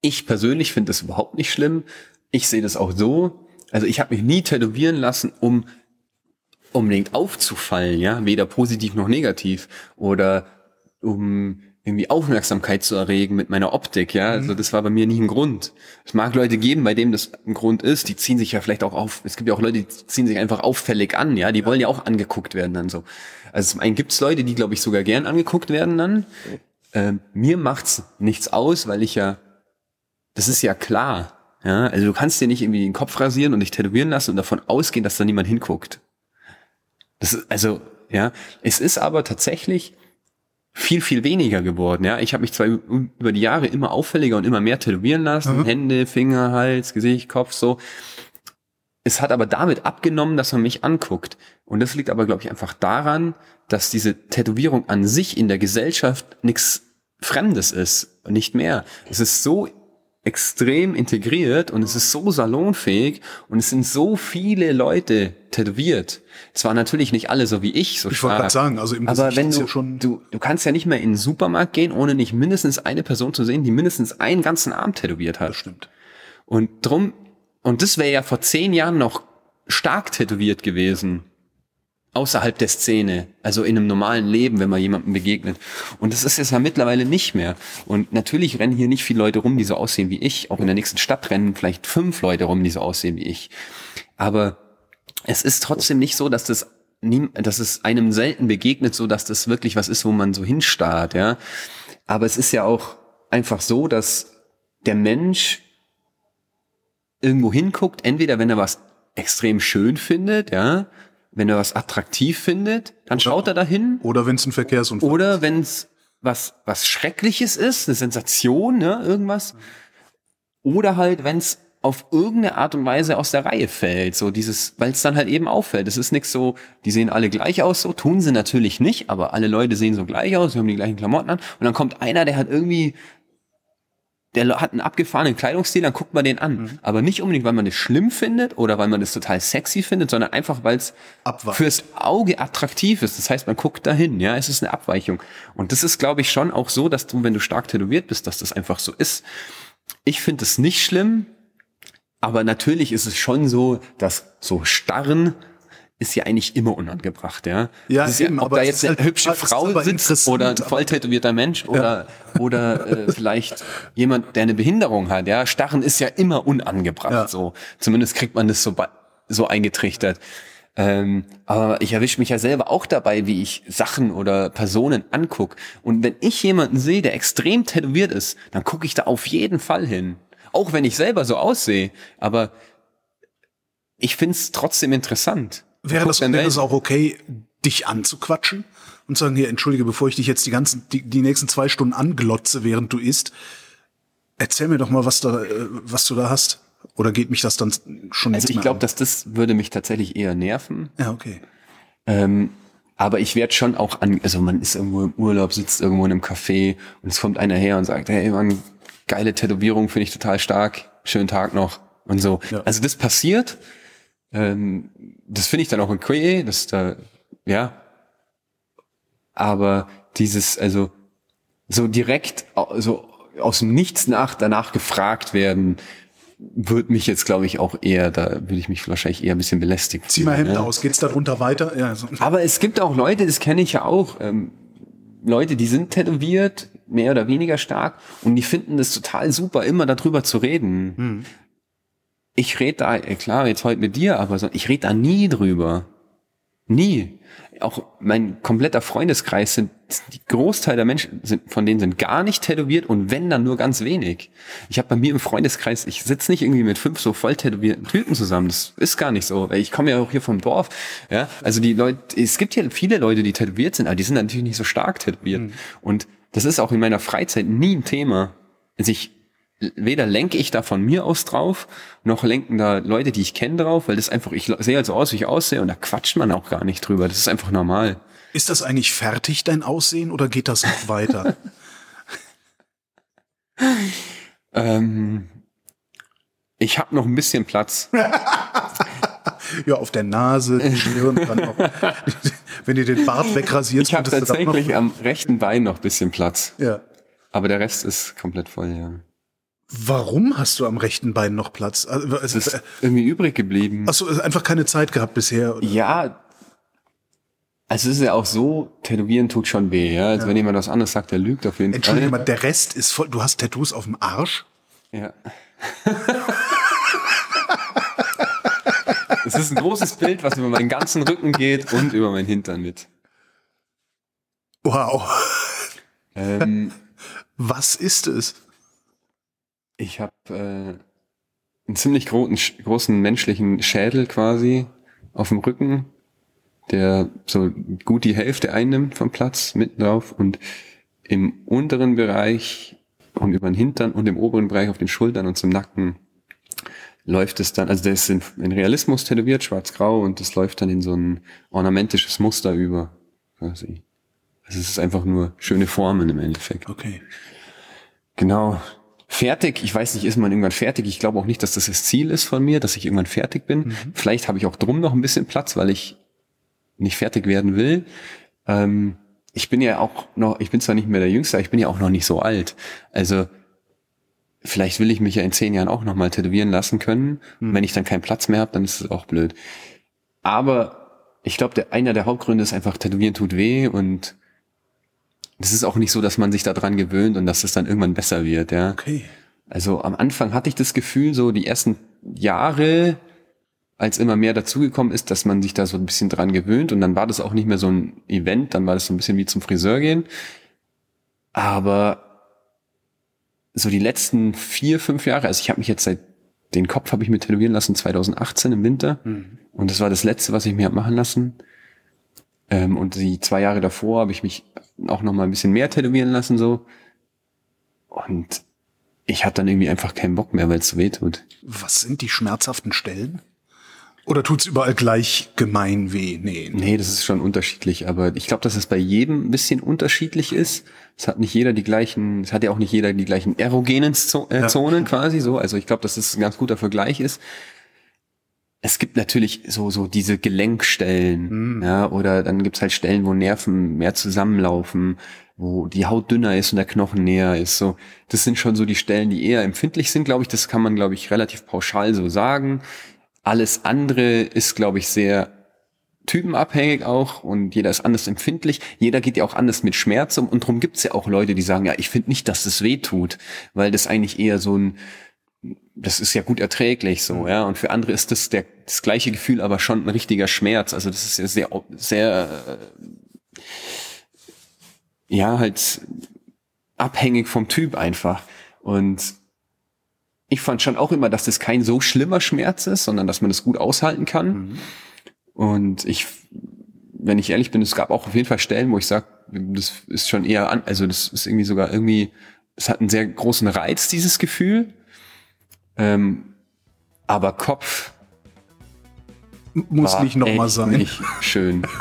Ich persönlich finde das überhaupt nicht schlimm. Ich sehe das auch so. Also ich habe mich nie tätowieren lassen, um unbedingt aufzufallen, ja, weder positiv noch negativ oder um irgendwie Aufmerksamkeit zu erregen mit meiner Optik, ja. Also mhm. das war bei mir nie ein Grund. Es mag Leute geben, bei denen das ein Grund ist, die ziehen sich ja vielleicht auch auf, es gibt ja auch Leute, die ziehen sich einfach auffällig an, ja, die ja. wollen ja auch angeguckt werden dann so. Also zum einen gibt es Leute, die, glaube ich, sogar gern angeguckt werden dann. Ähm, mir macht's nichts aus, weil ich ja, das ist ja klar, ja. Also du kannst dir nicht irgendwie den Kopf rasieren und dich tätowieren lassen und davon ausgehen, dass da niemand hinguckt. Das ist, also, ja. Es ist aber tatsächlich, viel, viel weniger geworden. Ja, ich habe mich zwar über die Jahre immer auffälliger und immer mehr tätowieren lassen, mhm. Hände, Finger, Hals, Gesicht, Kopf, so. Es hat aber damit abgenommen, dass man mich anguckt. Und das liegt aber, glaube ich, einfach daran, dass diese Tätowierung an sich in der Gesellschaft nichts Fremdes ist, nicht mehr. Es ist so extrem integriert und es ist so salonfähig und es sind so viele Leute tätowiert. Es waren natürlich nicht alle so wie ich, so ich wollte gerade sagen, also im aber wenn du, ja schon du, du kannst ja nicht mehr in den Supermarkt gehen, ohne nicht mindestens eine Person zu sehen, die mindestens einen ganzen Arm tätowiert hat. Das stimmt. Und drum, und das wäre ja vor zehn Jahren noch stark tätowiert gewesen außerhalb der Szene, also in einem normalen Leben, wenn man jemandem begegnet. Und das ist es ja mittlerweile nicht mehr. Und natürlich rennen hier nicht viele Leute rum, die so aussehen wie ich. Auch in der nächsten Stadt rennen vielleicht fünf Leute rum, die so aussehen wie ich. Aber es ist trotzdem nicht so, dass das dass es einem selten begegnet, so dass das wirklich was ist, wo man so hinstarrt, ja. Aber es ist ja auch einfach so, dass der Mensch irgendwo hinguckt, entweder wenn er was extrem schön findet, ja, wenn er was attraktiv findet, dann oder, schaut er dahin. Oder wenn es ein Verkehrsunfall ist. Oder wenn es was, was Schreckliches ist, eine Sensation, ne, irgendwas. Oder halt, wenn es auf irgendeine Art und Weise aus der Reihe fällt, so dieses, weil es dann halt eben auffällt. Es ist nichts so, die sehen alle gleich aus, so tun sie natürlich nicht, aber alle Leute sehen so gleich aus, sie haben die gleichen Klamotten an und dann kommt einer, der hat irgendwie der hat einen abgefahrenen Kleidungsstil, dann guckt man den an. Mhm. Aber nicht unbedingt, weil man das schlimm findet oder weil man das total sexy findet, sondern einfach, weil es fürs Auge attraktiv ist. Das heißt, man guckt dahin, ja, es ist eine Abweichung. Und das ist, glaube ich, schon auch so, dass du, wenn du stark tätowiert bist, dass das einfach so ist. Ich finde es nicht schlimm, aber natürlich ist es schon so, dass so starren ist ja eigentlich immer unangebracht, ja. Ja, ist eben, ja, ob da jetzt eine halt, hübsche Frau sitzt oder ein voll tätowierter Mensch oder ja. oder äh, vielleicht jemand, der eine Behinderung hat, ja. Starren ist ja immer unangebracht, ja. so. Zumindest kriegt man das so so eingetrichtert. Ähm, aber ich erwische mich ja selber auch dabei, wie ich Sachen oder Personen anguck. Und wenn ich jemanden sehe, der extrem tätowiert ist, dann gucke ich da auf jeden Fall hin. Auch wenn ich selber so aussehe. Aber ich find's trotzdem interessant. Wäre das, wäre das auch okay, dich anzuquatschen und sagen, hier, entschuldige, bevor ich dich jetzt die ganzen, die, die nächsten zwei Stunden anglotze, während du isst, erzähl mir doch mal, was da, äh, was du da hast. Oder geht mich das dann schon Also ich glaube, dass das würde mich tatsächlich eher nerven. Ja, okay. Ähm, aber ich werde schon auch an, also man ist irgendwo im Urlaub, sitzt irgendwo in einem Café und es kommt einer her und sagt, hey man, geile Tätowierung, finde ich total stark, schönen Tag noch und so. Ja. Also das passiert ähm, das finde ich dann auch okay, dass da, ja. Aber dieses, also so direkt, so aus dem Nichts nach danach gefragt werden, wird mich jetzt, glaube ich, auch eher, da würde ich mich wahrscheinlich eher ein bisschen belästigen. Zieh mal Hemd ja. aus, geht's darunter weiter? Ja, so. Aber es gibt auch Leute, das kenne ich ja auch, ähm, Leute, die sind tätowiert, mehr oder weniger stark, und die finden das total super, immer darüber zu reden. Hm ich rede da, klar, jetzt heute mit dir, aber so, ich rede da nie drüber. Nie. Auch mein kompletter Freundeskreis sind, die Großteil der Menschen sind, von denen sind gar nicht tätowiert und wenn dann nur ganz wenig. Ich habe bei mir im Freundeskreis, ich sitze nicht irgendwie mit fünf so voll tätowierten Typen zusammen. Das ist gar nicht so. Ich komme ja auch hier vom Dorf. Ja, also die Leute, es gibt hier viele Leute, die tätowiert sind, aber die sind natürlich nicht so stark tätowiert. Mhm. Und das ist auch in meiner Freizeit nie ein Thema. Also ich weder lenke ich da von mir aus drauf, noch lenken da Leute, die ich kenne drauf, weil das einfach, ich sehe halt so aus, wie ich aussehe und da quatscht man auch gar nicht drüber. Das ist einfach normal. Ist das eigentlich fertig, dein Aussehen, oder geht das noch weiter? ähm, ich habe noch ein bisschen Platz. ja, auf der Nase, die Stirn, dann noch. Wenn ihr den Bart wegrasierst, Ich habe tatsächlich am rechten Bein noch ein bisschen Platz. ja. Aber der Rest ist komplett voll, ja. Warum hast du am rechten Bein noch Platz? Also, Es also, ist irgendwie übrig geblieben. hast du einfach keine Zeit gehabt bisher? Oder? Ja, also es ist ja auch so, tätowieren tut schon weh, ja. Also wenn jemand was anderes sagt, der lügt auf jeden Entschuldige Fall. mal, der Rest ist voll. Du hast Tattoos auf dem Arsch? Ja. Es ist ein großes Bild, was über meinen ganzen Rücken geht und über meinen Hintern mit. Wow. Ähm, Was ist es? Ich habe äh, einen ziemlich großen, großen menschlichen Schädel quasi auf dem Rücken, der so gut die Hälfte einnimmt vom Platz mitten drauf und im unteren Bereich und über den Hintern und im oberen Bereich auf den Schultern und zum Nacken läuft es dann, also der ist in, in Realismus tätowiert, schwarz-grau und das läuft dann in so ein ornamentisches Muster über quasi. Also es ist einfach nur schöne Formen im Endeffekt. Okay. Genau. Fertig, ich weiß nicht, ist man irgendwann fertig? Ich glaube auch nicht, dass das das Ziel ist von mir, dass ich irgendwann fertig bin. Vielleicht habe ich auch drum noch ein bisschen Platz, weil ich nicht fertig werden will. Ähm, ich bin ja auch noch, ich bin zwar nicht mehr der Jüngste, aber ich bin ja auch noch nicht so alt. Also vielleicht will ich mich ja in zehn Jahren auch noch mal tätowieren lassen können. Und wenn ich dann keinen Platz mehr habe, dann ist es auch blöd. Aber ich glaube, der, einer der Hauptgründe ist einfach, Tätowieren tut weh und es ist auch nicht so, dass man sich daran gewöhnt und dass es dann irgendwann besser wird, ja. Okay. Also am Anfang hatte ich das Gefühl, so die ersten Jahre, als immer mehr dazugekommen ist, dass man sich da so ein bisschen dran gewöhnt und dann war das auch nicht mehr so ein Event, dann war das so ein bisschen wie zum Friseur gehen. Aber so die letzten vier, fünf Jahre, also ich habe mich jetzt seit, den Kopf habe ich mir tätowieren lassen 2018 im Winter und das war das letzte, was ich mir hab machen lassen. Ähm, und die zwei Jahre davor habe ich mich auch noch mal ein bisschen mehr tätowieren lassen so. Und ich hatte dann irgendwie einfach keinen Bock mehr, weil es so weh tut. Was sind die schmerzhaften Stellen? Oder tut's überall gleich gemein weh? Nee. Nee, das ist schon unterschiedlich, aber ich glaube, dass es bei jedem ein bisschen unterschiedlich ist. Es hat nicht jeder die gleichen, es hat ja auch nicht jeder die gleichen erogenen äh, Ja. Zonen quasi so. Also ich glaube, dass das ein ganz guter Vergleich ist. Es gibt natürlich so, so diese Gelenkstellen, ja, oder dann gibt's halt Stellen, wo Nerven mehr zusammenlaufen, wo die Haut dünner ist und der Knochen näher ist. So, das sind schon so die Stellen, die eher empfindlich sind, glaube ich. Das kann man, glaube ich, relativ pauschal so sagen. Alles andere ist, glaube ich, sehr typenabhängig auch und jeder ist anders empfindlich. Jeder geht ja auch anders mit Schmerz um und darum gibt's ja auch Leute, die sagen, ja, ich finde nicht, dass das weh tut, weil das eigentlich eher so ein, das ist ja gut erträglich so, ja. Und für andere ist das der, das gleiche Gefühl, aber schon ein richtiger Schmerz. Also das ist ja sehr, sehr, äh, ja, halt abhängig vom Typ einfach. Und ich fand schon auch immer, dass das kein so schlimmer Schmerz ist, sondern dass man das gut aushalten kann. Und ich, wenn ich ehrlich bin, es gab auch auf jeden Fall Stellen, wo ich sage, das ist schon eher an, also das ist irgendwie sogar irgendwie, es hat einen sehr großen Reiz, dieses Gefühl. Ähm, aber Kopf Muss nicht nochmal sein. Nicht schön.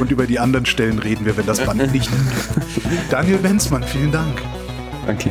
Und über die anderen Stellen reden wir, wenn das Band nicht. Daniel Benzmann, vielen Dank. Danke.